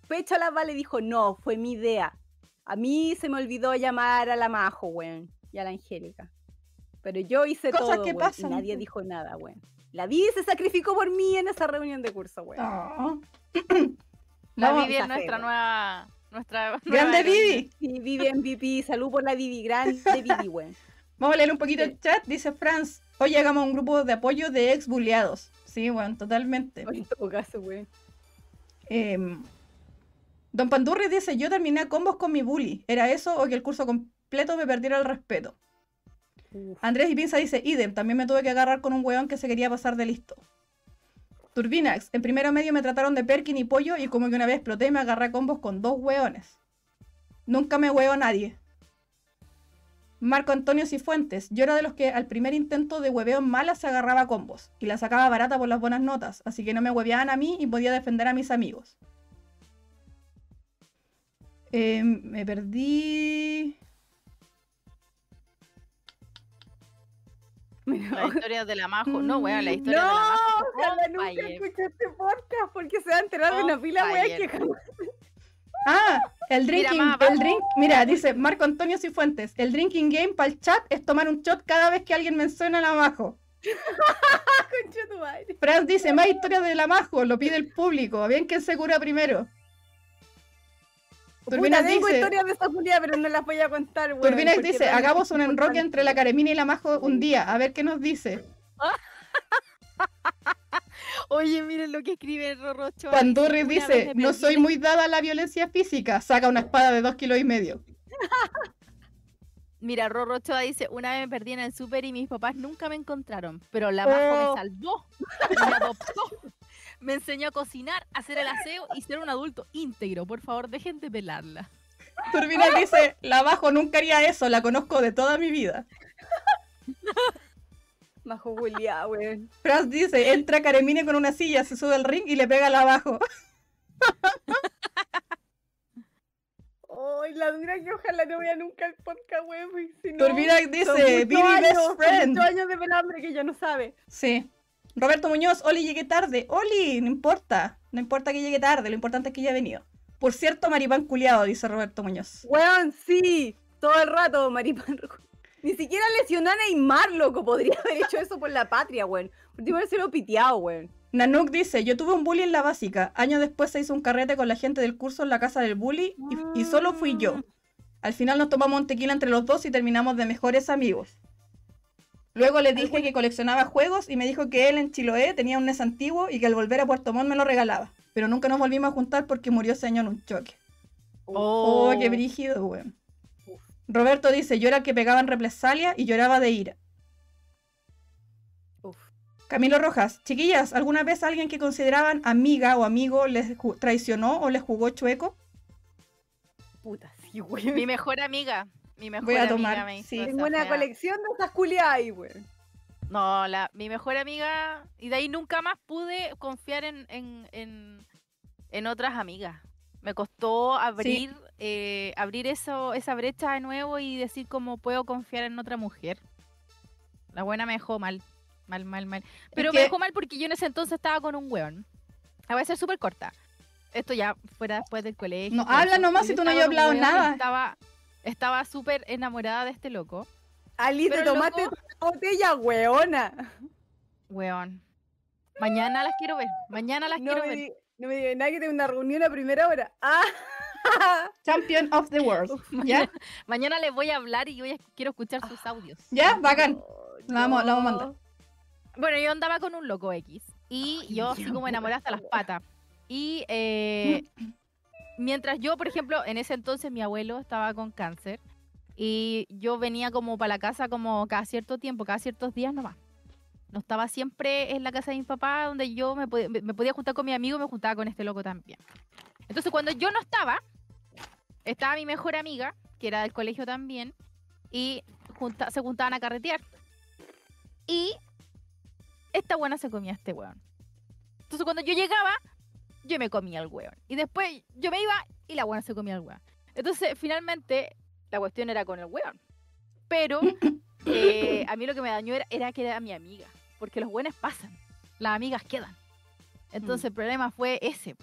pecho a la bala y dijo, no, fue mi idea. A mí se me olvidó llamar a la Majo, weón, y a la Angélica. Pero yo hice Cosas todo, que weón, y pasan, nadie dijo nada, weón. La Vivi se sacrificó por mí en esa reunión de curso, weón. Oh. La Vivi es nuestra nueva. Nuestra nueva Grande. Vivi. Sí, Vivi MVP, salud por la Vivi, grande Vivi, weón. Vamos a leer un poquito el chat. Dice Franz, hoy hagamos un grupo de apoyo de ex bulleados. Sí, bueno, totalmente. En todo caso, weón. Em, Don Pandurri dice, yo terminé a combos con mi bully. ¿Era eso o que el curso completo me perdiera el respeto? Andrés y Pinza dice, idem, también me tuve que agarrar con un weón que se quería pasar de listo. Turbinax, en primero medio me trataron de Perkin y pollo y como que una vez exploté me agarré combos con dos weones. Nunca me huevo a nadie. Marco Antonio Cifuentes, yo era de los que al primer intento de hueveo en mala se agarraba combos y la sacaba barata por las buenas notas, así que no me hueveaban a mí y podía defender a mis amigos. Eh, me perdí. La historia de la Majo. No, weón, la historia no, de la Majo. ojalá nunca fire. escuché este podcast porque se va a enterar de una pila, weón, que jamás. Ah, el Mira, drinking, más el drink, mira, dice Marco Antonio Cifuentes, el drinking game para el chat es tomar un shot cada vez que alguien menciona a la Majo. Franz dice, más historias de la Majo, lo pide el público, bien que se cura primero. Turbina Puta, tengo dice- historias de esa Julia, pero no las voy a contar. Turbinax porque dice, hagamos un enroque entre la. Caremina y la Majo un día, a ver qué nos dice. Oye, miren lo que escribe Rorro Ochoa. Pandurri dice, no soy muy dada a la violencia física, saca una espada de dos kilos y medio. Mira, Rorro Ochoa dice, una vez me perdí en el súper y mis papás nunca me encontraron, pero la Majo Oh. me salvó, me adoptó, me enseñó a cocinar, a hacer el aseo y ser un adulto íntegro. Por favor, dejen de pelarla. Turbina dice, la Majo nunca haría eso, la conozco de toda mi vida. Majo Julia, weón. Franz dice, entra Caremine con una silla, se sube al ring y le pega la abajo. Ay, la dura que ojalá no vea nunca el podcast, weón. porque si no, Turbina son dice, Vivi best friend. años de pelambre que ya no sabe. Sí. Roberto Muñoz, Oli, llegué tarde. Oli, no importa. No importa que llegue tarde, lo importante es que haya venido. Por cierto, maripán culiado, dice Roberto Muñoz. Weón, sí. Todo el rato, Maripán. Ni siquiera lesionó a Neymar, loco. Podría haber hecho eso por la patria, weón. Último se lo piteado, weón. Nanook dice, yo tuve un bully en la básica. Años después se hizo un carrete con la gente del curso en la casa del bully y, y solo fui yo. Al final nos tomamos un tequila entre los dos y terminamos de mejores amigos. Luego le dije que coleccionaba juegos y me dijo que él en Chiloé tenía un NES antiguo y que al volver a Puerto Montt me lo regalaba. Pero nunca nos volvimos a juntar porque murió ese año en un choque. Oh, qué brígido, weón. Roberto dice, yo era el que pegaba en represalia y lloraba de ira. Uf. Camilo Rojas, chiquillas, ¿alguna vez alguien que consideraban amiga o amigo les traicionó o les jugó chueco? Puta, sí, weón. Mi mejor amiga. Mi mejor Voy a amiga tomar, me hizo sí. esa Tengo una fea- colección de esas culiadas ahí, weón. No, la, mi mejor amiga. Y de ahí nunca más pude confiar en, en, en, en otras amigas. Me costó abrir, eh, abrir eso, esa brecha de nuevo y decir cómo puedo confiar en otra mujer. La buena me dejó mal. Mal, mal, mal. Pero me que- dejó mal porque yo en ese entonces estaba con un weón. La voy a ser súper corta. Esto ya fuera después del colegio. No, habla nomás si tú no habías hablado nada. Estaba estaba súper enamorada de este loco. Ali, te tomaste loco- tu botella, weona. Weón. Mañana las quiero ver. Mañana las No quiero me, ver. di- no me digas nada que tengo una reunión a primera hora. Ah, Champion of the world. ¿Ya? Mañana les voy a hablar y voy a- quiero escuchar sus audios. ¿Ya? Bacán. Oh, La vamos- la vamos a mandar. Bueno, yo andaba con un loco X. Y Ay, yo así como enamorada hasta las patas. Y eh, mientras yo, por ejemplo, en ese entonces mi abuelo estaba con cáncer. Y yo venía como para la casa como cada cierto tiempo, cada ciertos días nomás. No estaba siempre en la casa de mi papá, donde yo me, podía- me- podía juntar con mi amigo, me juntaba con este loco también. Entonces, cuando yo no estaba, estaba mi mejor amiga, que era del colegio también, y junta- se juntaban a carretear. Y esta buena se comía a este weón. Entonces, cuando yo llegaba, yo me comía al weón. Y después yo me iba y la buena se comía al weón. Entonces, finalmente, la cuestión era con el weón. Pero eh, a mí lo que me dañó era, era que era mi amiga. Porque los buenos pasan, las amigas quedan. Entonces, el problema fue ese.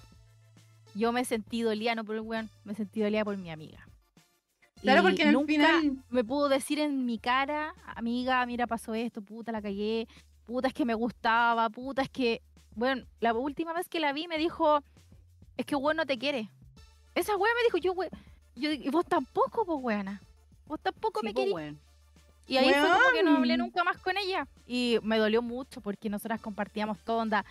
Yo me sentí dolida no por el weón, me sentí dolida por mi amiga. Claro, Y porque en el final. me pudo decir en mi cara, amiga, mira, pasó esto, puta, la cagué, puta, es que me gustaba, puta, es que, bueno, la última vez que la vi me dijo, es que weón no te quiere. Esa weá me dijo, yo, we- yo, y vos tampoco, pues weona. Vos tampoco Sí, me weón. Y ahí fue como que no hablé Weón. nunca más con ella. Y me dolió mucho porque nosotras compartíamos todo, onda.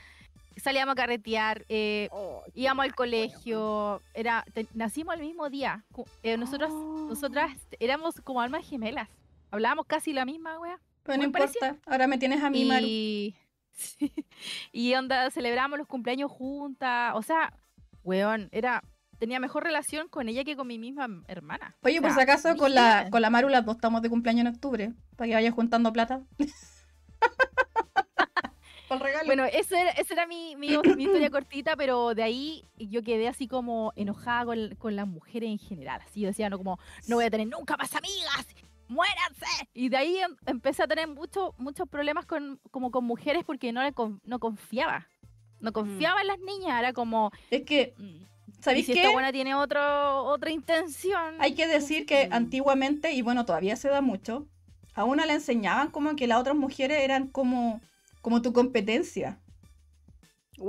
Salíamos a carretear, eh, Oh, íbamos al weón. colegio, era, te- nacimos el mismo día. Eh, nosotros, Oh. nosotras éramos como almas gemelas. Hablábamos casi la misma, wea. Pero no importa, ahora me tienes a mí, Maru. Y, sí, y onda, celebramos los cumpleaños juntas. O sea, weón, era, tenía mejor relación con ella que con mi misma hermana. Oye, O por si acaso, con la, brígida. con la Maru las dos estamos de cumpleaños en octubre, para que vayas juntando plata. Regalo. Bueno, esa era, esa era mi, mi, mi historia cortita, pero de ahí yo quedé así como enojada con, con las mujeres en general. Así yo decía, no, como, no voy a tener nunca más amigas, muéranse. Y de ahí em- empecé a tener mucho, muchos problemas con, como con mujeres porque no, le con- no confiaba. No confiaba en las niñas, era como, es que, mm, ¿y ¿sabéis si qué? esta buena tiene otro, otra intención. Hay que decir que Mm. antiguamente, y bueno, todavía se da mucho, a una le enseñaban como que las otras mujeres eran como, como tu competencia.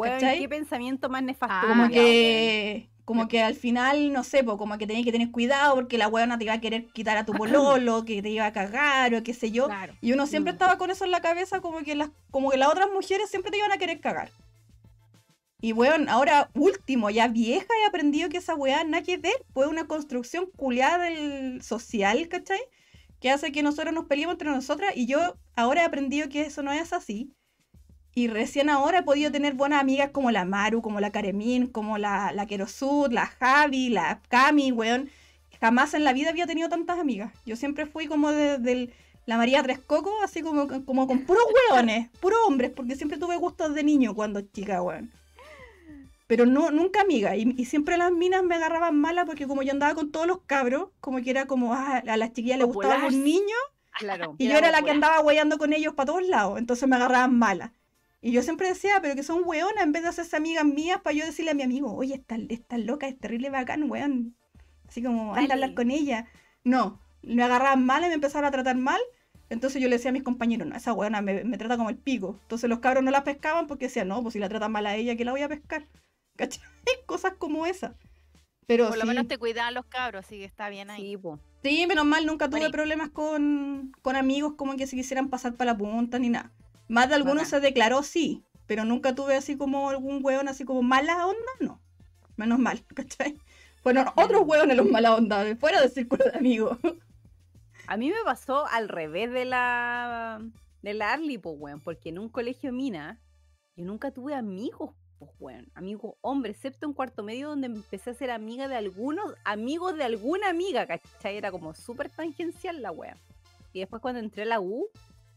¿Cachai? qué pensamiento más nefasto. Ah, Como que, como que al final, no sé, po, como que tenías que tener cuidado porque la weona te iba a querer quitar a tu pololo, que te iba a cagar o qué sé yo. Claro. Y uno siempre Mm. estaba con eso en la cabeza, como que las, como que las otras mujeres siempre te iban a querer cagar. Y weón, ahora último, ya vieja, he aprendido que esa weá nada que ver, pues una construcción culiada del social, ¿cachai? Que hace que nosotros nos peleemos entre nosotras. Y yo ahora he aprendido que eso no es así. Y recién ahora he podido tener buenas amigas como la Maru, como la Karemín, como la, la Kerosud, la Javi, la Cami, weón. Jamás en la vida había tenido tantas amigas. Yo siempre fui como de, la María Tres Cocos, así como, como con puros weones, puros hombres, porque siempre tuve gustos de niño cuando chica, weón. Pero no, nunca amiga. Y, y siempre las minas me agarraban malas porque como yo andaba con todos los cabros, como que era como, ah, a las chiquillas les gustaba Populares. algún niño Claro. y yo era la que andaba weyando con ellos para todos lados, entonces me agarraban mala. Y yo siempre decía, pero que son weonas, en vez de hacerse amigas mías, para yo decirle a mi amigo, oye, esta, esta loca, es terrible bacán, weón. Así como, anda a hablar Dale. con ella. No, me agarraban mal y me empezaron a tratar mal. Entonces yo le decía a mis compañeros, no, esa weona me, me trata como el pico. Entonces los cabros no la pescaban porque decían, no, pues si la tratan mal a ella, que la voy a pescar. ¿Cachai? Cosas como esas. Pero Por lo sí, menos te cuidaban los cabros, así que está bien ahí. Sí, po. Sí, menos mal, nunca tuve problemas con, con amigos como que se quisieran pasar para la punta ni nada. Más de algunos se declaró sí, pero nunca tuve así como algún hueón así como mala onda, no. Menos mal, ¿cachai? Fueron otros hueones los mala onda, fuera del círculo de amigos. A mí me pasó al revés de la de la Arly, pues, weón, porque en un colegio mina yo nunca tuve amigos, pues, weón, amigos hombres, excepto en cuarto medio donde empecé a ser amiga de algunos amigos de alguna amiga, ¿cachai? Era como súper tangencial la weón. Y después cuando entré a la U,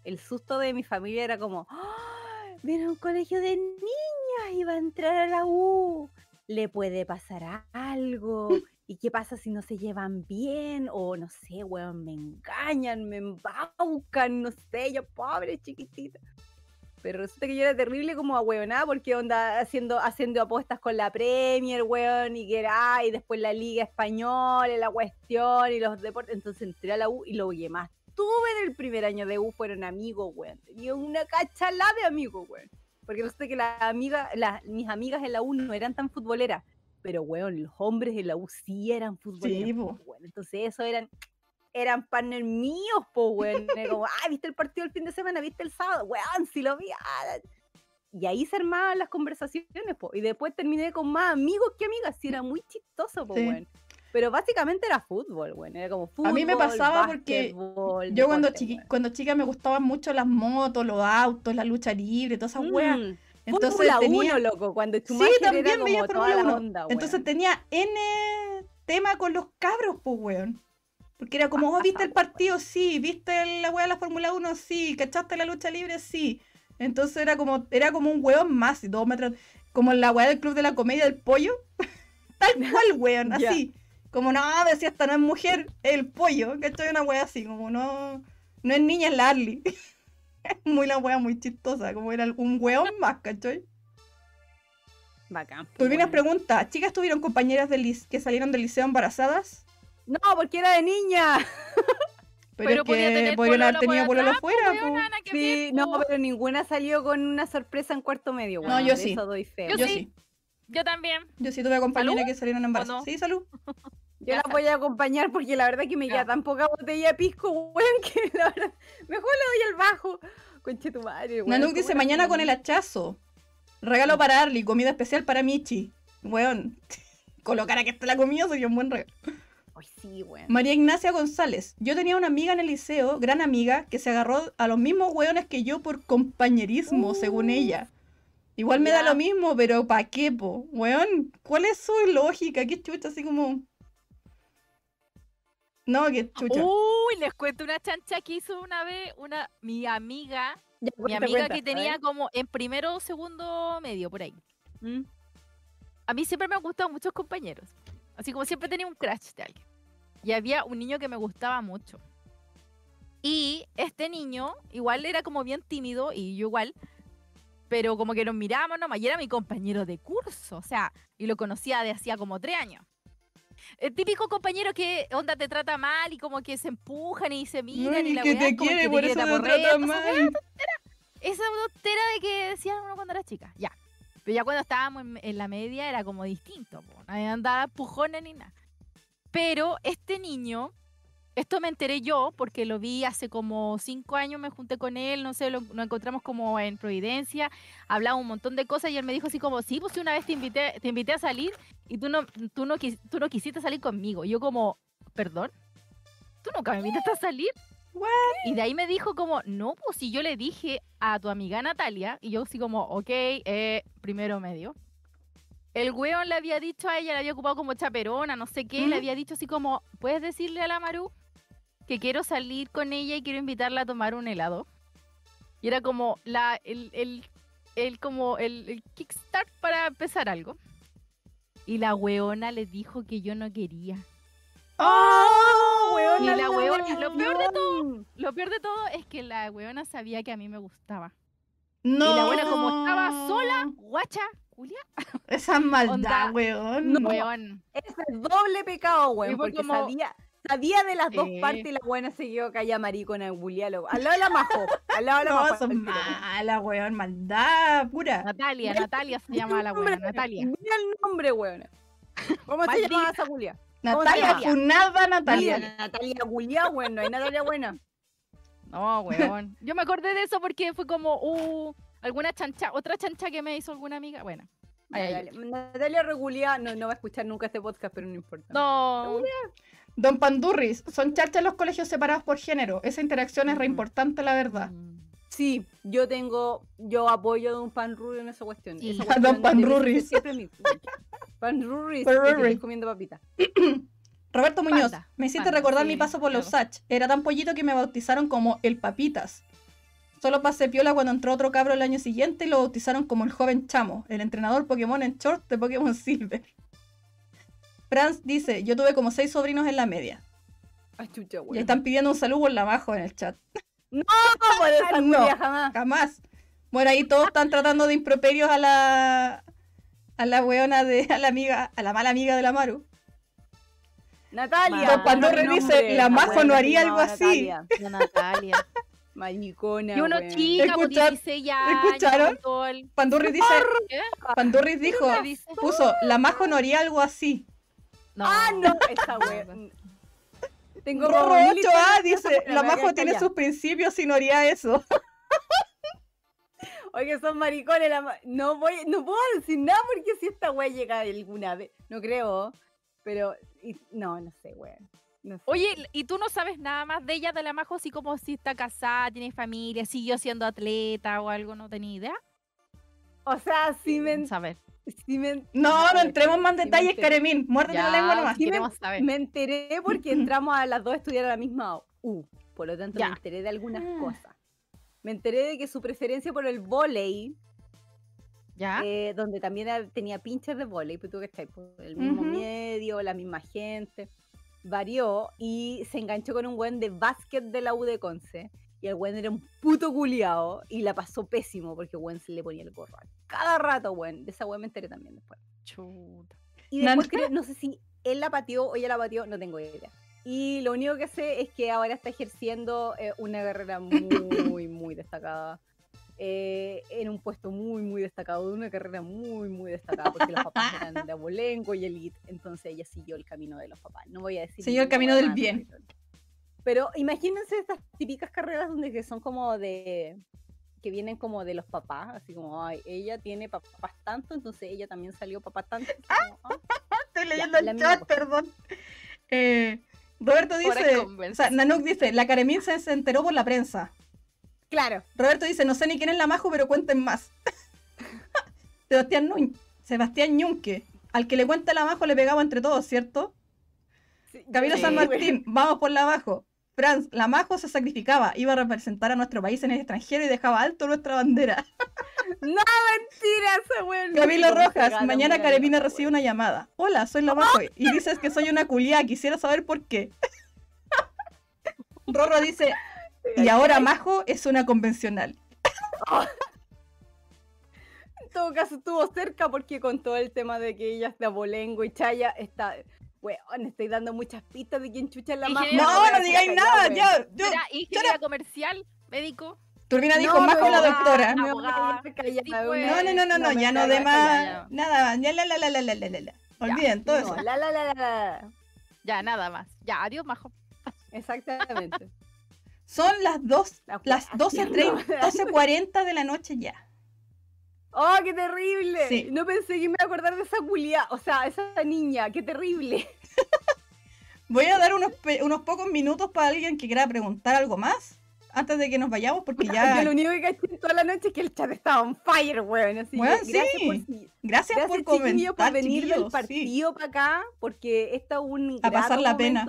el susto de mi familia era como, ¡Ah! viene a un colegio de niñas y va a entrar a la U. Le puede pasar a- algo. ¿Y qué pasa si no se llevan bien? O no sé, weón, me engañan, me embaucan, no sé, yo pobre chiquitita. Pero resulta que yo era terrible como ahueonada porque onda haciendo, haciendo apuestas con la Premier, weón, y que era, y después la Liga Española, la cuestión, y los deportes. Entonces entré a la U y lo que más tuve en el primer año de U fueron amigos, weón. Tenía una cachalá de amigos, weón. Porque resulta que la amiga, la- mis amigas en la U no eran tan futboleras. Pero, weón, los hombres de la U sí eran futboleros. po, weón. Entonces, eso eran, eran partners míos, po, weón. Era como, ah, ¿viste el partido el fin de semana? ¿Viste el sábado? Weón, si lo vi. ah". Y ahí se armaban las conversaciones, po. Y después terminé con más amigos que amigas. Sí, era muy chistoso, po, Sí. weón. Pero básicamente era fútbol, weón. Era como fútbol. A mí me pasaba porque Yo cuando, chiqui- cuando chica me gustaban mucho las motos, los autos, la lucha libre, todas esas weas. Mm, Entonces Fórmula tenía... 1, loco, cuando Sí, Schumacher también era como toda la 1. onda, Entonces tenía N tema con los cabros, pues, weón. Porque era como, oh, ¿viste el Weón. partido? Sí. ¿Viste la weá de la Fórmula 1? Sí. ¿Cachaste la lucha libre? Sí. Entonces era como, era como un weón más y todos me trat- Como la weá del club de la comedia del pollo. Tal cual, weón, así. Como, no, decía, esta no es mujer, es el pollo. ¿Cachai? Una weá así, como no. No es niña, es la Arly. Es muy la weá muy chistosa, como era un weón más, ¿cachai? Bacán. Turbinas weón. pregunta, ¿chicas tuvieron compañeras lic- que salieron del liceo embarazadas? No, porque era de niña. Pero, Pero es que tener podrían haber tenido pololo atrás, po, fuera, weona, po. que Sí, no, pero ninguna salió con una sorpresa en cuarto medio, No, weón, yo de sí. Eso doy fe. Yo Yo sí. sí. Yo también. Yo sí tuve compañeras ¿Salud? que salieron embarazadas. no? Sí, salud. Yo la está. voy a acompañar porque la verdad que me Ya. queda tan poca botella de pisco, weón, que la verdad, mejor le doy el bajo. Conche tu madre, weón. Nanuk ¿cómo dice mañana con el hachazo. Regalo para Arly, comida especial para Michi. Weón. Colocar a que esté la comida sería un buen regalo. Ay, sí, weón. María Ignacia González. Yo tenía una amiga en el liceo, gran amiga, que se agarró a los mismos weones que yo por compañerismo, según ella. Igual me da lo mismo, pero ¿pa' qué, po? Weón, ¿cuál es su lógica? ¿Qué chucha? Así como... No, qué chucha. Uy, les cuento una chancha que hizo una vez una mi amiga, Ya, mi amiga cuenta, que tenía como en primero o segundo medio por ahí. ¿Mm? A mí siempre me han gustado muchos compañeros. Así como siempre tenía un crush de alguien. Y había un niño que me gustaba mucho. Y este niño igual era como bien tímido y yo igual. Pero como que nos mirábamos nomás y era mi compañero de curso. O sea, y lo conocía de hacía como tres años. El típico compañero que onda te trata mal y como que se empujan y se miran y la que weá, te quiere, que por eso te trata mal. esa tontera de que decían uno cuando era chica. Ya. Pero ya cuando estábamos en, en la media era como distinto. po. Nadie andaba pujones ni nada. Pero este niño, esto me enteré yo porque lo vi hace como cinco años, me junté con él, no sé, lo, nos encontramos como en Providencia, hablaba un montón de cosas y él me dijo así como, sí, pues si una vez te invité, te invité a salir y tú no, tú no, quis- tú no quisiste salir conmigo. Y yo como, perdón, tú nunca me invitaste a salir. What? Y de ahí me dijo como, no, pues si yo le dije a tu amiga Natalia, y yo así como, ok, eh, primero medio. El weón le había dicho a ella, le había ocupado como chaperona, no sé qué, le había dicho así como, ¿puedes decirle a la Maru que quiero salir con ella y quiero invitarla a tomar un helado? Y era como la, el, el, el como el, el kickstart para empezar algo. Y la weona le dijo que yo no quería. ¡Oh, weón, Y la weona- lo peor de todo- Lo peor de todo es que la weona sabía que a mí me gustaba. No. Y la buena como estaba sola, guacha, Julia, Esa maldad, Onda, weón. no. weón. Ese es doble pecado, weón, Y fue porque como- sabía, sabía de las dos partes y la buena siguió calla maricona Julialo. Al lado de la majo, al lado de la No, majo. son mala, weón. Maldad pura. Natalia, Natalia se llamaba la weona, Natalia. Mira el nombre, weón. ¿Cómo se Maldita. llamaba esa Julia? Natalia, funada Natalia. Natalia, Natalia Julia, weón, no hay Natalia buena. No, weón. Yo me acordé de eso porque fue como, uh, alguna chancha, otra chancha que me hizo alguna amiga. Bueno, ay, Natalia, Regulia no, no va a escuchar nunca este podcast, pero no importa. no. Don Pandurris, son charchas los colegios separados por género. Esa interacción es re Ujú. importante, la verdad. Mm. Sí, yo tengo, yo apoyo a Don Panrurri en esa cuestión. Sí. Esa cuestión Don de Panrurris. decirse Siempre mi Panrurris, estoy comiendo papita. Roberto Muñoz, Panda, me hiciste panda, recordar sí, mi paso por los. Sach. Era tan pollito que me bautizaron como el Papitas. Solo pasé piola cuando entró otro cabro el año siguiente y lo bautizaron como el joven chamo, el entrenador Pokémon en short de Pokémon Silver. Franz dice, yo tuve como seis sobrinos en la media. Ay, chucha, Y weón. están pidiendo un saludo por la bajo en el chat. No, por esa No. Jamás. Jamás. Bueno, ahí todos están tratando de improperios a la a la weona de a la amiga, a la mala amiga de la Maru. Natalia. Don Pandorre no, dice, la Majo no se haría algo así. Natalia. Natalia. Maricona, Y uno weón. chica, pues Escuchar- 16 años. ¿escucharon? Pandurris dice, ¿Qué? Dijo, puso, la Majo no haría algo así. No. Ah, no, esa weón. Tengo Rorro mil 8A historias de dice, la Majo tiene sus principios y no haría eso. Oye, son maricones. la ma- no, voy, no puedo decir nada porque si esta wea llega alguna vez. No creo. Pero, y- no, no sé. No sé. Oye, ¿y tú no sabes nada más de ella, de la Majo? Así como si está casada, tiene familia, siguió siendo atleta o algo, no tenía idea. o sea, si me. saber. Si me No, no entremos más en detalles, enteré. Caremín. Muérdete la lengua nomás. Sí me- queremos saber. Me enteré porque entramos a las dos a estudiar a la misma U. Por lo tanto, Ya. me enteré de algunas Ah. cosas. Me enteré de que su preferencia por el volei, ¿Ya? eh, donde también tenía pinches de volei, pues tú que estás por el mismo medio, la misma gente, varió y se enganchó con un buen de básquet de la U de Conce. Y el buen era un puto culiao y la pasó pésimo porque buen se le ponía el gorro a cada rato, buen. De esa buen me enteré también después. Chuta. Y después creo- no sé si él la pateó o ella la pateó, no tengo idea. Y lo único que sé es que ahora está ejerciendo eh, una carrera muy, muy destacada. eh, en un puesto muy, muy destacado, de una carrera muy, muy destacada, porque los papás eran de abolengo y elite, entonces ella siguió el camino de los papás. No voy a decir. Siguió el camino del bien. Pero imagínense estas típicas carreras donde que son como de que vienen como de los papás, así como, ay, ella tiene papás tanto, entonces ella también salió papá tanto. como, ah, Estoy leyendo el chat, perdón. Eh, Roberto dice, o sea, Nanuk dice, la Caremín se enteró por la prensa. Claro, Roberto dice, no sé ni quién es la Majo, pero cuenten más. Sebastián, Nuñ- Sebastián Ñunque, al que le cuenta la Majo le pegaba entre todos, ¿cierto? sí, Camilo Sí, San. Martín, vamos por la Majo. Franz, la Majo se sacrificaba, iba a representar a nuestro país en el extranjero y dejaba alto nuestra bandera. No, mentira, ese weón. Camilo ¿Cómo se Rojas, mañana nota, recibe una llamada. Hola, soy la Majo y dices que soy una culiá, quisiera saber por qué. Rorro dice, y ahora Majo es una convencional. En todo caso estuvo cerca porque con todo el tema de que ella es de abolengo y chaya, está weón, estoy dando muchas pistas de quién chucha es la más. No, no digáis nada, ya. Yo, Mira, ingeniera comercial, médico. Turbina dijo más como la doctora. Pues. No, no, no, no, no, ya no de más. Nada, ya la la la la la la la. Olviden todo eso. La la la Ya, nada más. Ya, adiós, majo. Exactamente. Son las 2, las 12.30, 12.40 de la noche ya. ¡Oh, qué terrible! Sí. No pensé que me iba a acordar de esa culia, o sea, esa niña, qué terrible. Voy a dar unos, unos pocos minutos para alguien que quiera preguntar algo más antes de que nos vayamos, porque ya. lo único que caché toda la noche es que el chat estaba on fire, weón. Así Weón, que gracias por sí. Gracias, Gracias, por chiquillos, comentar, por venir del sí. partido para acá, porque esta es un A pasar la pena.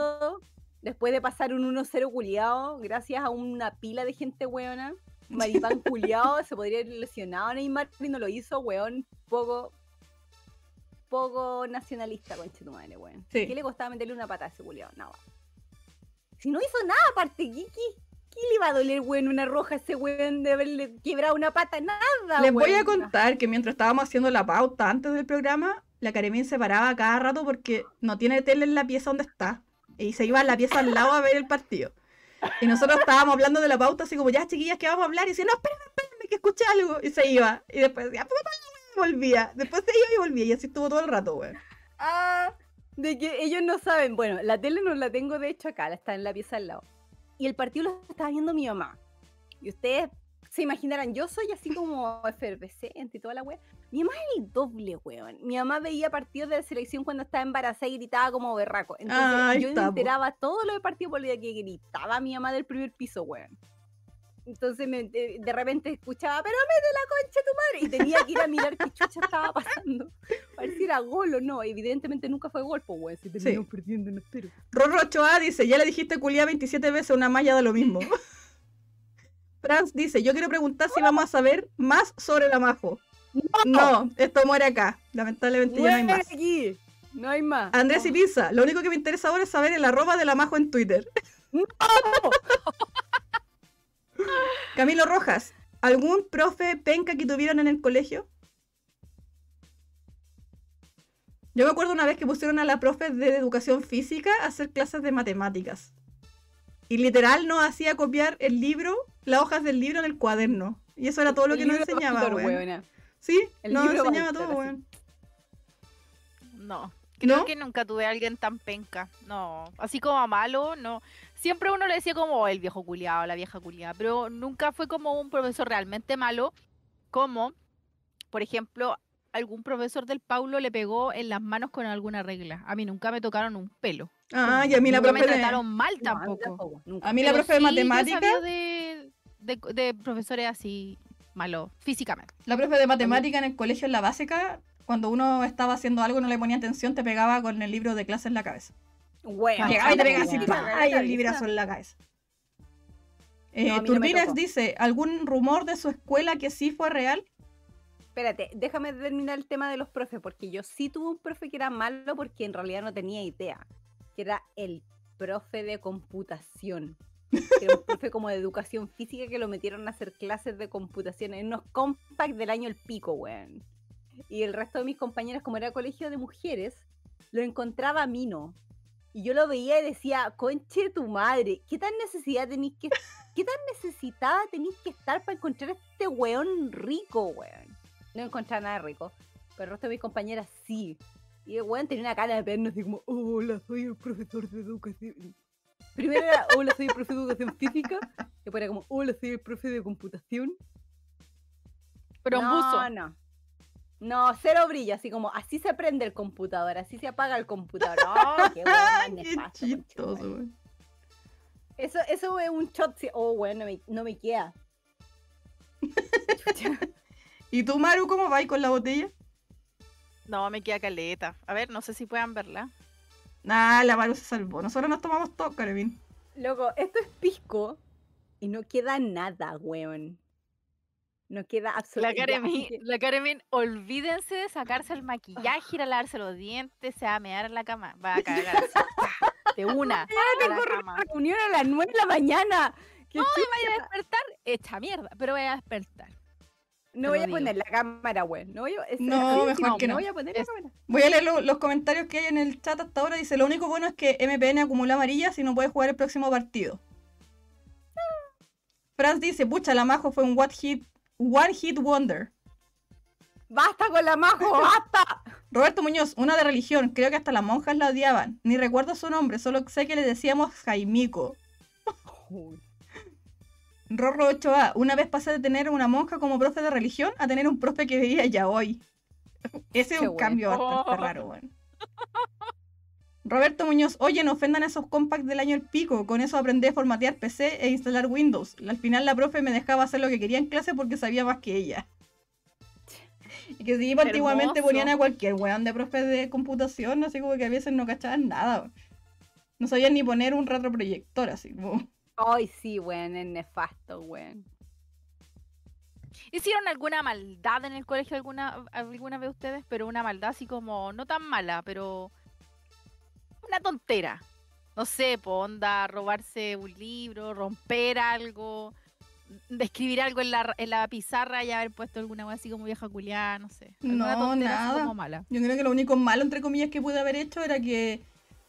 Después de pasar un 1-0 culiado, gracias a una pila de gente weona, Maripán culiado, se podría haber lesionado a Neymar y no lo hizo, weón, poco, poco nacionalista, conche tu madre, weón. Sí. ¿Qué le costaba meterle una pata a ese culiado? Nada. Si no hizo nada aparte, ¿qué, qué, qué le iba a doler, weón, una roja a ese weón de haberle quebrado una pata? Nada, Les voy a contar que mientras estábamos haciendo la pauta antes del programa, la Caremín se paraba cada rato porque no tiene tele en la pieza donde está. Y se iba a la pieza al lado a ver el partido. Y nosotros estábamos hablando de la pauta, así como, ya chiquillas, ¿qué vamos a hablar? Y dice, no, espérame, espérame, que escuché algo. Y se iba. Y después decía, wea", y volvía. Después se iba y volvía. Y así estuvo todo el rato, güey. Ah, de que ellos no saben. Bueno, la tele no la tengo de hecho acá, la está en la pieza al lado. Y el partido lo estaba viendo mi mamá. Y ustedes se imaginarán, yo soy así como efervescente y toda la wea. Mi mamá es el doble, weón. Mi mamá veía partidos de la selección cuando estaba embarazada y gritaba como berraco. Entonces Ah, yo me enteraba todo lo de partido por que gritaba mi mamá del primer piso, weón. Entonces me- de, de repente escuchaba, pero mete la concha tu madre. Y tenía que ir a mirar qué chucha estaba pasando. A ver si era gol o no. Evidentemente nunca fue gol, pues, weón. Si terminó perdiendo, no espero. Rorro Ochoa dice, ya le dijiste culia 27 veces, una malla de lo mismo. Franz dice, yo quiero preguntar si vamos a saber más sobre la Majo. No, esto muere acá. Lamentablemente ya no hay más. aquí. No hay más. Andrés y Pizza, lo único que me interesa ahora es saber el arroba de la Majo en Twitter. Camilo Rojas, ¿algún profe penca que tuvieron en el colegio? Yo me acuerdo una vez que pusieron a la profe de educación física a hacer clases de matemáticas. Y literal nos hacía copiar el libro, las hojas del libro en el cuaderno. Y eso era todo lo que nos enseñaba. Sí, El nos libro enseñaba todo, así. weón. No. Creo ¿No? que nunca tuve a alguien tan penca. No. Así como malo, no. Siempre uno le decía como "Oh, el viejo culiado, la vieja culiada. Pero nunca fue como un profesor realmente malo. Como, por ejemplo, algún profesor del Paulo le pegó en las manos con alguna regla. A mí nunca me tocaron un pelo. Ah, y a mí la nunca me profe de- trataron mal No, a mí tampoco. A mí la profe de yo matemática, sabido de, de, de profesores así malos físicamente. la profe de matemática en el colegio en la básica, cuando uno estaba haciendo algo y no le ponía atención, te pegaba con el libro de clase en la cabeza. Weón, Llegaba y te pegaba así, weón. ¡pa! y el librazo en la cabeza. Eh, No, dice, ¿algún rumor de su escuela que sí fue real? Espérate, déjame terminar el tema de los profes, porque yo sí tuve un profe que era malo porque en realidad no tenía idea. Que era el profe de computación. Era un profe como de educación física que lo metieron a hacer clases de computación en unos compact del año el pico, weón. Y el resto de mis compañeras, como era colegio de mujeres, lo encontraba mino. Y yo lo veía y decía, conche tu madre, ¿qué tan necesidad tenéis que, qué tan necesitada tenéis que estar para encontrar a este weón rico, weón? No encontrar nada rico, pero el resto de mis compañeras sí. Y el weón tenía una cara de perno así como, hola, soy el profesor de educación. Primero era, hola, soy el profesor de educación física. Después era como, hola, soy el profe de computación. Pero un no, buzo. No, no, cero brillo, así como, así se prende el computador, así se apaga el computador. No, qué más Qué nefasto, chistoso. Eso, eso es un shot, oh, bueno, no me, no me queda. ¿Y tú, Maru, cómo vais con la botella? No, me queda caleta. A ver, no sé si puedan verla. Nah, la Maru se salvó. Nosotros nos tomamos todo, Carabín. Loco, esto es pisco y no queda nada, weón. No queda La absolutamente Karemin, la Karemin, olvídense de sacarse el maquillaje, ir a lavarse los dientes, se va a mear en la cama. Va a cagar de una. a la tengo reunión a las 9 de la mañana. ¿Qué No, chucha? vaya a despertar, hecha mierda, pero voy a despertar. No voy a digo. poner la cámara, weón. No, voy a, No, mejor que no. voy a poner la Es- cámara. Voy a leer lo- los comentarios que hay en el chat hasta ahora. Dice, lo único bueno es que MPN acumula amarillas y no puede jugar el próximo partido. Franz dice, pucha, la Majo fue un one hit, one hit wonder. ¡Basta con la majo! ¡Basta! Roberto Muñoz, una de religión, creo que hasta las monjas la odiaban. Ni recuerdo su nombre, solo sé que le decíamos Jaimico. Rorro 8A, una vez pasé de tener una monja como profe de religión a tener un profe que veía ya hoy. Ese es un cambio bueno. bastante raro, weón. Roberto Muñoz, oye, no ofendan esos compacts del año el pico. Con eso aprendí a formatear PC e instalar Windows. Al final la profe me dejaba hacer lo que quería en clase porque sabía más que ella. Y que sí, pues, antiguamente ponían a cualquier weón de profe de computación, así como que a veces no cachaban nada. No sabían ni poner un retroproyector, así como. Ay, sí, weón, es nefasto, weón. ¿Hicieron alguna maldad en el colegio alguna, alguna vez ustedes? Pero una maldad así como, no tan mala, pero una tontera. No sé, po, onda, robarse un libro, romper algo, describir algo en la, en la pizarra y haber puesto alguna cosa así como vieja culiada, no sé. No, nada. como mala. Yo creo que lo único malo, entre comillas, que pude haber hecho era que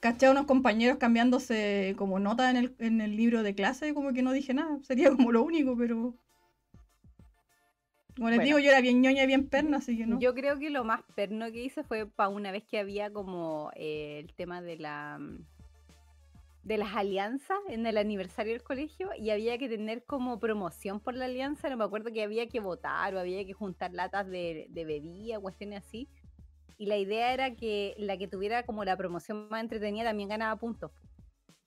caché a unos compañeros cambiándose como nota en el, en el libro de clase, como que no dije nada. Sería como lo único, pero. Como les Bueno. digo, yo era bien ñoña y bien perna, así que no. Yo creo que lo más perno que hice fue para una vez que había como eh, el tema de la mm, de las alianzas en el aniversario del colegio y había que tener como promoción por la alianza, no me acuerdo que había que votar o había que juntar latas de, de bebida, cuestiones así. Y la idea era que la que tuviera como la promoción más entretenida también ganaba puntos.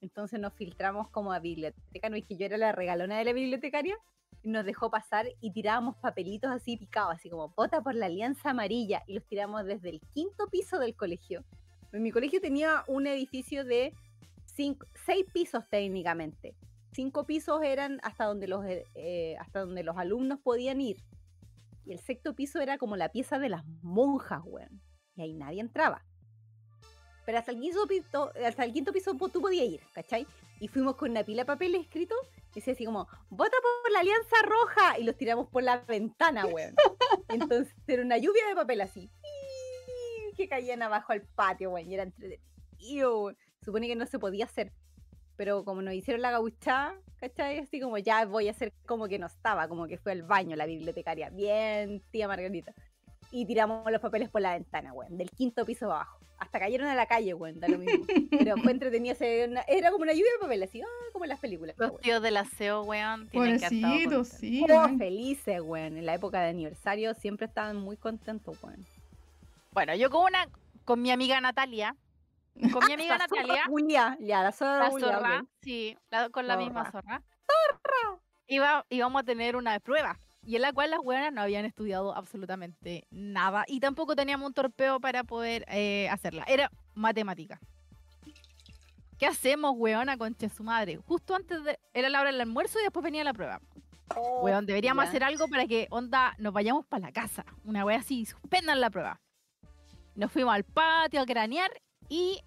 Entonces nos filtramos como a biblioteca, no es que yo era la regalona de la bibliotecaria, nos dejó pasar y tirábamos papelitos así picados, así como vota por la alianza amarilla, y los tiramos desde el quinto piso del colegio. Mi colegio tenía un edificio de cinco, seis pisos técnicamente. Cinco pisos eran hasta donde los eh, eh, hasta donde los alumnos podían ir. Y el sexto piso era como la pieza de las monjas, weón. Y ahí nadie entraba. Pero hasta el quinto piso, hasta el quinto piso tú podías ir, ¿cachai? Y fuimos con una pila de papel escrito y decía así como, vota por la Alianza Roja. Y los tiramos por la ventana, weón. Entonces era una lluvia de papel así. Que caían abajo al patio, weón. Y era entretenido. Supone que no se podía hacer. Pero como nos hicieron la gauchada, ¿cachai? Así como ya voy a hacer como que no estaba, como que fue al baño la bibliotecaria. Bien, tía Margarita. Y tiramos los papeles por la ventana, weón. Del quinto piso abajo. Hasta cayeron a la calle, weón. Da lo mismo. Pero fue entretenido. se- una- Era como una lluvia de papel, así, ah, como en las películas. Los weón. tíos del aseo, weón, tienen contentos. sí. Todos weón. felices, weón. En la época de aniversario siempre estaban muy contentos, weón. Bueno, yo con una, con mi amiga Natalia, con mi amiga La zorra Natalia, Julia, ya, la zorra la Julia, zorra, sí, la- con la misma Zorra. zorra. Iba, íbamos a tener una prueba y en la cual las buenas no habían estudiado absolutamente nada y tampoco teníamos un torpeo para poder eh, hacerla. Era matemática. ¿Qué hacemos, weona, concha su madre? Justo antes de. Era la hora del almuerzo y después venía la prueba. Oh, Weón, deberíamos hacer algo para que, onda, nos vayamos para la casa. Una wea así, suspendan la prueba. Nos fuimos al patio a cranear y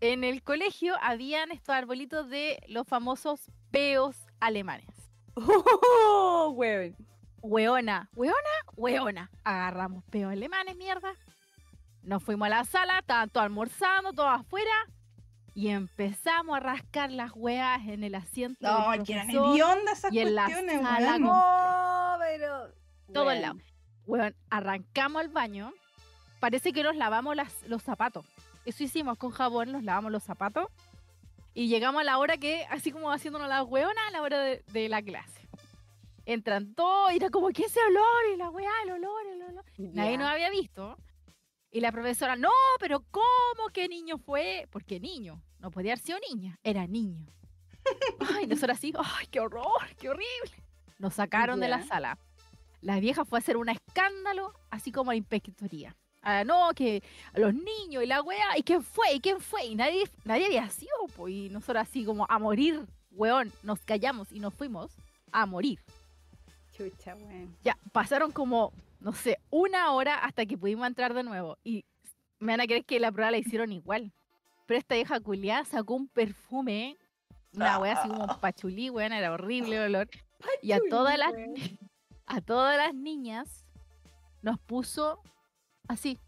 en el colegio habían estos arbolitos de los famosos peos alemanes. Oh, weón. Weona, weona, weona. Agarramos peos alemanes, mierda. Nos fuimos a la sala, estaban todos almorzando, todos afuera. Y empezamos a rascar las weas en el asiento. No, del que eran hediondas esas y en la cuestiones, sala weón. con- No, pero. Todo el lado. Weón, arrancamos al baño. Parece que nos lavamos las- los zapatos. Eso hicimos con jabón, nos lavamos los zapatos. Y llegamos a la hora que, así como haciéndonos la weona, a la hora de, de la clase. Entran todos y era como, ¿qué ese olor? Y la weá, el olor, el olor. Nadie nos había visto. Y la profesora, no, pero ¿cómo? ¿Qué niño fue? Porque niño, no podía haber sido niña, era niño. Ay, nosotros así, ay, qué horror, qué horrible. Nos sacaron de la sala. La vieja fue a hacer un escándalo, así como a la inspectoría. Ah, no, que a los niños y la wea, ¿y quién fue? ¿Y quién fue? Y nadie, nadie había sido, pues, y nosotros así como a morir, weón, nos callamos y nos fuimos a morir. Chucha, weón. Ya, pasaron como, no sé, una hora hasta que pudimos entrar de nuevo. Y me van a creer que la prueba la hicieron igual. Pero esta vieja culiada sacó un perfume, una wea así como pachulí, weón, era horrible el olor. Y a todas las, a todas las niñas nos puso así,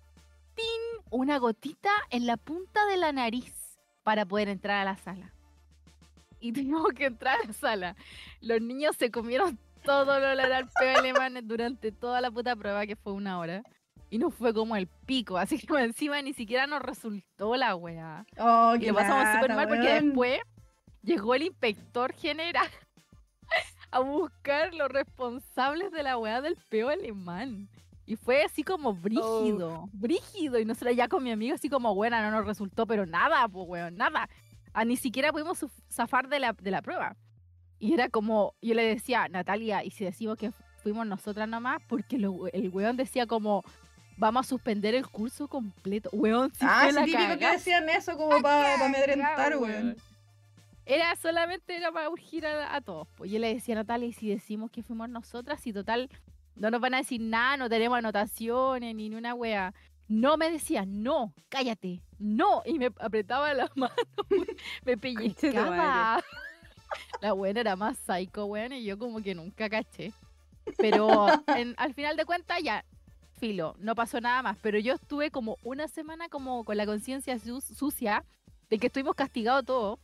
¡tin! una gotita en la punta de la nariz para poder entrar a la sala. Y tuvimos que entrar a la sala. Los niños se comieron todo olor al peo alemán durante toda la puta prueba, que fue una hora. Y nos fue como el pico, así que encima ni siquiera nos resultó la weá. Oh, Y lo pasamos súper mal porque weón. después llegó el inspector general a buscar los responsables de la weá del peo alemán. Y fue así como brígido, brígido. Y nosotros ya con mi amigo así como, buena, no nos resultó, pero nada, pues weón, nada. Ah, ni siquiera pudimos zafar de la, de la prueba. Y era como, yo le decía, Natalia, ¿y si decimos que fuimos nosotras nomás? Porque lo- el weón decía como, vamos a suspender el curso completo. Weón, si Ah, sí, típico que decían eso como para pa amedrentar, weón. Era solamente era para urgir a, a todos. Pues yo le decía a Natalia, y si decimos que fuimos nosotras, y total, no nos van a decir nada, no tenemos anotaciones, ni una wea. No me decía, no, cállate, no. Y me apretaba la mano, me pellizcaba. La buena era más psycho, weón, y yo como que nunca caché. Pero en- al final de cuentas, ya, filo, no pasó nada más. Pero yo estuve como una semana como con la conciencia su- sucia de que estuvimos castigados todos.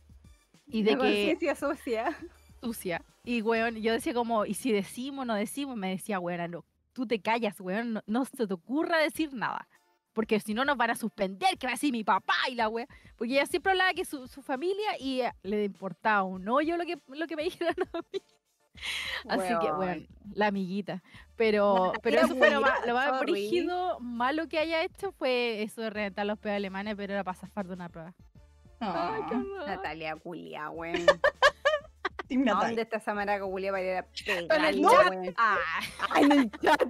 Y de La que conciencia sucia. Sucia. Y, weón, yo decía como, ¿y si decimos no decimos? Me decía, weón, no, tú te callas, weón, no, no se te ocurra decir nada. Porque si no nos van a suspender, que va a decir mi papá y la weón. Porque ella siempre hablaba que su, su familia y le importaba un hoyo lo que, lo que me dijeran a mí. Así que, Weón. weón, la amiguita. Pero, pero eso fue lo más, lo más brígido, malo que haya hecho fue eso de reventar los peos alemanes, pero era para zafar de una prueba. Ay, qué Ah, horror. Natalia culia, weón. Team ¿A Natalia. dónde está esa maraca culia para ir a En el chat. Ah, en el chat.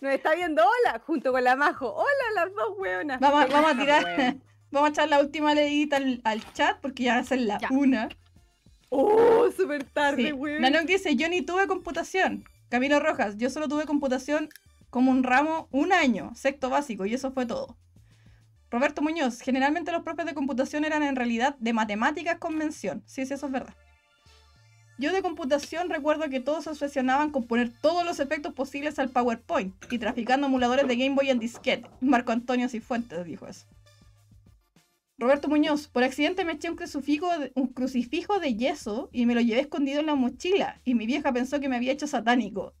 Nos está viendo hola, junto con la Majo. Hola las dos weonas. Vamos, a- vamos a tirar, vamos a echar la última leidita al, al chat porque ya va a ser la Ya. una. Oh, súper tarde, Sí. weón. Nanok dice, yo ni tuve computación. Camilo Rojas, yo solo tuve computación como un ramo un año, sexto básico, y eso fue todo. Roberto Muñoz, generalmente los profes de computación eran en realidad de matemáticas con mención. Sí, sí, eso es verdad. Yo de computación recuerdo que todos se obsesionaban con poner todos los efectos posibles al PowerPoint y traficando emuladores de Game Boy en disquete. Marco Antonio Cifuentes dijo eso. Roberto Muñoz, por accidente me eché un crucifijo, de, un crucifijo de yeso y me lo llevé escondido en la mochila y mi vieja pensó que me había hecho satánico.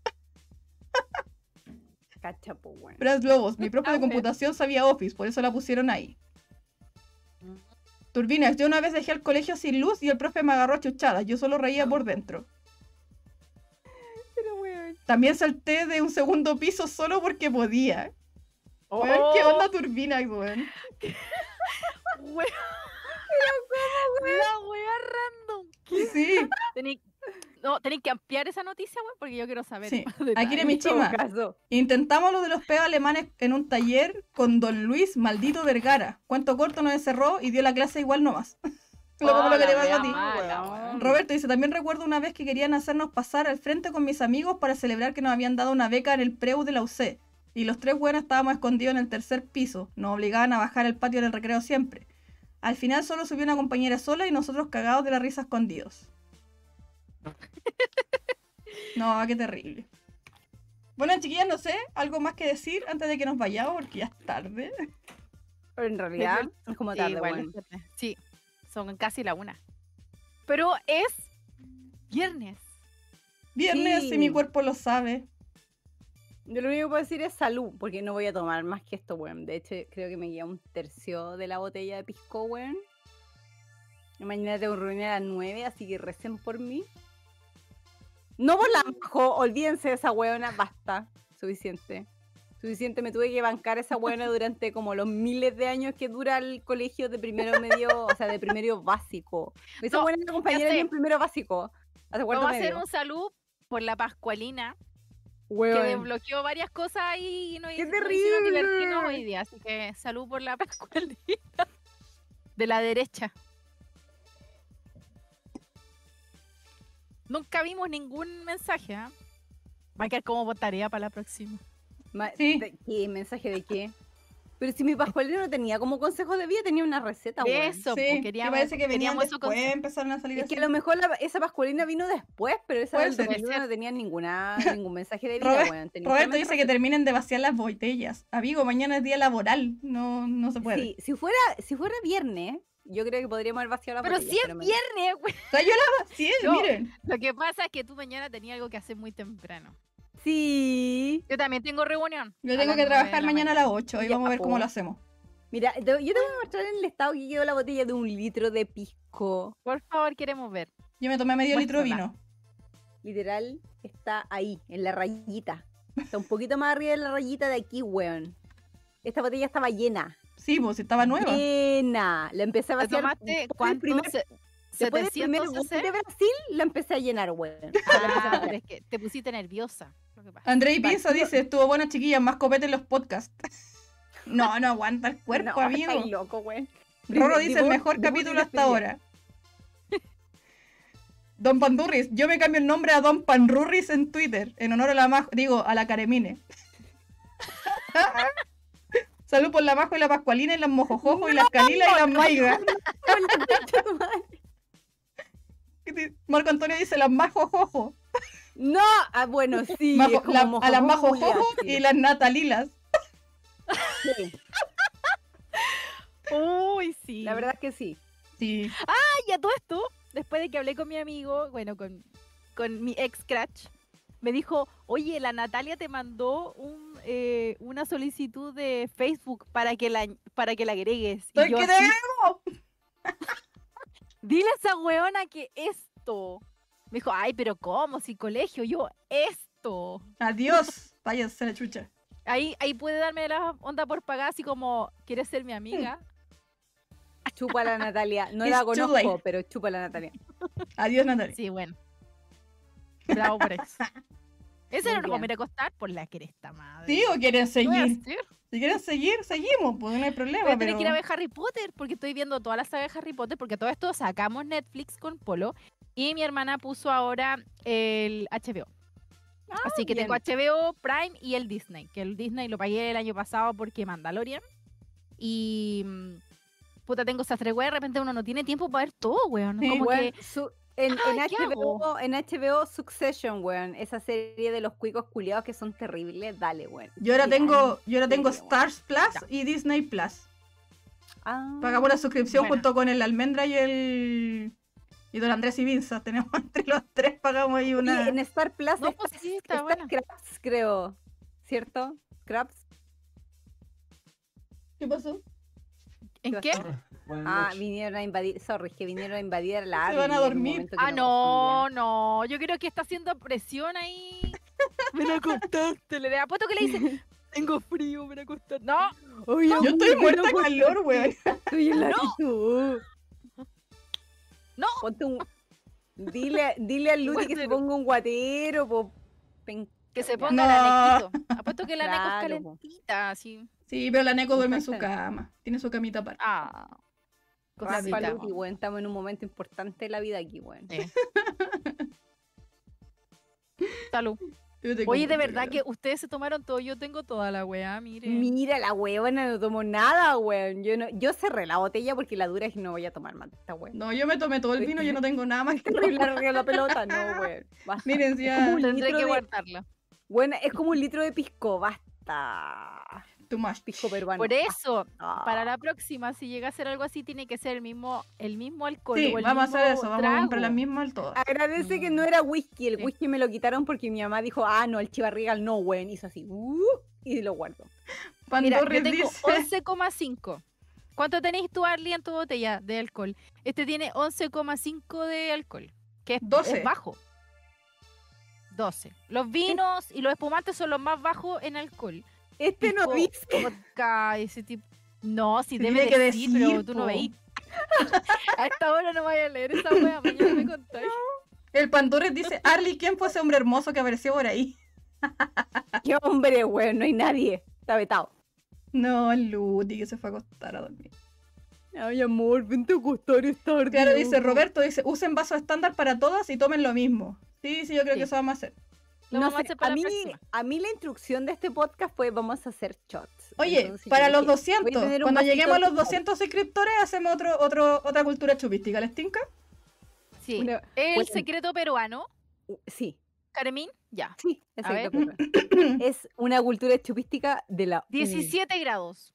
Cacha, po, weón. Mi profe Ah, de bueno. computación sabía Office, por eso la pusieron ahí. Turbinas, yo una vez dejé el colegio sin luz y el profe me agarró a chuchadas, yo solo reía por dentro. Pero, weón. También salté de un segundo piso solo porque podía. Weón, ¿Qué Oh. onda Turbinas, weón? Weón. La wea random. Sí, Tení- No, tenéis que ampliar esa noticia, weón, porque yo quiero saber. Sí. más Aquí detalles. era mi En todo chima. caso. Intentamos lo de los peos alemanes en un taller con don Luis Maldito Vergara. Cuento corto nos encerró y dio la clase igual nomás. lo como lo que le a ti. mala. Roberto dice, también recuerdo una vez que querían hacernos pasar al frente con mis amigos para celebrar que nos habían dado una beca en el preu de la UC. Y los tres buenos estábamos escondidos en el tercer piso. Nos obligaban a bajar el patio del recreo siempre. Al final solo subió una compañera sola y nosotros cagados de la risa escondidos. No, qué terrible. Bueno, chiquillas, no sé, algo más que decir antes de que nos vayamos porque ya es tarde. Pero en realidad es como Sí, tarde, es tarde. Sí, son casi la una. Pero es viernes. Viernes y mi Sí. cuerpo lo sabe. Yo lo único que puedo decir es salud, porque no voy a tomar más que esto, weón. De hecho, creo que me queda un tercio de la botella de pisco, weón. Mañana tengo reunión a las 9, así que recen por mí. No majo, olvídense de esa weona, basta. Suficiente. Suficiente, me tuve que bancar esa weona durante como los miles de años que dura el colegio de primero medio, o sea, de primero básico. Esa No, buena compañera en primero básico. Vamos a hacer un salud por la Pascualina, que desbloqueó varias cosas ahí y nos, ¡Qué hizo- divertirnos hoy día. Así que salud por la Pascualina. De la derecha. Nunca vimos ningún mensaje, ¿ah? Va a quedar como tarea para la próxima. Ma- Sí. de- ¿Qué? ¿Mensaje de qué? Pero si mi pascualina no tenía como consejo de vida, tenía una receta, weón. eso, sí, po, que queríamos, parece que venían queríamos eso con- después, empezaron a salir Es que a lo mejor la- esa pascualina vino después, pero esa del ser. 2001 no tenía ninguna, ningún mensaje de vida, Robert- Roberto dice que terminen de vaciar las botellas. Amigo, mañana es día laboral. No, no se puede. Sí, si fuera, si fuera viernes, yo creo que podríamos haber vaciado la Pero botella. si es pero me- viernes, güey. O sea, yo la vacié, No. miren. Lo que pasa es que tú mañana tenías algo que hacer muy temprano. Sí. Yo también tengo reunión. Yo tengo que trabajar la mañana a las 8 y vamos a ver cómo lo hacemos. Mira, yo te voy a mostrar en el estado que quedó la botella de un litro de pisco. Por favor, queremos ver. Yo me tomé medio litro de vino. Literal, está ahí, en la rayita. Está un poquito más arriba de la rayita de aquí, weón. Esta botella estaba llena. Sí, pues estaba nueva. Llena. La empecé a ¿Te vaciar. tomaste cuánto? primer- Se- Después del primer 700 gol cc? de Brasil, la empecé a llenar, weón. La empecé a Ah, pero es que te pusiste nerviosa. Pinza yo- dice, estuvo buena chiquilla, más copete en los podcasts. no, no aguanta el cuerpo, No, amigo. loco, weón. Roro Dice- el mejor capítulo hasta ahora. Don Pandurris, yo me cambio el nombre a Don Panrurris en Twitter, en honor a la Majo, digo, a la Caremine. Salud por la Majo y la Pascualina y las Mojojojo y las Calilas y las Maigas. Marco Antonio dice las Majojojo. No, ah, bueno, sí. Majo- a las Majojojo y las Natalilas. sí. Uy, sí. La verdad es que sí. Sí. y a todo esto, después de que hablé con mi amigo, bueno, con, con mi ex Scratch, me dijo, oye, la Natalia te mandó un, eh, una solicitud de Facebook para que la, para que la agregues. Y ¡Soy yo que así, te- Dile a esa weona que esto. Me dijo, ay, pero ¿cómo? Si colegio, yo esto. Adiós. Váyanse la chucha. Ahí, ahí puede darme la onda por pagar, así como, ¿quieres ser mi amiga? Chupa la Natalia. No It's la conozco, pero chupa la Natalia. Adiós, Natalia. Sí, bueno. Bravo por eso. Ese Muy no nos vamos a bien. ir a acostar por la cresta, madre. ¿Sí o quieren ¿Qué voy a seguir? Si quieren seguir, seguimos, pues no hay problema. Tener pero- que ir a ver Harry Potter porque estoy viendo toda la saga de Harry Potter porque todo esto sacamos Netflix con Polo y mi hermana puso ahora el HBO. Así que bien. tengo HBO, Prime y el Disney, que el Disney lo pagué el año pasado porque Mandalorian. Y mm, puta, tengo esas tres weas, de repente uno no tiene tiempo para ver todo, weón. Sí, Como Weón, que su- en, Ah, en ¿qué HBO, en HBO Succession, weón. Esa serie de los cuicos culiados que son terribles. Dale, weón. Yo ahora Mira, tengo, yo ahora tengo serio, Stars Plus Ya. y Disney Plus. Ah, Pagamos la suscripción junto con el Almendra y el. Y Don Andrés y Vinza. Tenemos entre los tres, pagamos ahí y una. en Star Plus No, está, pues sí, está está creo. ¿Cierto? Scraps. ¿Qué pasó? ¿En qué? Ah, vinieron a invadir. Sorry, que vinieron a invadir la Se van a dormir. Ah, no, no. Yo creo que está haciendo presión ahí. Ven a acostarte. Le apuesto que le dice, tengo frío, ven a acostarte. No, Oye, Yo estoy muerta no de calor, weón. Estoy en la actitud. No. Ponte un. Dile, dile al Luti que se ponga un guatero, po. pen- que se ponga No. la nequito. Apuesto que la neco Claro, es po. calentita, así. Sí, pero la Neko duerme en su cama. Tiene su camita aparte. Ah. Raspa Cosita. Luti, weón. Estamos en un momento importante de la vida aquí, weón. Sí. Salud. Oye, de verdad que ustedes se tomaron todo. Yo tengo toda la weá, miren. Mira, la huevona no tomó nada, weón. Yo, no, yo cerré la botella porque la dura es que no voy a tomar más esta weón. No, yo me tomé todo el vino, yo no tengo nada más que Terrible arriba la pelota, no, weón. Basta. Miren, ya- Tendré que de- guardarla. Bueno, es como un litro de pisco, basta. Too much. Pisco peruano. Por eso, Ah. para la próxima, si llega a ser algo así, tiene que ser el mismo, el mismo alcohol. Sí, o el vamos a hacer eso, vamos a comprar la trago. misma al todo. Agradece que no era whisky, el Sí. whisky me lo quitaron porque mi mamá dijo, ah, no, el chivarrigal no, weón, hizo así, "Uh", y lo guardo. Mira, yo tengo dice, 11,5. ¿Cuánto tenéis tú, Arlie, en tu botella de alcohol? Este tiene 11,5 de alcohol, que es, es 12. bajo. 12. Los vinos y los espumantes son los más bajos en alcohol. Este no dice, Vodka, ese tipo. No, si debe que decir, pero decir, tú no po. veis. a esta hora no vaya a leer esa wea, mañana me contáis. el Pandorris dice, Arlie, ¿quién fue ese hombre hermoso que apareció por ahí? qué hombre, weón, no hay nadie, está vetado. No, Luti que se fue a acostar a dormir. Ay, amor, vente a acostar esta tarde. Claro, dice. Roberto, dice, usen vasos estándar para todas y tomen lo mismo. Sí, sí, yo creo Sí. que eso vamos a hacer. No vamos a sé, a, la mí, a mí la instrucción de este podcast fue vamos a hacer shots. Oye, Entonces para los dije, 200, voy a tener un cuando lleguemos a los Coca. 200 suscriptores, hacemos otro, otro, otra cultura chupística, ¿les tinca? Sí. Una- El bueno. secreto peruano, Uh, Sí, Caremín, ya. sí, A exacto. Es una cultura chupística de la... U. 17 grados.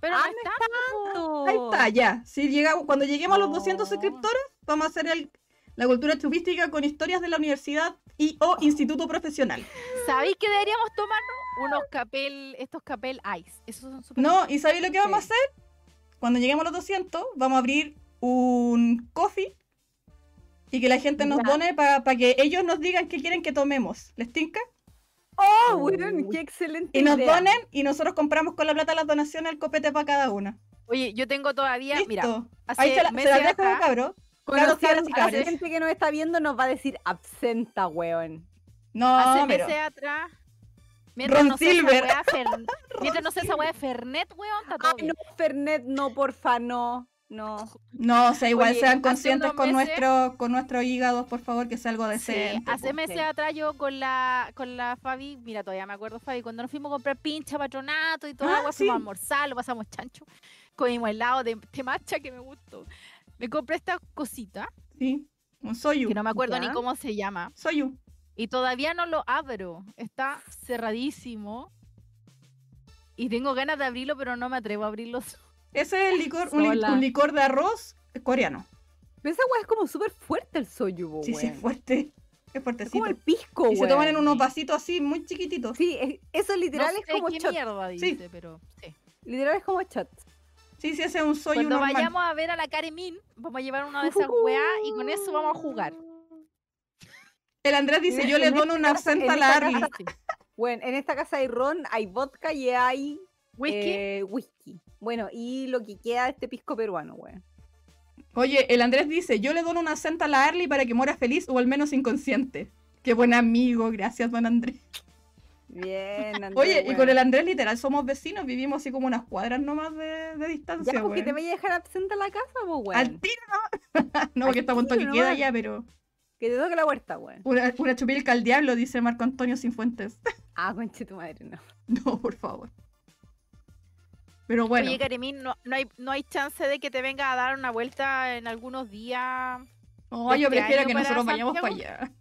Pero Ah, no es tanto. Ahí está, ya. Si llega, cuando lleguemos a los 200 Oh. suscriptores, vamos a hacer el- la cultura chupística con historias de la universidad y o instituto profesional. ¿Sabéis que deberíamos tomarnos? Unos capel, estos capel ice. Esos son súper No, ¿y sabéis lo que vamos a hacer? Cuando lleguemos a los 200, vamos a abrir un coffee y que la gente nos Ya. done para que ellos nos digan qué quieren que tomemos. ¿Les tinca? ¡Oh, weón! ¡Qué excelente Y nos idea! donen y nosotros compramos con la plata las donaciones el copete para cada una. Oye, yo tengo todavía, Listo. mira, hace Ahí se, la, se meses las dejo, atrás- cabro. Cabras y a la gente que nos está viendo nos va a decir absenta, weón. No, hace pero... meses atrás. Mientras Ron no Silver. Fer- Mientras no sea esa weá de Fernet, weón, está todo Ay, bien. no, Fernet, no, porfa, no. No. No, o sea, igual Oye, sean hace conscientes con meses- nuestro con nuestros hígados, por favor, que sea algo Sí, decente. hace po. meses sí. atrás yo con la con la Fabi, mira, todavía me acuerdo, Fabi, cuando nos fuimos a comprar pincha, patronato y toda Ah, agua, sí. fuimos a almorzar, lo pasamos chancho, comimos helado de, de matcha que me gustó. Me compré esta cosita, Sí, un soyu. que no me acuerdo ni Ya. cómo se llama, Soyu. y todavía no lo abro. Está cerradísimo. Y tengo ganas de abrirlo, pero no me atrevo a abrirlo. Ese es el licor, un, li- un licor de arroz coreano. Pero esa weá es como súper fuerte el soyu, Sí, sí, es fuerte. Es Es fuertecito. como el pisco, Y se toman en unos vasitos así, muy chiquititos. Sí, es- eso literal no es sé como qué shot. mierda Sí. dice, pero sí. Literal es como shot. Sí, sí, ese es un soyu Cuando normal. vayamos a ver a la Karemin, vamos a llevar una de esas weá y con eso vamos a jugar. El Andrés dice, yo le dono una absenta a la Arly. casa- Bueno, en esta casa hay ron, hay vodka y hay Whisky, eh, whisky. Bueno, y lo que queda de este pisco peruano, weón. Oye, el Andrés dice, yo le dono una absenta a la Arly para que muera feliz o al menos inconsciente. Qué buen amigo, gracias, don Andrés. Bien, Andrés, Oye, y con el Andrés literal somos vecinos, vivimos así como unas cuadras nomás de, de distancia, Ya, porque te weón. vaya a dejar absenta a la casa, po, weón. Al tiro, ¿no? no, porque estamos en toque queda ya, pero... Que te toque la huerta, weón. Una, una chupilca al diablo, dice Marco Antonio Sinfuentes. Ah, conche tu madre, no. no, por favor. Pero bueno, Oye, Karemin, no, no, hay, no hay chance de que te venga a dar una vuelta en algunos días. oh, yo este prefiero que nosotros vayamos para allá.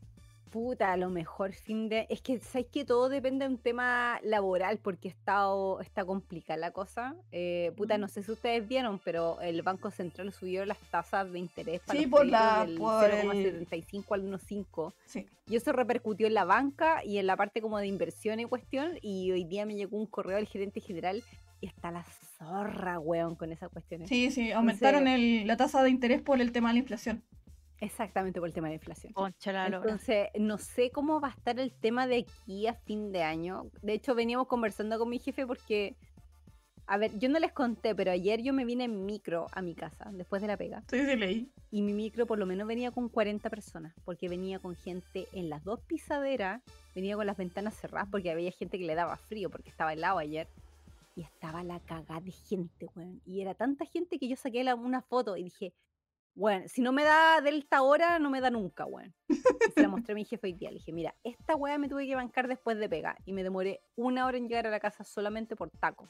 Puta, a lo mejor fin de... Es que, ¿sabes que Todo depende de un tema laboral porque está, está complicada la cosa. Eh, puta, no sé si ustedes vieron, pero el Banco Central subió las tasas de interés para Sí, los por la- del por el- 0,75 al 1,5. Sí. Y eso repercutió en la banca y en la parte como de inversión y cuestión. Y hoy día me llegó un correo del gerente general y está la zorra, weón, con esas cuestiones. Sí, sí, aumentaron el- la tasa de interés por el tema de la inflación. Exactamente por el tema de la inflación. Entonces, no sé cómo va a estar el tema de aquí a fin de año. De hecho, veníamos conversando con mi jefe porque, a ver, yo no les conté, pero ayer yo me vine en micro a mi casa, después de la pega. Sí, sí, leí. Y mi micro por lo menos venía con 40 personas, porque venía con gente en las dos pisaderas, venía con las ventanas cerradas, porque había gente que le daba frío, porque estaba helado ayer. Y estaba la cagada de gente, weón. Y era tanta gente que yo saqué la- una foto y dije, bueno, si no me da delta ahora, no me da nunca, weón. Se la mostré a mi jefe hoy día. Le dije, mira, esta weá me tuve que bancar después de pega. Y me demoré una hora en llegar a la casa solamente por taco.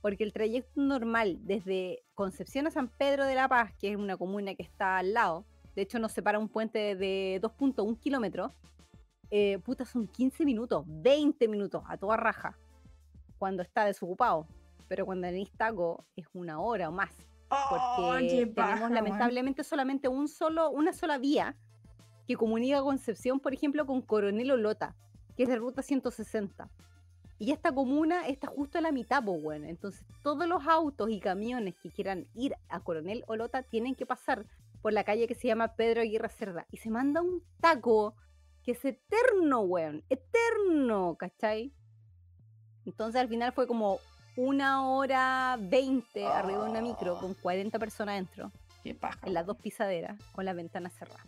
Porque el trayecto normal desde Concepción a San Pedro de la Paz, que es una comuna que está al lado, de hecho nos separa un puente de 2.1 kilómetros, eh, puta, son 15 minutos, 20 minutos, a toda raja. cuando está desocupado. Pero cuando tenéis taco es una hora o más. Porque tenemos lamentablemente solamente un solo, una sola vía que comunica Concepción, por ejemplo, con Coronel Olota, que es de ruta 160. Y esta comuna está justo a la mitad, pues bueno. Entonces, todos los autos y camiones que quieran ir a Coronel Olota tienen que pasar por la calle que se llama Pedro Aguirre Cerda. Y se manda un taco que es eterno, weón. Eterno, ¿cachai? Entonces, al final fue como una hora veinte arriba de una micro Oh. con 40 personas dentro, Qué paja. en las dos pisaderas, con las ventanas cerradas.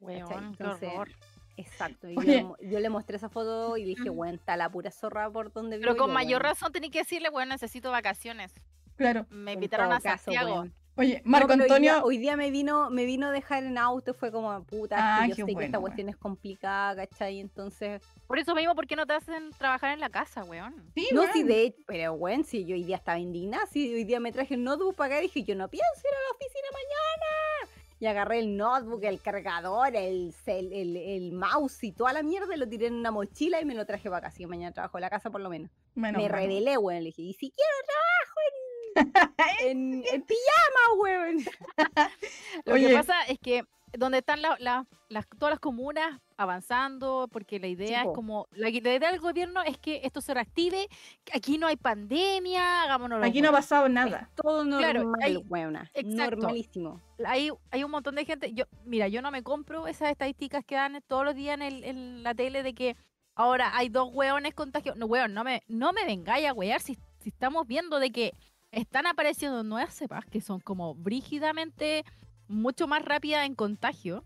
Weón, qué Entonces, horror. Exacto. Y yo, le, mo- yo le mostré esa foto y dije, bueno, está la pura zorra por donde vivo Pero con yo, mayor weón". razón tenés que decirle, bueno, necesito vacaciones. Claro. Me invitaron a caso, Santiago. weón. Oye, No, Marco pero hoy día- Antonio. Hoy día, me vino me vino a dejar en auto, fue como, puta, Ah, que qué yo sé que bueno, esta weón. cuestión es complicada, ¿cachai? Entonces, Por eso mismo, ¿por qué no te hacen trabajar en la casa, weón? Sí, no, weón. sí, de hecho, pero bueno, si yo hoy día estaba indignada, si hoy día me traje el notebook para acá y dije, yo no pienso ir a la oficina mañana. Y agarré el notebook, el cargador, el, el, el mouse y toda la mierda, y lo tiré en una mochila y me lo traje para acá, así que mañana trabajo en la casa por lo menos. Menos me mal. rebelé, weón, le dije, y si quiero trabajo en, en, en pijama, weón. Lo Oye. que pasa es que donde están la- la- las, todas las comunas avanzando, porque la idea es como, la, la idea del gobierno es que esto se reactive, aquí no hay pandemia, hagámonos Aquí no ha pasado nada. Todo normal, Claro, hay- weona. exacto. Normalísimo. hay, hay un montón de gente, yo mira, yo no me compro esas estadísticas que dan todos los días en, el- en la tele de que ahora hay dos hueones contagiados. No, hueón, no me, no me vengáis a huear si, si estamos viendo de que están apareciendo nuevas cepas que son como brígidamente mucho más rápidas en contagio.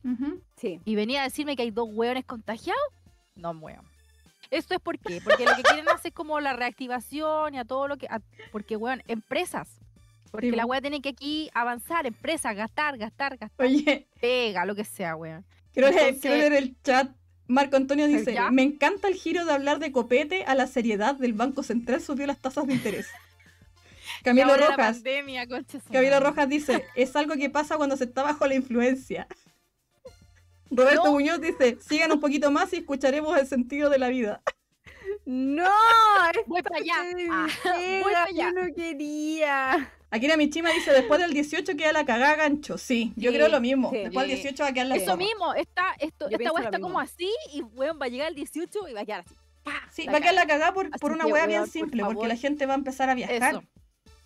Sí. y venía a decirme que hay dos hueones contagiados, no hueón. Esto es por qué, porque lo que quieren hacer es como la reactivación y a todo lo que, a- porque hueón, empresas, porque Sí, la hueá tiene que aquí avanzar, empresas, gastar, gastar, gastar, Oye, pega, lo que sea, weón. quiero, Entonces- quiero leer el chat. Marco Antonio dice, ¿Ya? me encanta el giro de hablar de copete a la seriedad del Banco Central subió las tasas de interés. Camilo ahora la Rojas. pandemia, Camilo. Rojas dice, es algo que pasa cuando se está bajo la influencia. Roberto No. Muñoz dice, sigan un poquito más y escucharemos el sentido de la vida. ¡No! Voy para allá. Ah, voy para allá. Yo no quería. Akira Michima dice, después del 18 queda la cagada gancho. Sí, yo Sí, creo lo mismo. sí. Después del 18 va a quedar la Eso mismo, está, esto, Yo esta weá está mismo. como así y weón va a llegar el 18 y va a quedar así. Sí, La va a quedar la caga. cagada por, por una weá bien por simple, porque la gente va a empezar a viajar Eso.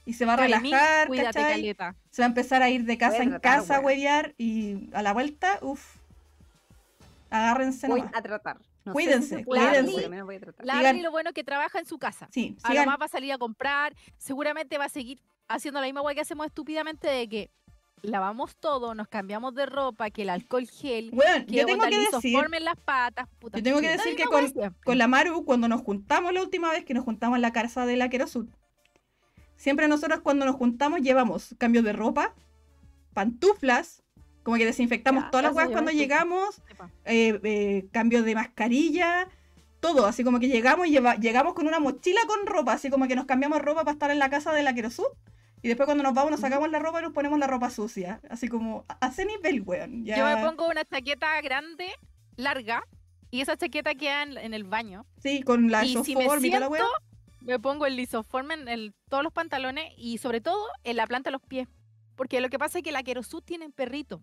Y se va a relajar, cuídate, ¿cachai? caleta. Se va a empezar a ir de casa en tratar, casa a huevear y a la vuelta, uff, agárrense Voy nomás. a tratar. No sé si Cuídense, se puede, cuídense. pero al menos voy a tratar. La Sigan- Adri lo bueno que trabaja en su casa. Sí, A lo sigan, más va a salir a comprar. Seguramente va a seguir haciendo la misma weá que hacemos estúpidamente de que lavamos todo, nos cambiamos de ropa, que el alcohol gel, Weón, que yo tengo que decir, lisoforme en las patas. puta, yo tengo que decir que con la Maru, cuando nos juntamos la última vez que nos juntamos en la casa de la Querosud, siempre nosotros cuando nos juntamos llevamos cambio de ropa, pantuflas, como que desinfectamos Ya, todas las weas cuando llegamos, eh, eh, cambio de mascarilla, todo, así como que llegamos y lleva- llegamos con una mochila con ropa, así como que nos cambiamos ropa para estar en la casa de la Querosud. Y después cuando nos vamos nos sacamos la ropa y nos ponemos la ropa sucia. Así como, a ese nivel, weón. Ya... Yo me pongo una chaqueta grande, larga, y esa chaqueta queda en, en el baño. Sí, con la y si me la siento. Me pongo el lisoforme en el- todos los pantalones y sobre todo en la planta de los pies. Porque lo que pasa es que la querosú tiene perrito.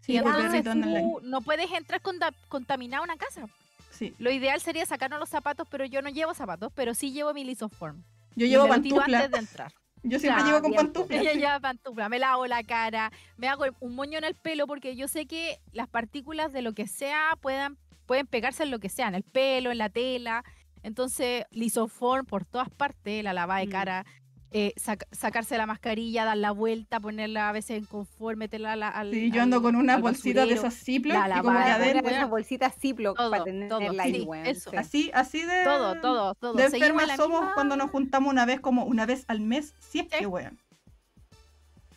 Sí, perrito tú no puedes entrar conta- contaminado a una casa. Sí. Lo ideal sería sacarnos los zapatos, pero yo no llevo zapatos, pero sí llevo mi lisoform. Yo llevo pantufla. antes de entrar. Yo siempre Claro, llevo con pantufla. Ella sí. lleva pantufla, me lavo la cara, me hago un moño en el pelo porque yo sé que las partículas de lo que sea puedan, pueden pegarse en lo que sea, en el pelo, en la tela. Entonces, lisoform por todas partes, la lavada de Mm. cara, eh, sac- sacarse la mascarilla, dar la vuelta, ponerla a veces en confort, meterla a la- al. Sí, yo ando al- con una bolsita de esas Ziploc la y como de bolsitas Ziploc Todo, para tenerla todo, ahí, sí, weón. eso. sí. Así, así de, Todo, todo, todo. de enfermas la somos misma- cuando nos juntamos una vez, como una vez al mes, si es Sí. que weón.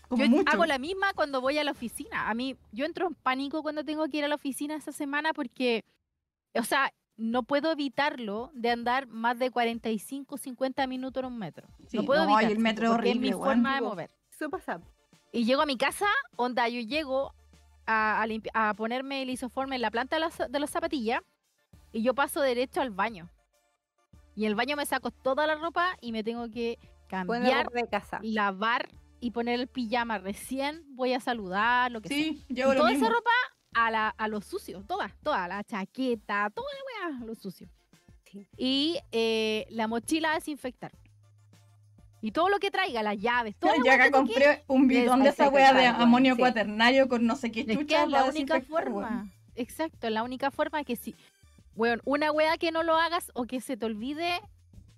Como Yo mucho. hago la misma cuando voy a la oficina. A mí, yo entro en pánico cuando tengo que ir a la oficina esa semana porque, o sea, no puedo evitarlo de andar más de 45, 50 minutos en un metro. Sí, no puedo no, evitarlo. el metro horrible, es mi weón. forma de mover. Eso pasa. Y llego a mi casa, onda, yo llego a, a a ponerme el isoforme en la planta de las, de las zapatillas y yo paso derecho al baño. Y en el baño me saco toda la ropa y me tengo que cambiar, de casa. lavar y poner el pijama recién. Voy a saludar, lo que sea. Sí, Y llevo lo toda mismo. esa ropa a, la, a lo sucio, toda, toda, la chaqueta, toda la weá, a lo sucio. Sí. Y eh, la mochila a desinfectar. Y todo lo que traiga, las llaves, todo. Yo acá compré un bidón de esa wea de amonio sí. cuaternario con no sé qué Es que chucha. es la para única forma. weón. Exacto, la única forma que si, bueno, una wea que no lo hagas o que se te olvide,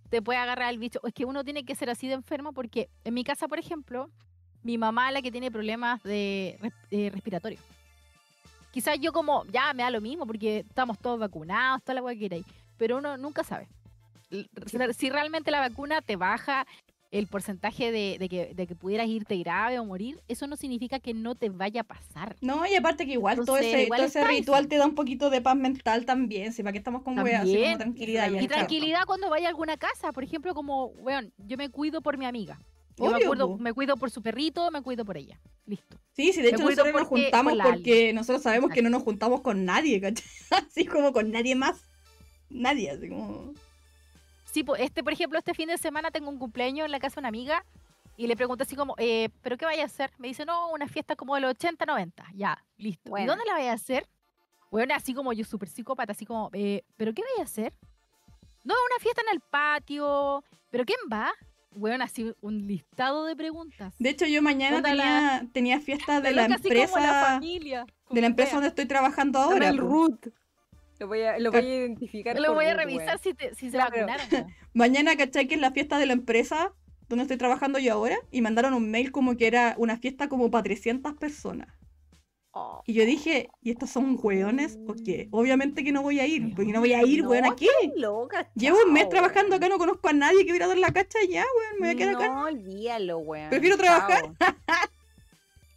te puede agarrar el bicho. Es que uno tiene que ser así de enfermo porque en mi casa, por ejemplo, mi mamá es la que tiene problemas de, de respiratorio. Quizás yo como, ya me da lo mismo porque estamos todos vacunados, toda la wea que queráis, pero uno nunca sabe. Si realmente la vacuna te baja el porcentaje de, de que, de que pudieras irte grave o morir, eso no significa que no te vaya a pasar. No, y aparte que igual todo Entonces, ese, igual todo ese ritual eso. te da un poquito de paz mental también, si para qué estamos con weas, así como tranquilidad. Y Y tranquilidad cuando vaya a alguna casa. Por ejemplo, como, weón, yo me cuido por mi amiga. Yo me, Obvio, acuerdo- me cuido por su perrito, me cuido por ella. Listo. Sí, sí, de hecho nosotros nos juntamos porque nosotros sabemos que no nos juntamos con nadie, ¿cachai? Así como con nadie más. Nadie, así como... Sí, este, por ejemplo, este fin de semana tengo un cumpleaños en la casa de una amiga y le pregunto así como, eh, ¿pero qué vaya a hacer? Me dice, no, una fiesta como de los 80, 90. Ya, listo. ¿Y dónde la vaya a hacer? Bueno, así como yo, súper psicópata, así como, eh, ¿pero qué vaya a hacer? No, una fiesta en el patio. ¿Pero quién va? Bueno, así un listado de preguntas. De hecho, yo mañana tenía, tenía fiesta de la la empresa, familia. de la empresa donde estoy trabajando ahora. el root. Lo voy a, lo voy a identificar. Lo voy a revisar weón. si, te- si se Claro. vacunaron. Mañana, ¿cachai? Que es la fiesta de la empresa donde estoy trabajando yo ahora. Y mandaron un mail como que era una fiesta como para 300 personas. Oh, Y yo dije, ¿y estos son hueones o qué? Obviamente que no voy a ir. Porque no voy a ir, no, weón, ¿a qué? estáis loca, Llevo un mes trabajando acá, no conozco a nadie que viera dar la cacha ya, weón. Me voy a quedar acá. No, olvídalo, weón. Prefiero trabajar.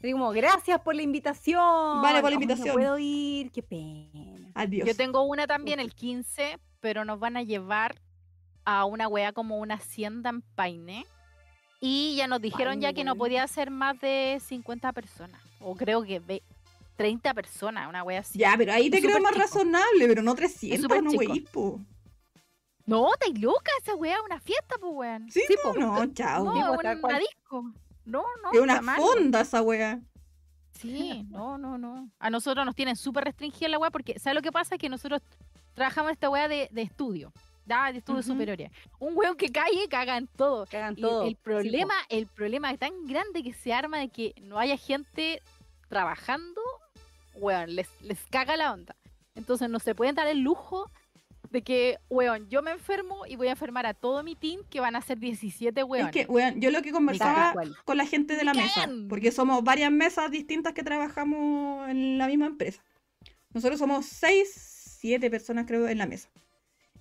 como, gracias por la invitación. Vale, por la invitación. No puedo ir, qué pena. Adiós. Yo tengo una también el 15, pero nos van a llevar a una wea como una hacienda en Paine. Y ya nos dijeron ya que no podía ser más de 50 personas. O creo que ve- 30 personas, una wea así. Ya, pero ahí te Es creo más chico. razonable, pero no 300, súper no weís, po. No, estáis loca esa wea, una fiesta, pues weón. Sí, Sí, no, po. no, chao. No, pues, una, cual. disco. No, no. es una fonda esa wea. Sí, no, no, no. A nosotros nos tienen súper restringida la weá porque, ¿sabes lo que pasa? Que nosotros trabajamos en esta weá de, de estudio, ¿ya? de estudios superiores. Un weón que cae, caga en todo. Cagan Y todo. el Sí, problema, el problema tan grande que se arma de que no haya gente trabajando, weón, les, les caga la onda. Entonces no se pueden dar el lujo de que, weón, yo me enfermo y voy a enfermar a todo mi team que van a ser 17 weón. Es que, weón, yo lo que conversaba con la gente de la mesa, porque somos varias mesas distintas que trabajamos en la misma empresa. Nosotros somos seis, siete personas creo en la mesa.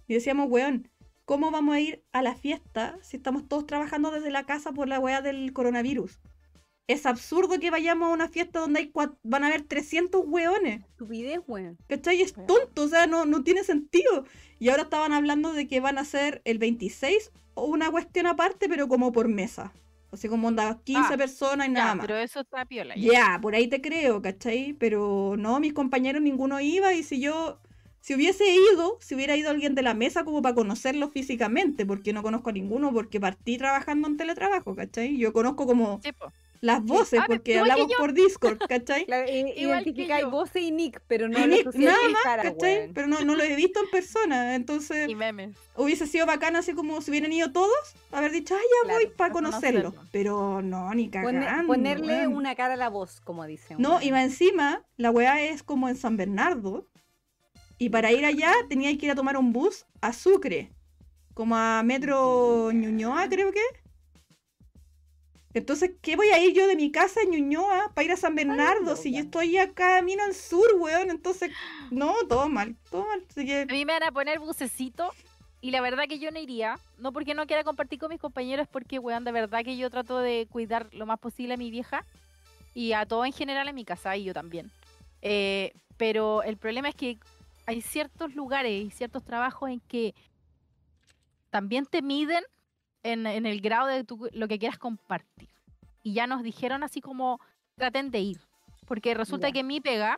Y decíamos, weón, ¿cómo vamos a ir a la fiesta si estamos todos trabajando desde la casa por la weá del coronavirus? Es absurdo que vayamos a una fiesta donde hay van a haber 300 weones. Estupidez, weón. ¿Cachai? Es tonto, o sea, no, no tiene sentido. Y ahora estaban hablando de que van a ser el 26 o una cuestión aparte, pero como por mesa. O sea, como onda 15 Ah, personas y Ya, nada más. pero eso está piola. Ya, ya. por ahí te creo, ¿cachai? Pero no, mis compañeros ninguno iba y si yo, si hubiese ido, si hubiera ido alguien de la mesa como para conocerlo físicamente, porque no conozco a ninguno, porque partí trabajando en teletrabajo, ¿cachai? Yo conozco como Sí. Las voces, Ah, porque hablamos por Discord, ¿cachai? Que identificáis yo. voz y nick, pero no Y lo Nick, nada más, cara, ¿cachai? Pero no, no lo he visto en persona, entonces Y memes. hubiese sido bacán así como si hubieran ido todos, haber dicho, ah, ya Claro, voy para conocerlo. conocerlo. Pero no, ni Pone- cagando. ponerle una cara a la voz, como dicen. No, y más encima, la weá es como en San Bernardo. Y para ir allá tenía que ir a tomar un bus a Sucre. Como a Metro Ñuñoa, creo que. Entonces, ¿qué voy a ir yo de mi casa a Ñuñoa para ir a San Bernardo? si yo estoy acá camino al sur, weón. Entonces, no, todo mal, todo mal. Así que, A mí me van a poner bucecito y la verdad que yo no iría. No porque no quiera compartir con mis compañeros, porque, weón, de verdad que yo trato de cuidar lo más posible a mi vieja y a todo en general en mi casa y yo también. Eh, pero el problema es que hay ciertos lugares y ciertos trabajos en que también te miden en, en el grado de tu- lo que quieras compartir. Y ya nos dijeron así como traten de ir. Porque resulta que en mi pega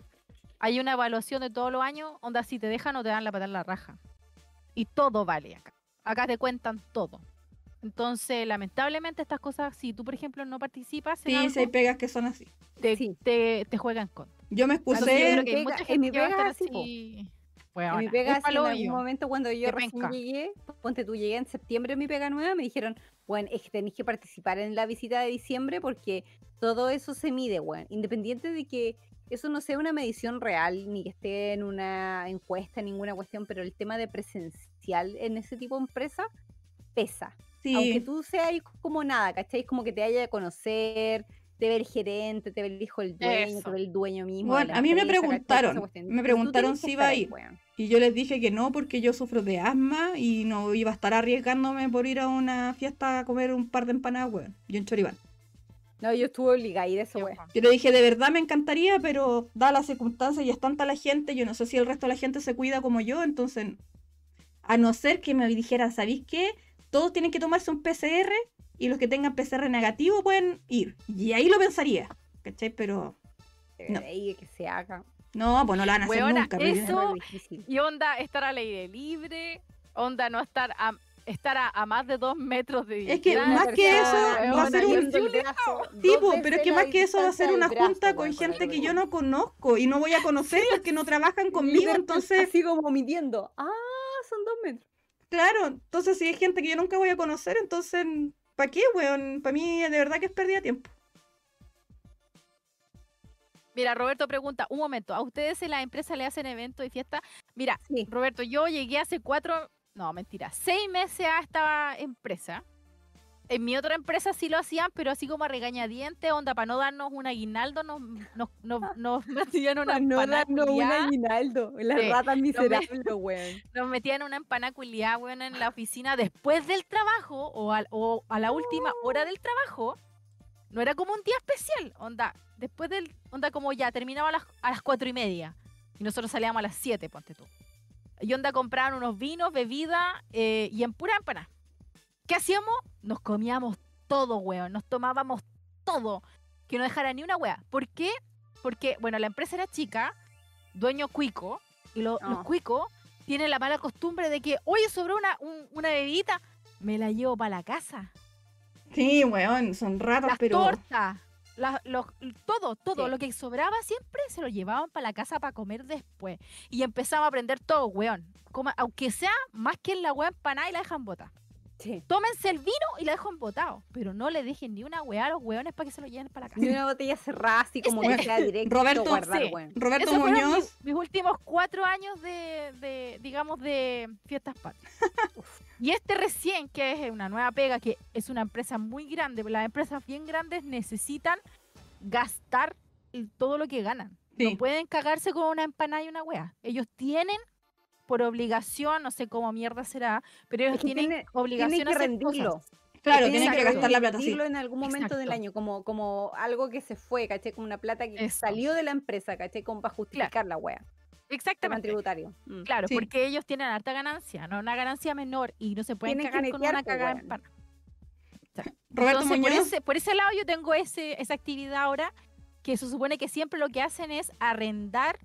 hay una evaluación de todos los años, onda si te dejan o te dan la patada en la raja. Y todo vale acá. Acá te cuentan todo. Entonces, lamentablemente, estas cosas, si tú, por ejemplo, no participas en Sí, algo, hay pegas que son así. te, Sí. te, te juegan contra. Yo me Entonces, yo excusé. creo que hay pega- mucha en gente mi pega es así, En mi "Weona, pega, en algún hoyo". momento cuando yo recién llegué, ponte tú, llegué en septiembre en mi pega nueva, me dijeron, bueno, es que tenéis que participar en la visita de diciembre porque todo eso se mide, weón. Independiente de que eso no sea una medición real, ni que esté en una encuesta, ninguna cuestión, pero el tema de presencial en ese tipo de empresa pesa. Aunque Sí, tú seas como nada, ¿cachai? Como que te haya de conocer, te ve el gerente, te ve el hijo del dueño, te ve el dueño mismo. Bueno, a mí me preguntaron, me preguntaron si iba a ir. y yo les dije que no porque yo sufro de asma y no iba a estar arriesgándome por ir a una fiesta a comer un par de empanadas, weón. Yo en Choribán. No, yo estuve obligada a ir a eso, weón. Yo le dije, de verdad me encantaría, pero dadas las circunstancias y es tanta la gente, yo no sé si el resto de la gente se cuida como yo, entonces, a no ser que me dijeran, ¿sabéis qué? Todos tienen que tomarse un PCR y los que tengan PCR negativo pueden ir. Y ahí lo pensaría, ¿cachai? Pero No. De ahí que se haga. no, pues no lo van a hacer Weona, nunca. eso- Es. Y onda estar al aire libre, onda no estar a, estar a, a más de dos metros de Es que distancia, más que eso, va a ser un- es yendo el un- brazo, Sí, dos po, veces pero es que la más que eso va a distancia ser una junta con gente que yo no conozco y no voy a conocer porque no trabajan conmigo, entonces, Así como midiendo. Ah, son dos metros. claro, entonces si hay gente que yo nunca voy a conocer, entonces, ¿para qué, weón? Para mí de verdad que es pérdida de tiempo. Mira, Roberto pregunta, un momento, ¿a ustedes en la empresa le hacen eventos y fiestas? Mira, Sí. Roberto, yo llegué hace cuatro, no, mentira, seis meses a esta empresa. En mi otra empresa sí lo hacían, pero así como a regañadientes, onda, para no darnos un aguinaldo, nos, nos, nos, nos metían una Para no darnos un aguinaldo. La Sí, rata me- miserable, weón. nos metían una empanada culiá, weón, en la oficina después del trabajo o, al- o a la última hora del trabajo. No era como un día especial, onda, después del, onda como ya, terminaba a las, a las cuatro y media y nosotros salíamos a las siete, ponte tú. Y onda compraban unos vinos, bebida eh, y en pura empanada. ¿Qué hacíamos? Nos comíamos todo, weón, nos tomábamos todo, que no dejara ni una wea. ¿Por qué? Porque, bueno, la empresa era chica, dueño cuico, y lo- los Oh. cuicos tienen la mala costumbre de que, oye, sobró una, un- una bebidita, me la llevo para la casa. Sí, weón, son ratas, Las pero... tortas, la- los- todo, todo, Sí. lo que sobraba siempre se lo llevaban para la casa para comer después. Y empezamos a aprender todo, weón. Coma- aunque sea más que en la weá empanada y la dejan botar. Sí. Tómense el vino y la dejan botado, pero no le dejen ni una weá a los weones para que se lo lleven para la casa. Ni una botella cerrada, así como que sea directo. Roberto, guardar, sí. weón. Roberto Esos fueron Muñoz, mis, mis últimos cuatro años de, de, digamos, de fiestas patrias. y este recién, que es una nueva pega, que es una empresa muy grande, las empresas bien grandes necesitan gastar todo lo que ganan. Sí. No pueden cagarse con una empanada y una wea. Ellos tienen por obligación, no sé cómo mierda será, pero ellos Es que tienen tiene- obligación Tienen a que hacer rendirlo. cosas. claro, tienen que gastar la plata, sí. en algún momento del año, como, como algo que se fue, ¿caché? Como una plata que Eso. salió de la empresa, ¿caché? Como para justificar la wea. Exactamente. tributario. Mm. Claro, Sí. porque ellos tienen harta ganancia, no una ganancia menor y no se pueden Tienen que cagar con una cagada weón. empanada. Roberto Entonces, por Muñoz, ese, por ese lado yo tengo ese, esa actividad ahora, que se supone que siempre lo que hacen es arrendar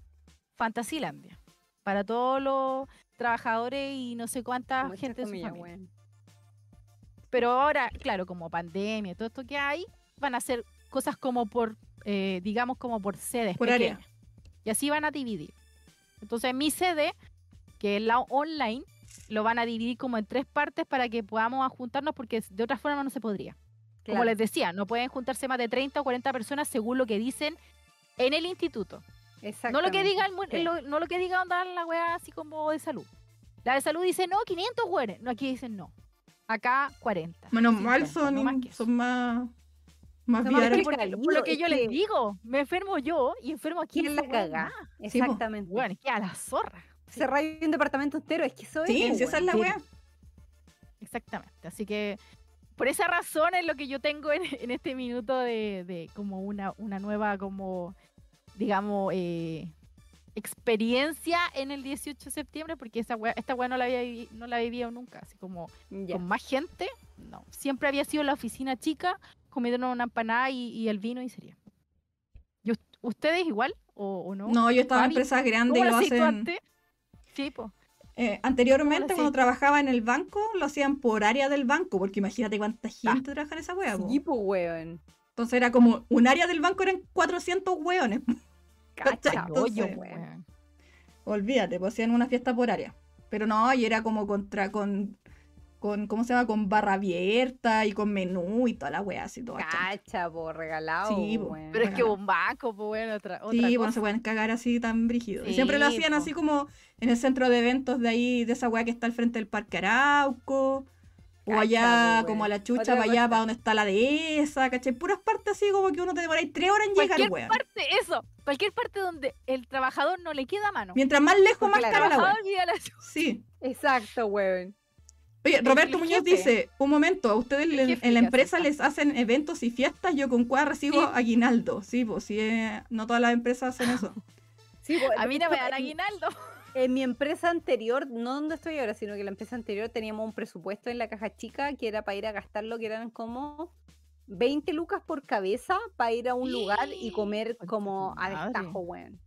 Fantasilandia para todos los trabajadores y no sé cuánta Como gente de su comillas, familia. weón. Pero ahora, claro, como pandemia todo esto que hay, van a hacer cosas como por, eh, digamos, como por sedes Por área. Y así van a dividir. Entonces, mi sede, que es la online, lo van a dividir como en tres partes para que podamos juntarnos, porque de otra forma no se podría. Como les decía, no pueden juntarse más de 30 o 40 personas según lo que dicen en el instituto. No lo que diga el sí. lo- no lo que diga onda la weá así como de salud. La de salud dice no, 500 güeyes. No, aquí dicen no. Acá 40. menos 50, mal son, no más son más, más Son más por, por lo que yo les digo, me enfermo yo y enfermo aquí. ¿Quién la cagá? Exactamente. Bueno, es que a la zorra. Cerrar un departamento entero, es que eso Sí, es. si esa es la sí. wea. Exactamente. Así que por esa razón es lo que yo tengo en, en este minuto de, de como una, una nueva, como, digamos, eh, experiencia en el 18 de septiembre, porque esa wea- esta weá no la había no la vivido nunca, así como con más gente, no. Siempre había sido la oficina chica, comiendo una empanada y, y el vino y sería. ¿Y us- ¿Ustedes igual o, o no? No, yo estaba en empresas grandes y ¿Cómo lo hacen. antes? Sí, pues. eh, anteriormente, cuando trabajaba en el banco, lo hacían por área del banco, porque imagínate cuánta gente trabaja en esa wea. po. Sí, po, weón. Entonces era como un área del banco eran 400 hueones. Cacha, Entonces, hoyo, weón. Olvídate, pues hacían una fiesta por área. Pero no, y era como contra con con ¿cómo se llama? con barra abierta y con menú y toda la wea así chanta. Cacha, po, regalado. Sí, po. weón. Pero es que un banco, pues bueno, otra, otra Sí, bueno, cosa. se pueden cagar así tan brígido. y siempre lo hacían po. así como en el centro de eventos de ahí, de esa weá que está al frente del Parque Arauco. O allá, como a weón. la chucha, para allá, para donde está la dehesa, ¿cachai? Puras partes así como que uno te demoráis tres horas en llegar, Cualquier weón. parte, eso, cualquier parte donde el trabajador no le queda mano. Mientras más lejos, Porque más la cara la weá. trabajador vive a la Sí. Exacto, weón. Oye, Roberto el Muñoz jefe. dice, un momento, a ustedes le- en la empresa les hacen eventos y fiestas, yo con cuál recibo Sí. aguinaldo. Sí, pues sí, eh, no todas las empresas hacen eso. Sí, po, A mí no me dan aguinaldo. En mi empresa anterior, no donde estoy ahora, sino que la empresa anterior teníamos un presupuesto en la caja chica que era para ir a gastarlo, que eran como 20 lucas por cabeza para ir a un lugar y comer como a destajo, weón.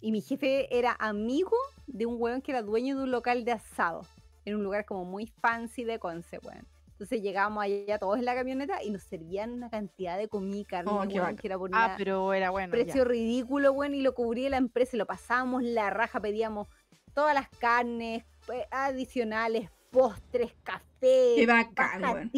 Y mi jefe era amigo de un weón que era dueño de un local de asado, en un lugar como muy fancy de Conce, weón. Entonces llegábamos allá todos en la camioneta y nos servían una cantidad de comida carne, Oh, weón, que era por Ah, pero era bueno. ya. precio ridículo, bueno, y lo cubría la empresa y lo pasábamos la raja, pedíamos todas las carnes adicionales, postres, café, Qué bacán, weón.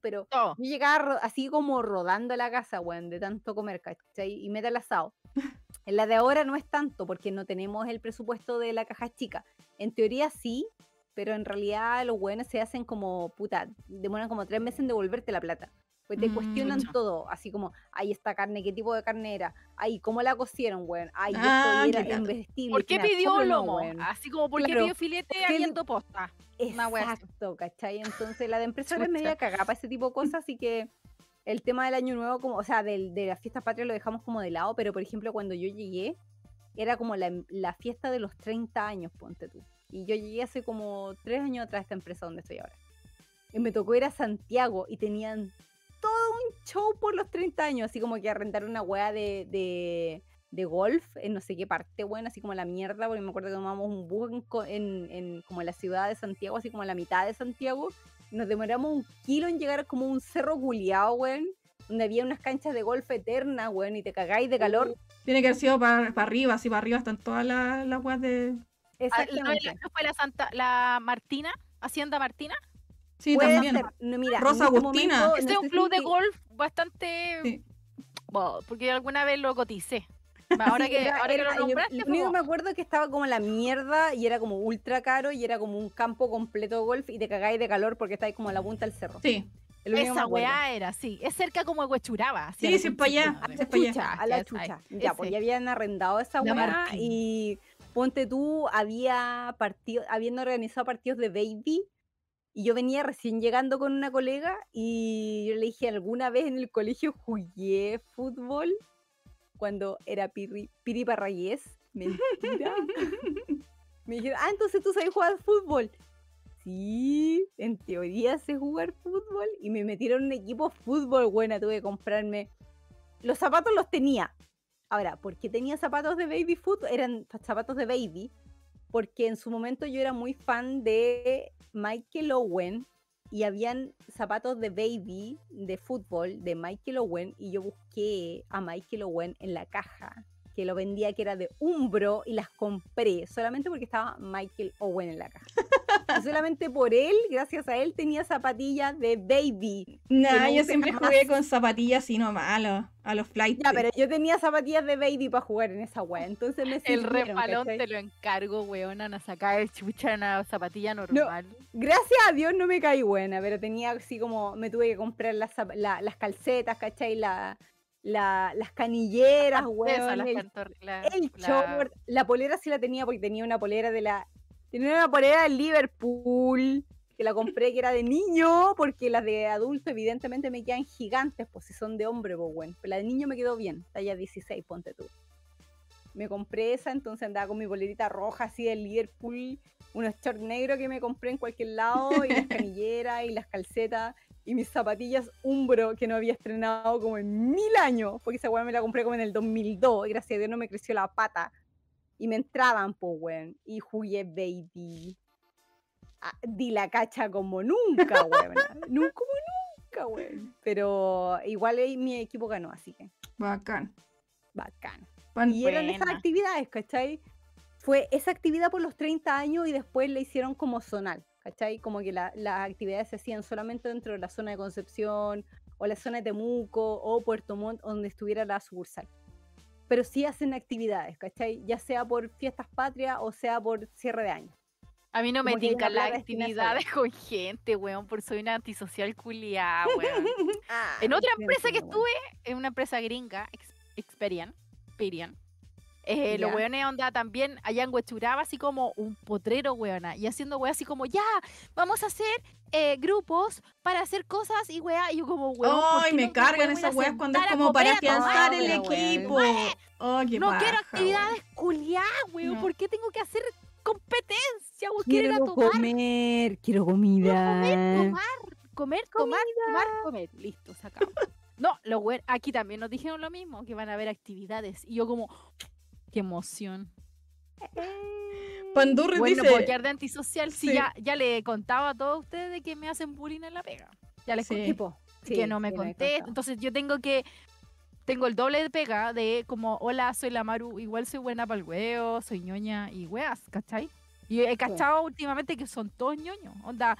pero yo llegaba así como rodando a la casa, weón, de tanto comer, ¿cachai? Y meta el asado. En la de ahora no es tanto, porque no tenemos el presupuesto de la caja chica. En teoría sí, pero en realidad los buenos se hacen como, puta, demoran como tres meses en devolverte la plata. Pues te Mm, cuestionan todo, así como, ahí esta carne, qué tipo de carne era, ay, cómo la cocieron, weón, ay, Ah, esto era investible. ¿Por qué pidió no, lomo? Así como, ¿por qué pidió filete ¿Qué- habiendo posta? una wea así. Exacto, ¿cachai? Entonces la de empresa es media cagada para ese tipo de cosas, así que el tema del año nuevo, como, o sea, del, de las fiestas patrias lo dejamos como de lado, pero por ejemplo cuando yo llegué, era como la, la fiesta de los 30 años, ponte tú. Y yo llegué hace como tres años atrás a esta empresa donde estoy ahora. Y me tocó ir a Santiago y tenían todo un show por los 30 años, así como que arrendar una wea de, de, de golf en no sé qué parte, bueno, así como la mierda, porque me acuerdo que tomamos un bus en, co- en, en como en la ciudad de Santiago, así como en la mitad de Santiago, y nos demoramos un kilo en llegar como un cerro culiao, weón, donde había unas canchas de golf eternas, weón, y te cagáis de calor. Tiene que haber sido para arriba, así para arriba están todas las, las weas de. Ah, ¿no, Exactamente. ¿no fue la Santa, la Martina? ¿Hacienda Martina? Sí, Puede también. ser, no, mira, Rosa este Agustina. momento, Este no es un club de golf bastante... Sí. Bueno, porque alguna vez lo coticé. Ahora Sí, que, era- ahora que era- lo yo- nombraste, lo único que como, me acuerdo que estaba como la mierda y era como ultra caro y era como un campo completo de golf y te cagáis de calor porque estáis como a la punta del cerro. Sí. Que esa weá era, sí. Es cerca como de Huechuraba. a Sí, la sí, es para allá. para allá. chucha, a la chucha. Ya, pues ya habían arrendado esa La weá y ponte tú, había partido, habiendo organizado partidos de baby y yo venía recién llegando con una colega y yo le dije, ¿alguna vez en el colegio jugué fútbol? Cuando era Piri, Piri. Mentira. Me dijeron, ah, entonces tú sabes jugar fútbol. Sí, en teoría sé jugar fútbol y me metieron en un equipo fútbol, buena, tuve que comprarme. Los zapatos los tenía. Ahora, ¿por qué tenía zapatos de baby foot? Eran zapatos de baby, porque en su momento yo era muy fan de Michael Owen y habían zapatos de baby de fútbol de Michael Owen y yo busqué a Michael Owen en la caja que lo vendía que era de Umbro y las compré solamente porque estaba Michael Owen en la caja. Y solamente por él, gracias a él, tenía zapatillas de baby. Nah, no yo siempre jamás. jugué con zapatillas así nomás, a los, a los flights. Ya, pero yo tenía zapatillas de baby para jugar en esa wea, entonces me El ¿cachai? te lo encargo, weona, a sacar el chucha en una zapatilla normal. Gracias a Dios no me caí buena, pero tenía así como, me tuve que comprar las, la- las calcetas, ¿cachai? La, la- las canilleras, weón, las el, cantor- la- el la- short, la polera sí la tenía porque tenía una polera de la, tenía una polera del Liverpool, que la compré que era de niño, porque las de adulto evidentemente me quedan gigantes, pues si son de hombre, pues bueno, pero la de niño me quedó bien, talla 16, ponte tú. Me compré esa, entonces andaba con mi polerita roja así del Liverpool, unos shorts negros que me compré en cualquier lado, y las canilleras y las calcetas, y mis zapatillas Umbro que no había estrenado como en mil años, porque esa weá me la compré como en el 2002, y gracias a Dios no me creció la pata. Y me entraban, pues, weón. Y jugué baby. Ah, di la cacha como nunca, weón. nunca como nunca, weón. Pero igual mi equipo ganó, así que Bacán. bacán. Pan- Y eran esas actividades, ¿cachai? Fue esa actividad por los 30 años y después la hicieron como zonal, ¿cachai? Como que la- las actividades se hacían solamente dentro de la zona de Concepción o la zona de Temuco o Puerto Montt, donde estuviera la sucursal. Pero sí hacen actividades, ¿cachai? Ya sea por fiestas patrias o sea por cierre de año. A mí no me Como una tincan las actividades con gente, weón, por soy una antisocial culiada, weón. Ah, En otra empresa que estuve, en una empresa gringa, Ex- Experian, Experian, eh, los weones onda también allá en Huechuraba así como un potrero, weona, y haciendo weas así como, ya, vamos a hacer eh, grupos para hacer cosas y wea, y yo como, weón, ¿por Ay, me no cargan esas weas cuando es como para afianzar el weón? equipo. Qué No quiero actividades culiadas, weón, No. ¿por qué tengo que hacer competencia? ¿Vos querer a Quiero tomar? comer, quiero Quiero comida. comer, tomar, comer, tomar, tomar, comer. Listo, se acabó. No, los güey- aquí también nos dijeron lo mismo, que van a haber actividades. Y yo como, qué emoción. Pandurri Bueno, dice. porque de antisocial, sí, Sí. ya, ya le contaba a todos ustedes de que me hacen bullying en la pega. Ya les Sí. conté Tipo, que no me sí, conté. Entonces yo tengo que, tengo el doble de pega de como, hola, soy la Maru, igual soy buena para el huevo, soy ñoña y weas, ¿cachai? Y he cachado últimamente que son todos ñoños. Onda,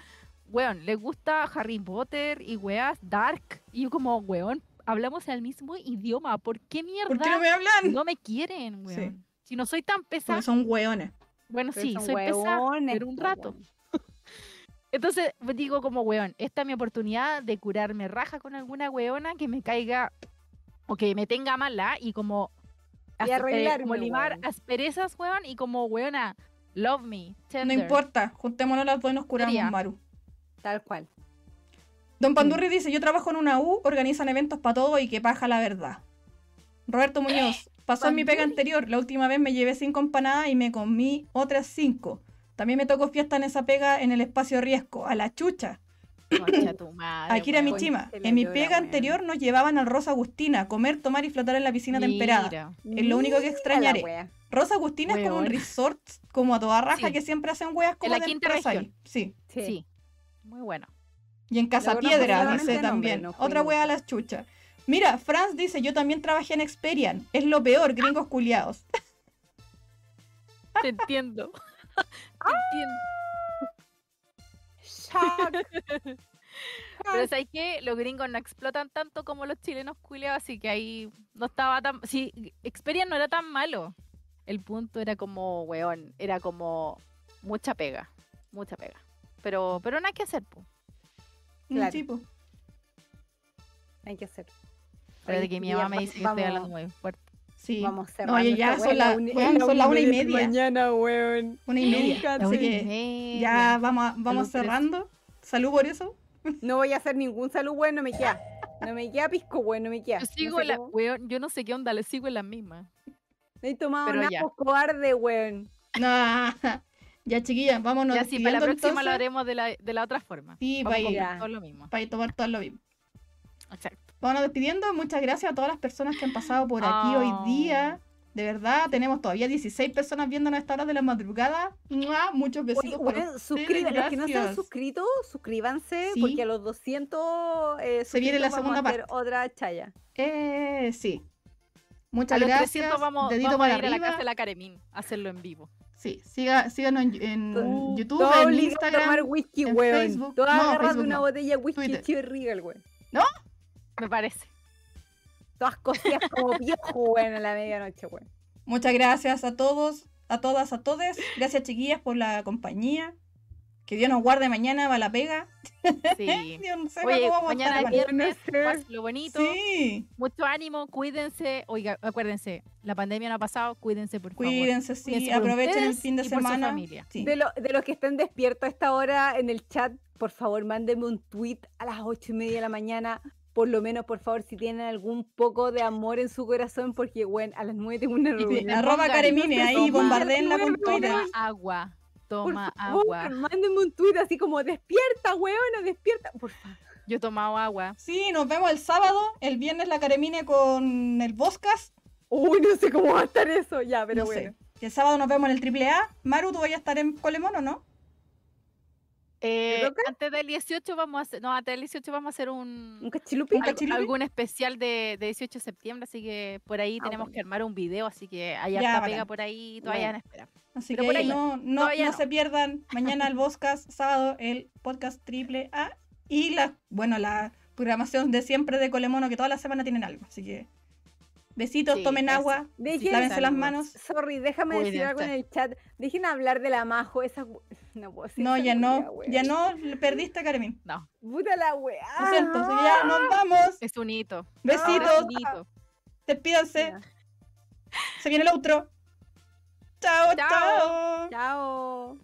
weón, les gusta Harry Potter y weas, Dark. Y yo como, weón, hablamos el mismo idioma. ¿Por qué mierda ¿Por qué no me hablan? no me quieren, Sí. weón? Si no soy tan pesada. Porque son hueones. Bueno, Pero sí, soy pesada, pero un rato. Entonces pues, digo como, weón, esta es mi oportunidad de curarme raja con alguna weona que me caiga o que me tenga mala y como, Y aspe- como arreglarme, limar weón. asperezas, weón, y como, weona, love me, No importa, juntémonos las dos y nos curamos, Sería. Maru. Tal cual. Don Pandurri dice, yo trabajo en una U, organizan eventos para todo y que paja la verdad. Roberto Muñoz, pasó en mi pega anterior, la última vez me llevé cinco empanadas y me comí otras cinco. También me tocó fiesta en esa pega en el espacio riesgo, a la chucha. Tu madre, Akira weón. Michima, en mi pega anterior nos llevaban al Rosa Agustina a comer, tomar y flotar en la piscina temperada. Mira. Es lo único que extrañaré. Rosa Agustina es como un resort, como a toda raja, Sí. que siempre hacen weas como la de quinta empresa región. ahí. Sí. Sí. Sí. Muy bueno. Y en Casa conozco Piedra, solamente dice también. no Otra wea a las chuchas. Mira, Franz dice, yo también trabajé en Experian. Es lo peor, gringos culiados. Te entiendo. Te entiendo. Shock. Pero ¿sabes qué? Los gringos no explotan tanto como los chilenos culiados, así que ahí no estaba tan... Sí, Xperia no era tan malo. El punto era como, weón, era como mucha pega, mucha pega. Pero, pero nada que hacer, po. Mm, Claro. sí, po. Hay que hacer. Pero de Oye, que mi mamá me dice que estoy vamos- hablando muy fuerte. Sí. Vamos No, cerrando oye, ya son la- son la una y media. mañana, weón. Una y media. Nunca Así que Media. ya vamos vamos Salud cerrando. Salud por eso. No voy a hacer ningún salud, weón, no me queda. No me queda pisco, weón, no me queda. Yo No sigo sé la, cómo- weón, yo no sé qué onda, le sigo en las mismas. No he tomado ya. por cobarde, weón. Nah. Ya, chiquillas, vámonos. ya sí, para la despidiendo, próxima lo entonces. haremos de la, de la otra forma. Sí, Vamos a para ir, Ya. todo lo mismo. para ir tomar todo lo mismo. Exacto. Vámonos despidiendo. Muchas gracias a todas las personas que han pasado por aquí hoy día. De verdad, tenemos todavía 16 personas viéndonos a esta hora de la madrugada. ¡Mua! Muchos Oye, besitos para weón, ustedes, suscriban, los que no se han gracias. suscrito, suscríbanse, Sí. porque a los 200 eh, Se viene la suscritos vamos segunda a hacer parte. otra chaya. Eh, sí. Muchas A los gracias. 300 vamos, Dedito vamos a ir a la arriba. casa de la Caremín a hacerlo en vivo. Sí, siga, síganos en, YouTube, todo en obligado a tomar Instagram. whisky, en weón. Facebook. Todo No, agarrando una no. botella de whisky Twitter. Chivas Regal, weón. Me parece. Todas cosías como viejo, weón, a la medianoche, weón. Muchas gracias a todos, a todas, a todes. Gracias, chiquillas, por la compañía. Que Dios nos guarde mañana va la pega. Sí. Dios no sé Oye, cómo vamos a mañana estar viernes, No sé. paz- lo bonito. Sí, Mucho ánimo, cuídense. Oiga, acuérdense, la pandemia no ha pasado, cuídense por favor. cuídense, sí, Cuídense aprovechen el fin de y por su semana. familia. Sí. De, lo- de los que estén despiertos a esta hora en el chat, por favor, mándenme un tweet a las ocho y media de la mañana. Por lo menos, por favor, si tienen algún poco de amor en su corazón, porque, bueno, a las nueve tengo una reunión. arroba Caremine, ahí bombardeenla con Twitter. Toma agua, Por toma favor, agua. mándenme un tweet así como, despierta, weona, despierta. Por favor. Yo he tomado agua. Sí, nos vemos el sábado. El viernes la Caremine con el Boscas. Uy, no sé cómo va a estar eso. Ya, pero No bueno. el sábado nos vemos en el triple A. Maru, ¿tú vas a estar en Colemón o no? Eh, antes del 18 vamos a hacer, no, antes del 18 vamos a hacer un, ¿Un cachilupi? ¿Un cachilupi? algún especial de, de 18 de septiembre, así que por ahí Ah, tenemos bueno. que armar un video, así que harta bacán. pega por ahí, todavía en espera. Así Pero que por ahí no, no, no no. se pierdan. Mañana el podcast, sábado el podcast triple A. Y la, bueno, la programación de siempre de Colemono, que toda la semana tienen algo. Así que Besitos, tomen agua, Dejen, lávense las manos. Sorry, déjame decir algo en el chat. Dejen hablar de la Majo, esa... No puedo decir No, ya no, ya no, perdiste a Carmen. No. Puta la weá. Lo siento, ya ah. nos vamos. Es un hito. Besitos. No, Despídanse. Se viene el otro. Chao, chao. Chao.